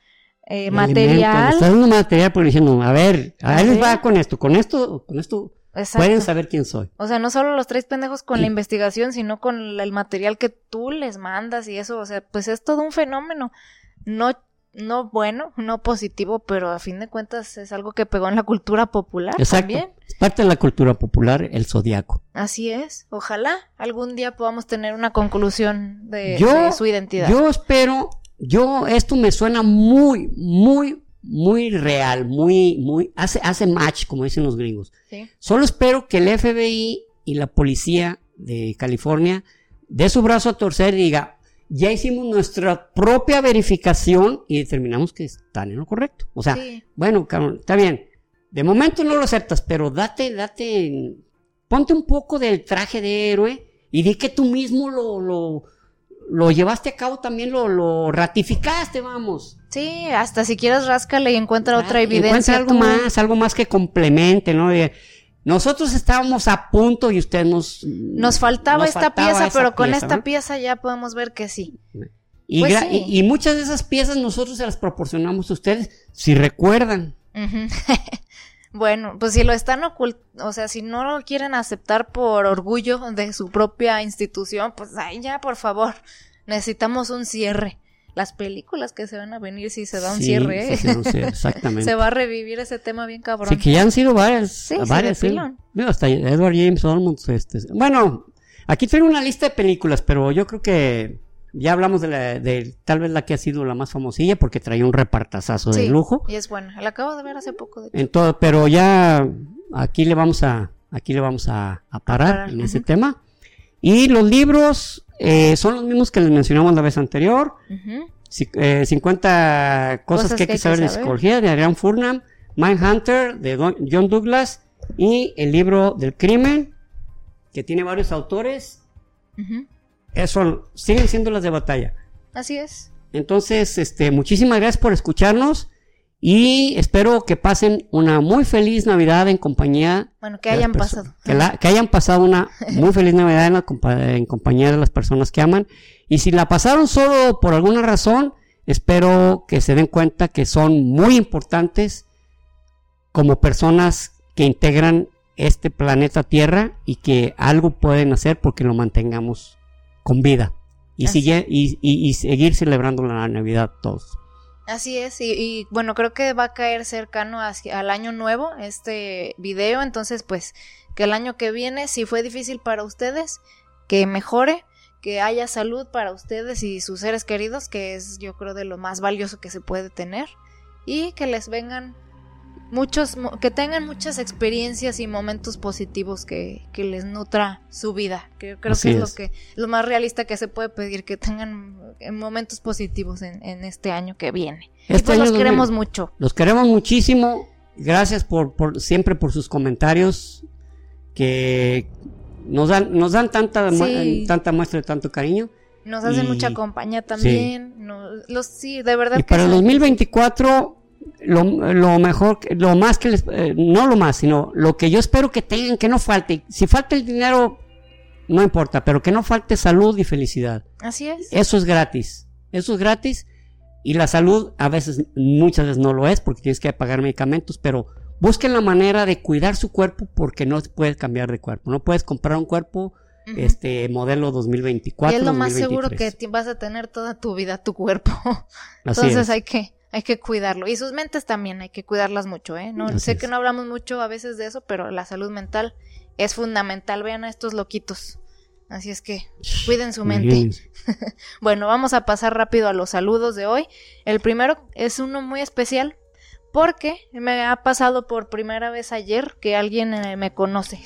eh, material. estás dando material por diciendo, a ver, a ver, va con esto, con esto, con esto pueden saber quién soy. O sea, no solo los tres pendejos con la investigación, sino con el material que tú les mandas y eso, o sea, pues es todo un fenómeno. No no bueno, no positivo, pero a fin de cuentas es algo que pegó en la cultura popular Exacto. también. Es parte de la cultura popular el zodiaco. Así es. Ojalá algún día podamos tener una conclusión de, su identidad. Yo espero, yo, esto me suena muy, muy, muy real, muy, muy, hace, hace match, como dicen los gringos. Solo espero que el FBI y la policía de California dé su brazo a torcer y diga, ya hicimos nuestra propia verificación y determinamos que están en lo correcto. O sea, bueno, Carol, está bien. De momento no lo aceptas, pero date, date, ponte un poco del traje de héroe y di que tú mismo lo, lo, lo llevaste a cabo, también lo, lo ratificaste, vamos. Sí, hasta si quieres ráscale y encuentra otra evidencia. Encuentra algo más, algo más que complemente, ¿no? Nosotros estábamos a punto y usted nos... Nos faltaba esta pieza, pero con esta pieza ya podemos ver que sí. Pues y, muchas de esas piezas nosotros se las proporcionamos a ustedes, si recuerdan. <laughs> bueno, pues si lo están ocultando, o sea, si no lo quieren aceptar por orgullo de su propia institución, pues ahí ya, por favor, necesitamos un cierre las películas que se van a venir si se da un cierre. ¿eh? se, <laughs> exactamente. se va a revivir ese tema bien cabrón. Sí, que ya han sido varias. Sí, varias. Sí, hasta Edward James Olmos. Este, bueno, aquí tengo una lista de películas, pero yo creo que ya hablamos de, la, de tal vez la que ha sido la más famosilla porque traía un repartazazo de lujo. Y es buena. La acabo de ver hace poco. De en todo, pero ya aquí le vamos a aquí le vamos a, parar, en ese tema. Y los libros, eh, son los mismos que les mencionamos la vez anterior. 50 eh, cosas, que hay que, saber, de psicología de Adrian Furnham, Mindhunter de John Douglas y el libro del crimen que tiene varios autores. Eso siguen siendo las de batalla. Así es. Entonces, este, muchísimas gracias por escucharnos. Y espero que pasen una muy feliz Navidad en compañía. Bueno, que hayan pasado. Que, hayan pasado una muy feliz Navidad en, compañía de las personas que aman. Y si la pasaron solo por alguna razón, espero que se den cuenta que son muy importantes como personas que integran este planeta Tierra y que algo pueden hacer porque lo mantengamos con vida. Y, sigue, y seguir celebrando la Navidad todos. Así es, y, bueno, creo que va a caer cercano hacia, al año nuevo este video, entonces pues que el año que viene, si fue difícil para ustedes, que mejore, que haya salud para ustedes y sus seres queridos, que es yo creo de lo más valioso que se puede tener, y que les vengan muchos, que tengan muchas experiencias y momentos positivos que, que les nutra su vida. Que creo que es, lo que lo más realista que se puede pedir, que tengan eh, momentos positivos en, en este año que viene. Este pues los queremos mucho. Los queremos muchísimo. Gracias por, por siempre por sus comentarios que nos dan nos dan tanta tanta muestra de tanto cariño. Nos hacen mucha compañía también. los, sí, de verdad. Y para el 2024 lo, lo, mejor, lo más que les, eh, no lo más, sino lo que yo espero que tengan, que no falte. Si falta el dinero, no importa, pero que no falte salud y felicidad. Así es. Eso es gratis. Eso es gratis. Y la salud a veces, muchas veces no lo es porque tienes que pagar medicamentos, pero busquen la manera de cuidar su cuerpo porque no puedes cambiar de cuerpo. No puedes comprar un cuerpo este modelo 2024. Y es lo más seguro que vas a tener toda tu vida tu cuerpo. Entonces hay que hay que cuidarlo. Y sus mentes también hay que cuidarlas mucho, ¿eh? No, sé que no hablamos mucho a veces de eso, pero la salud mental es fundamental. Vean a estos loquitos. Así es que cuiden su mente. <laughs> bueno, vamos a pasar rápido a los saludos de hoy. El primero es uno muy especial porque me ha pasado por primera vez ayer que alguien eh, me conoce.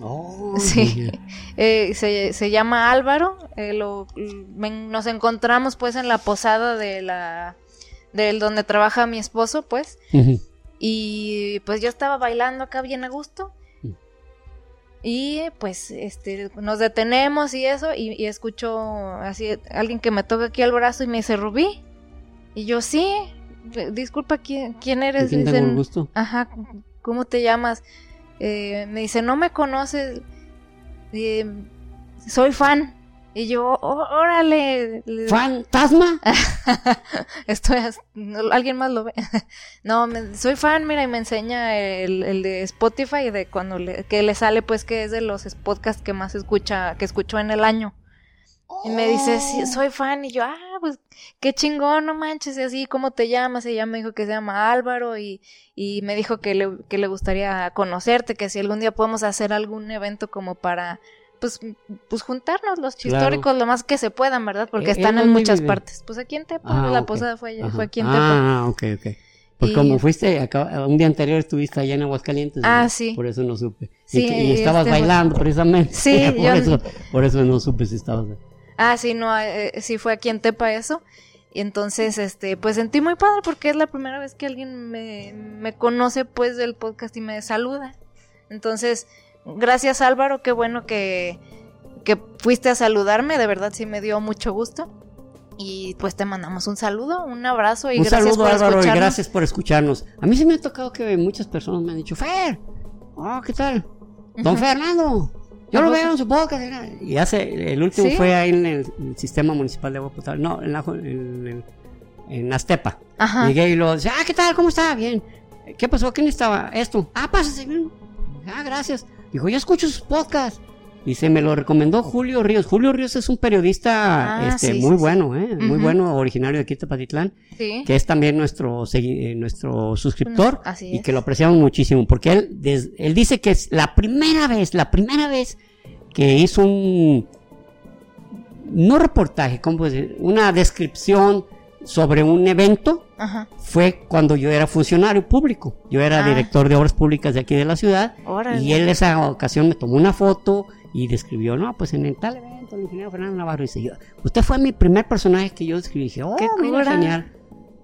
Oh, <laughs> sí, eh, se, llama Álvaro. Eh, lo, nos encontramos pues en la posada de la del donde trabaja mi esposo, pues. Y pues yo estaba bailando acá bien a gusto. Mm. Y pues este nos detenemos y eso y, escucho así alguien que me toca aquí al brazo y me dice Rubí. Y yo sí, disculpa quién, quién eres. ¿Quién gusto? Ajá, ¿cómo te llamas? Eh, me dice, no me conoces, eh, soy fan. Y yo, órale. ¿Fantasma? <laughs> Estoy, alguien más lo ve. <laughs> no, soy fan, mira, y me enseña el, de Spotify, de cuando le, que le sale, pues, que es de los podcasts que más escucha, que escuchó en el año. Y me dice, sí, oh. soy fan. Y yo, ah, pues qué chingón, no manches. Y así, ¿cómo te llamas? Y ella me dijo que se llama Álvaro. Y, y me dijo que le, que le gustaría conocerte, que si algún día podemos hacer algún evento como para, pues, pues juntarnos los históricos lo más que se puedan, ¿verdad? Porque eh, están en muchas partes. Pues aquí en Tepa, ah, la posada fue, fue aquí en Tepa. Ah, ok, ok. Pues como fuiste, acá, un día anterior estuviste allá en Aguascalientes. Ah, sí. Por eso no supe. Sí, y, estabas este, bailando precisamente. Sí, <laughs> por, yo... eso, por eso no supe si estabas. Ah, sí, no, eh, eh, sí fue aquí en Tepa eso. Y entonces, este, pues sentí muy padre porque es la primera vez que alguien me, me conoce pues del podcast y me saluda. Entonces, gracias Álvaro, qué bueno que, que fuiste a saludarme, de verdad sí me dio mucho gusto. Y pues te mandamos un saludo, un abrazo y un gracias saludo, Álvaro, y gracias por escucharnos. A mí sí me ha tocado que muchas personas me han dicho, Fer, oh, ¿qué tal? Don Fernando, yo lo veo en su podcast. Y hace, el último fue ahí en el, sistema municipal de agua potable. No, en, la, en, en, Aztepa. Ajá. Llegué y lo decía, ah, ¿qué tal? ¿Cómo está? Bien. ¿Qué pasó? ¿Quién estaba? Esto. Ah, pásase bien. Ah, gracias. Dijo, yo escucho sus podcasts. Y se me lo recomendó Julio Ríos. Julio Ríos es un periodista ah, este, muy bueno, ¿eh? muy bueno, originario de aquí de Tepatitlán, que es también nuestro, eh, nuestro suscriptor y que lo apreciamos muchísimo, porque él, él dice que es la primera vez, la primera vez que hizo un, no reportaje, ¿cómo decir? Una descripción sobre un evento fue cuando yo era funcionario público. Yo era ah. director de obras públicas de aquí de la ciudad. Y él esa ocasión me tomó una foto y describió, no, pues en el tal evento, el ingeniero Fernando Navarro dice, yo, usted fue mi primer personaje que yo describí. Dije, oh, qué genial.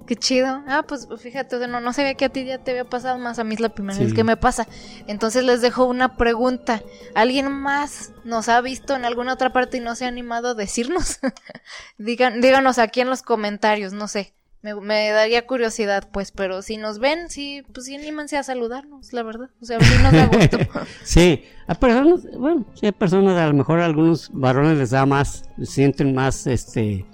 Qué chido. Ah, pues fíjate, no, no sabía que a ti ya te había pasado más, a mí es la primera vez que me pasa. Entonces les dejo una pregunta. ¿Alguien más nos ha visto en alguna otra parte y no se ha animado a decirnos? <laughs> Digan, díganos aquí en los comentarios, no sé. Me, daría curiosidad, pues, pero si nos ven, sí, pues sí, anímense a saludarnos, la verdad. O sea, sí nos da gusto. sí, a personas, bueno, sí, hay personas, a lo mejor a algunos varones les da más, sienten más, este,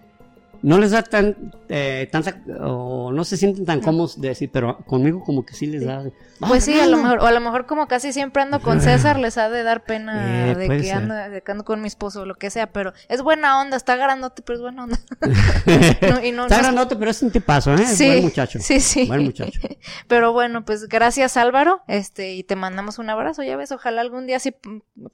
no les da tan, eh, tanta, o no se sienten tan cómodos de decir, pero conmigo como que sí les da. pues sí, a lo mejor, o a lo mejor como casi siempre ando con César, les ha de dar pena <laughs> eh, de, que ando, de, que ando, con mi esposo o lo que sea, pero es buena onda, está grandote, pero es buena onda. <laughs> está grandote, pero es un tipazo, ¿eh? Sí, buen muchacho. Sí, sí. Buen muchacho. <laughs> pero bueno, pues gracias Álvaro, este, y te mandamos un abrazo, ya ves, ojalá algún día sí,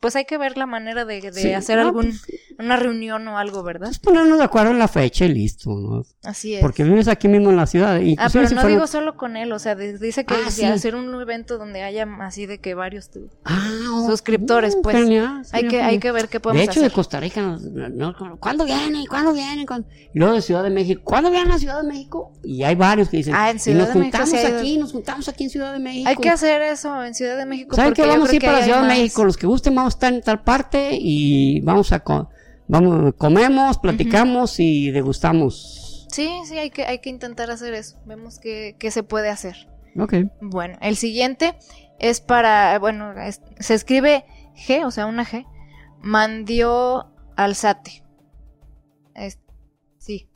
pues hay que ver la manera de, de hacer algún, pues una reunión o algo, ¿verdad? Pues ponernos de acuerdo en la fecha listo, ¿no? Así es. Porque vives aquí mismo en la ciudad. ah, pero no digo solo con él, o sea, dice que ah, hacer un evento donde haya así de que varios ah, suscriptores, pues. hay que, hay que ver qué podemos hacer. De hecho, de Costa Rica, no, ¿cuándo viene? ¿Cuándo viene? Y luego de Ciudad de México, ¿cuándo viene a Ciudad de México? Y hay varios que dicen, ah, en Ciudad y nos de juntamos México, aquí, nos juntamos aquí en Ciudad de México. Hay que hacer eso en Ciudad de México. ¿Saben que vamos a ir para Ciudad de México? Los que gusten vamos a estar en tal parte y vamos a... Vamos, comemos, platicamos y degustamos. Sí, sí, hay que, hay que intentar hacer eso. Vemos qué, se puede hacer. Ok. Bueno, el siguiente es para, bueno, se escribe G, o sea, una G. Mandio alzate. sí.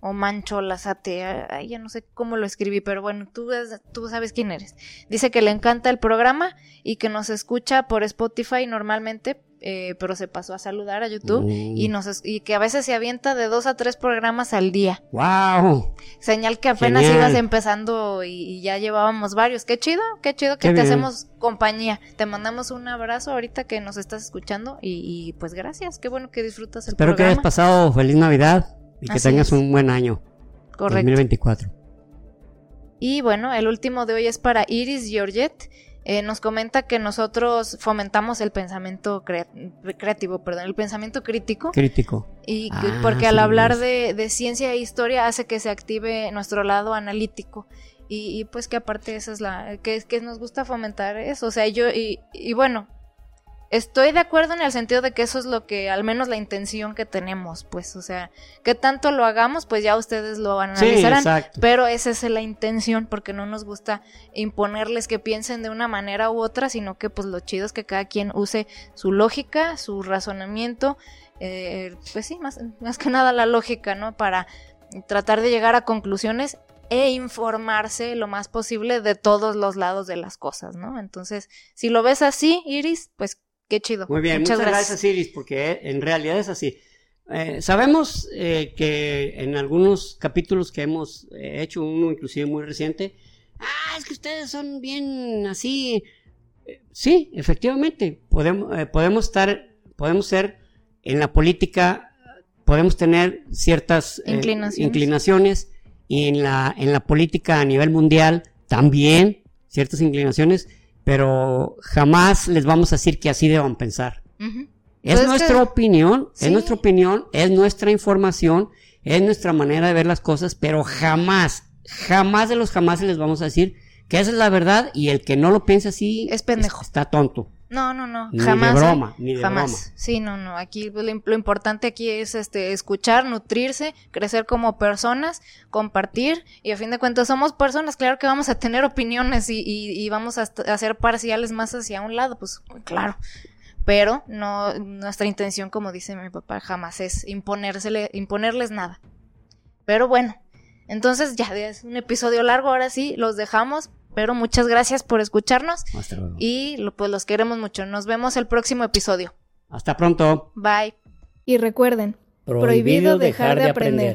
O mancho alzate. Ay, ya no sé cómo lo escribí, pero bueno, tú, tú sabes quién eres. Dice que le encanta el programa y que nos escucha por Spotify normalmente, eh, pero se pasó a saludar a YouTube y mm. nos y que a veces se avienta de dos a tres programas al día. ¡Wow! Señal que apenas ibas empezando y, ya llevábamos varios. Qué chido, qué chido que te hacemos compañía. Te mandamos un abrazo ahorita que nos estás escuchando y, pues gracias, qué bueno que disfrutas el Espero programa. Espero que hayas pasado feliz Navidad y que tengas un buen año. Correcto. 2024. Y bueno, el último de hoy es para Iris Georgette eh, nos comenta que nosotros fomentamos el pensamiento creativo, perdón, el pensamiento crítico. Crítico. Y ah, porque al hablar de, ciencia e historia hace que se active nuestro lado analítico. Y, pues que aparte esa es la, que, que nos gusta fomentar eso. O sea, yo, y, y bueno, estoy de acuerdo en el sentido de que eso es lo que, al menos la intención que tenemos, pues, o sea, que tanto lo hagamos, pues ya ustedes lo analizarán, pero esa es la intención, porque no nos gusta imponerles que piensen de una manera u otra, sino que pues lo chido es que cada quien use su lógica, su razonamiento, eh, pues sí, más, más que nada la lógica, ¿no? Para tratar de llegar a conclusiones e informarse lo más posible de todos los lados de las cosas, ¿no? Entonces, si lo ves así, Iris, pues Qué chido. Muy bien, muchas, gracias. Iris, porque en realidad es así. Eh, sabemos eh, que en algunos capítulos que hemos eh, hecho, uno inclusive muy reciente, ah, es que ustedes son bien así. sí, efectivamente, podemos, podemos estar, podemos ser en la política, podemos tener ciertas inclinaciones. inclinaciones y en la, en la política a nivel mundial también ciertas inclinaciones pero jamás les vamos a decir que así deban pensar. Es pues nuestra opinión, es nuestra opinión, es nuestra información, es nuestra manera de ver las cosas, pero jamás, jamás de los jamás les vamos a decir que esa es la verdad y el que no lo piensa así es pendejo. está tonto. No, no, no, ni jamás. De ¿eh? broma, ni de jamás. broma. Sí, no, no. Aquí lo, importante aquí es este escuchar, nutrirse, crecer como personas, compartir y a fin de cuentas somos personas. Claro que vamos a tener opiniones y, y, vamos a, a, ser parciales más hacia un lado, pues claro. Pero no, nuestra intención, como dice mi papá, jamás es imponérsele, imponerles nada. Pero bueno, entonces ya es un episodio largo, ahora sí, los dejamos, pero muchas gracias por escucharnos. Y pues los queremos mucho. Nos vemos el próximo episodio. Hasta pronto. Bye. Y recuerden, prohibido, dejar, de aprender.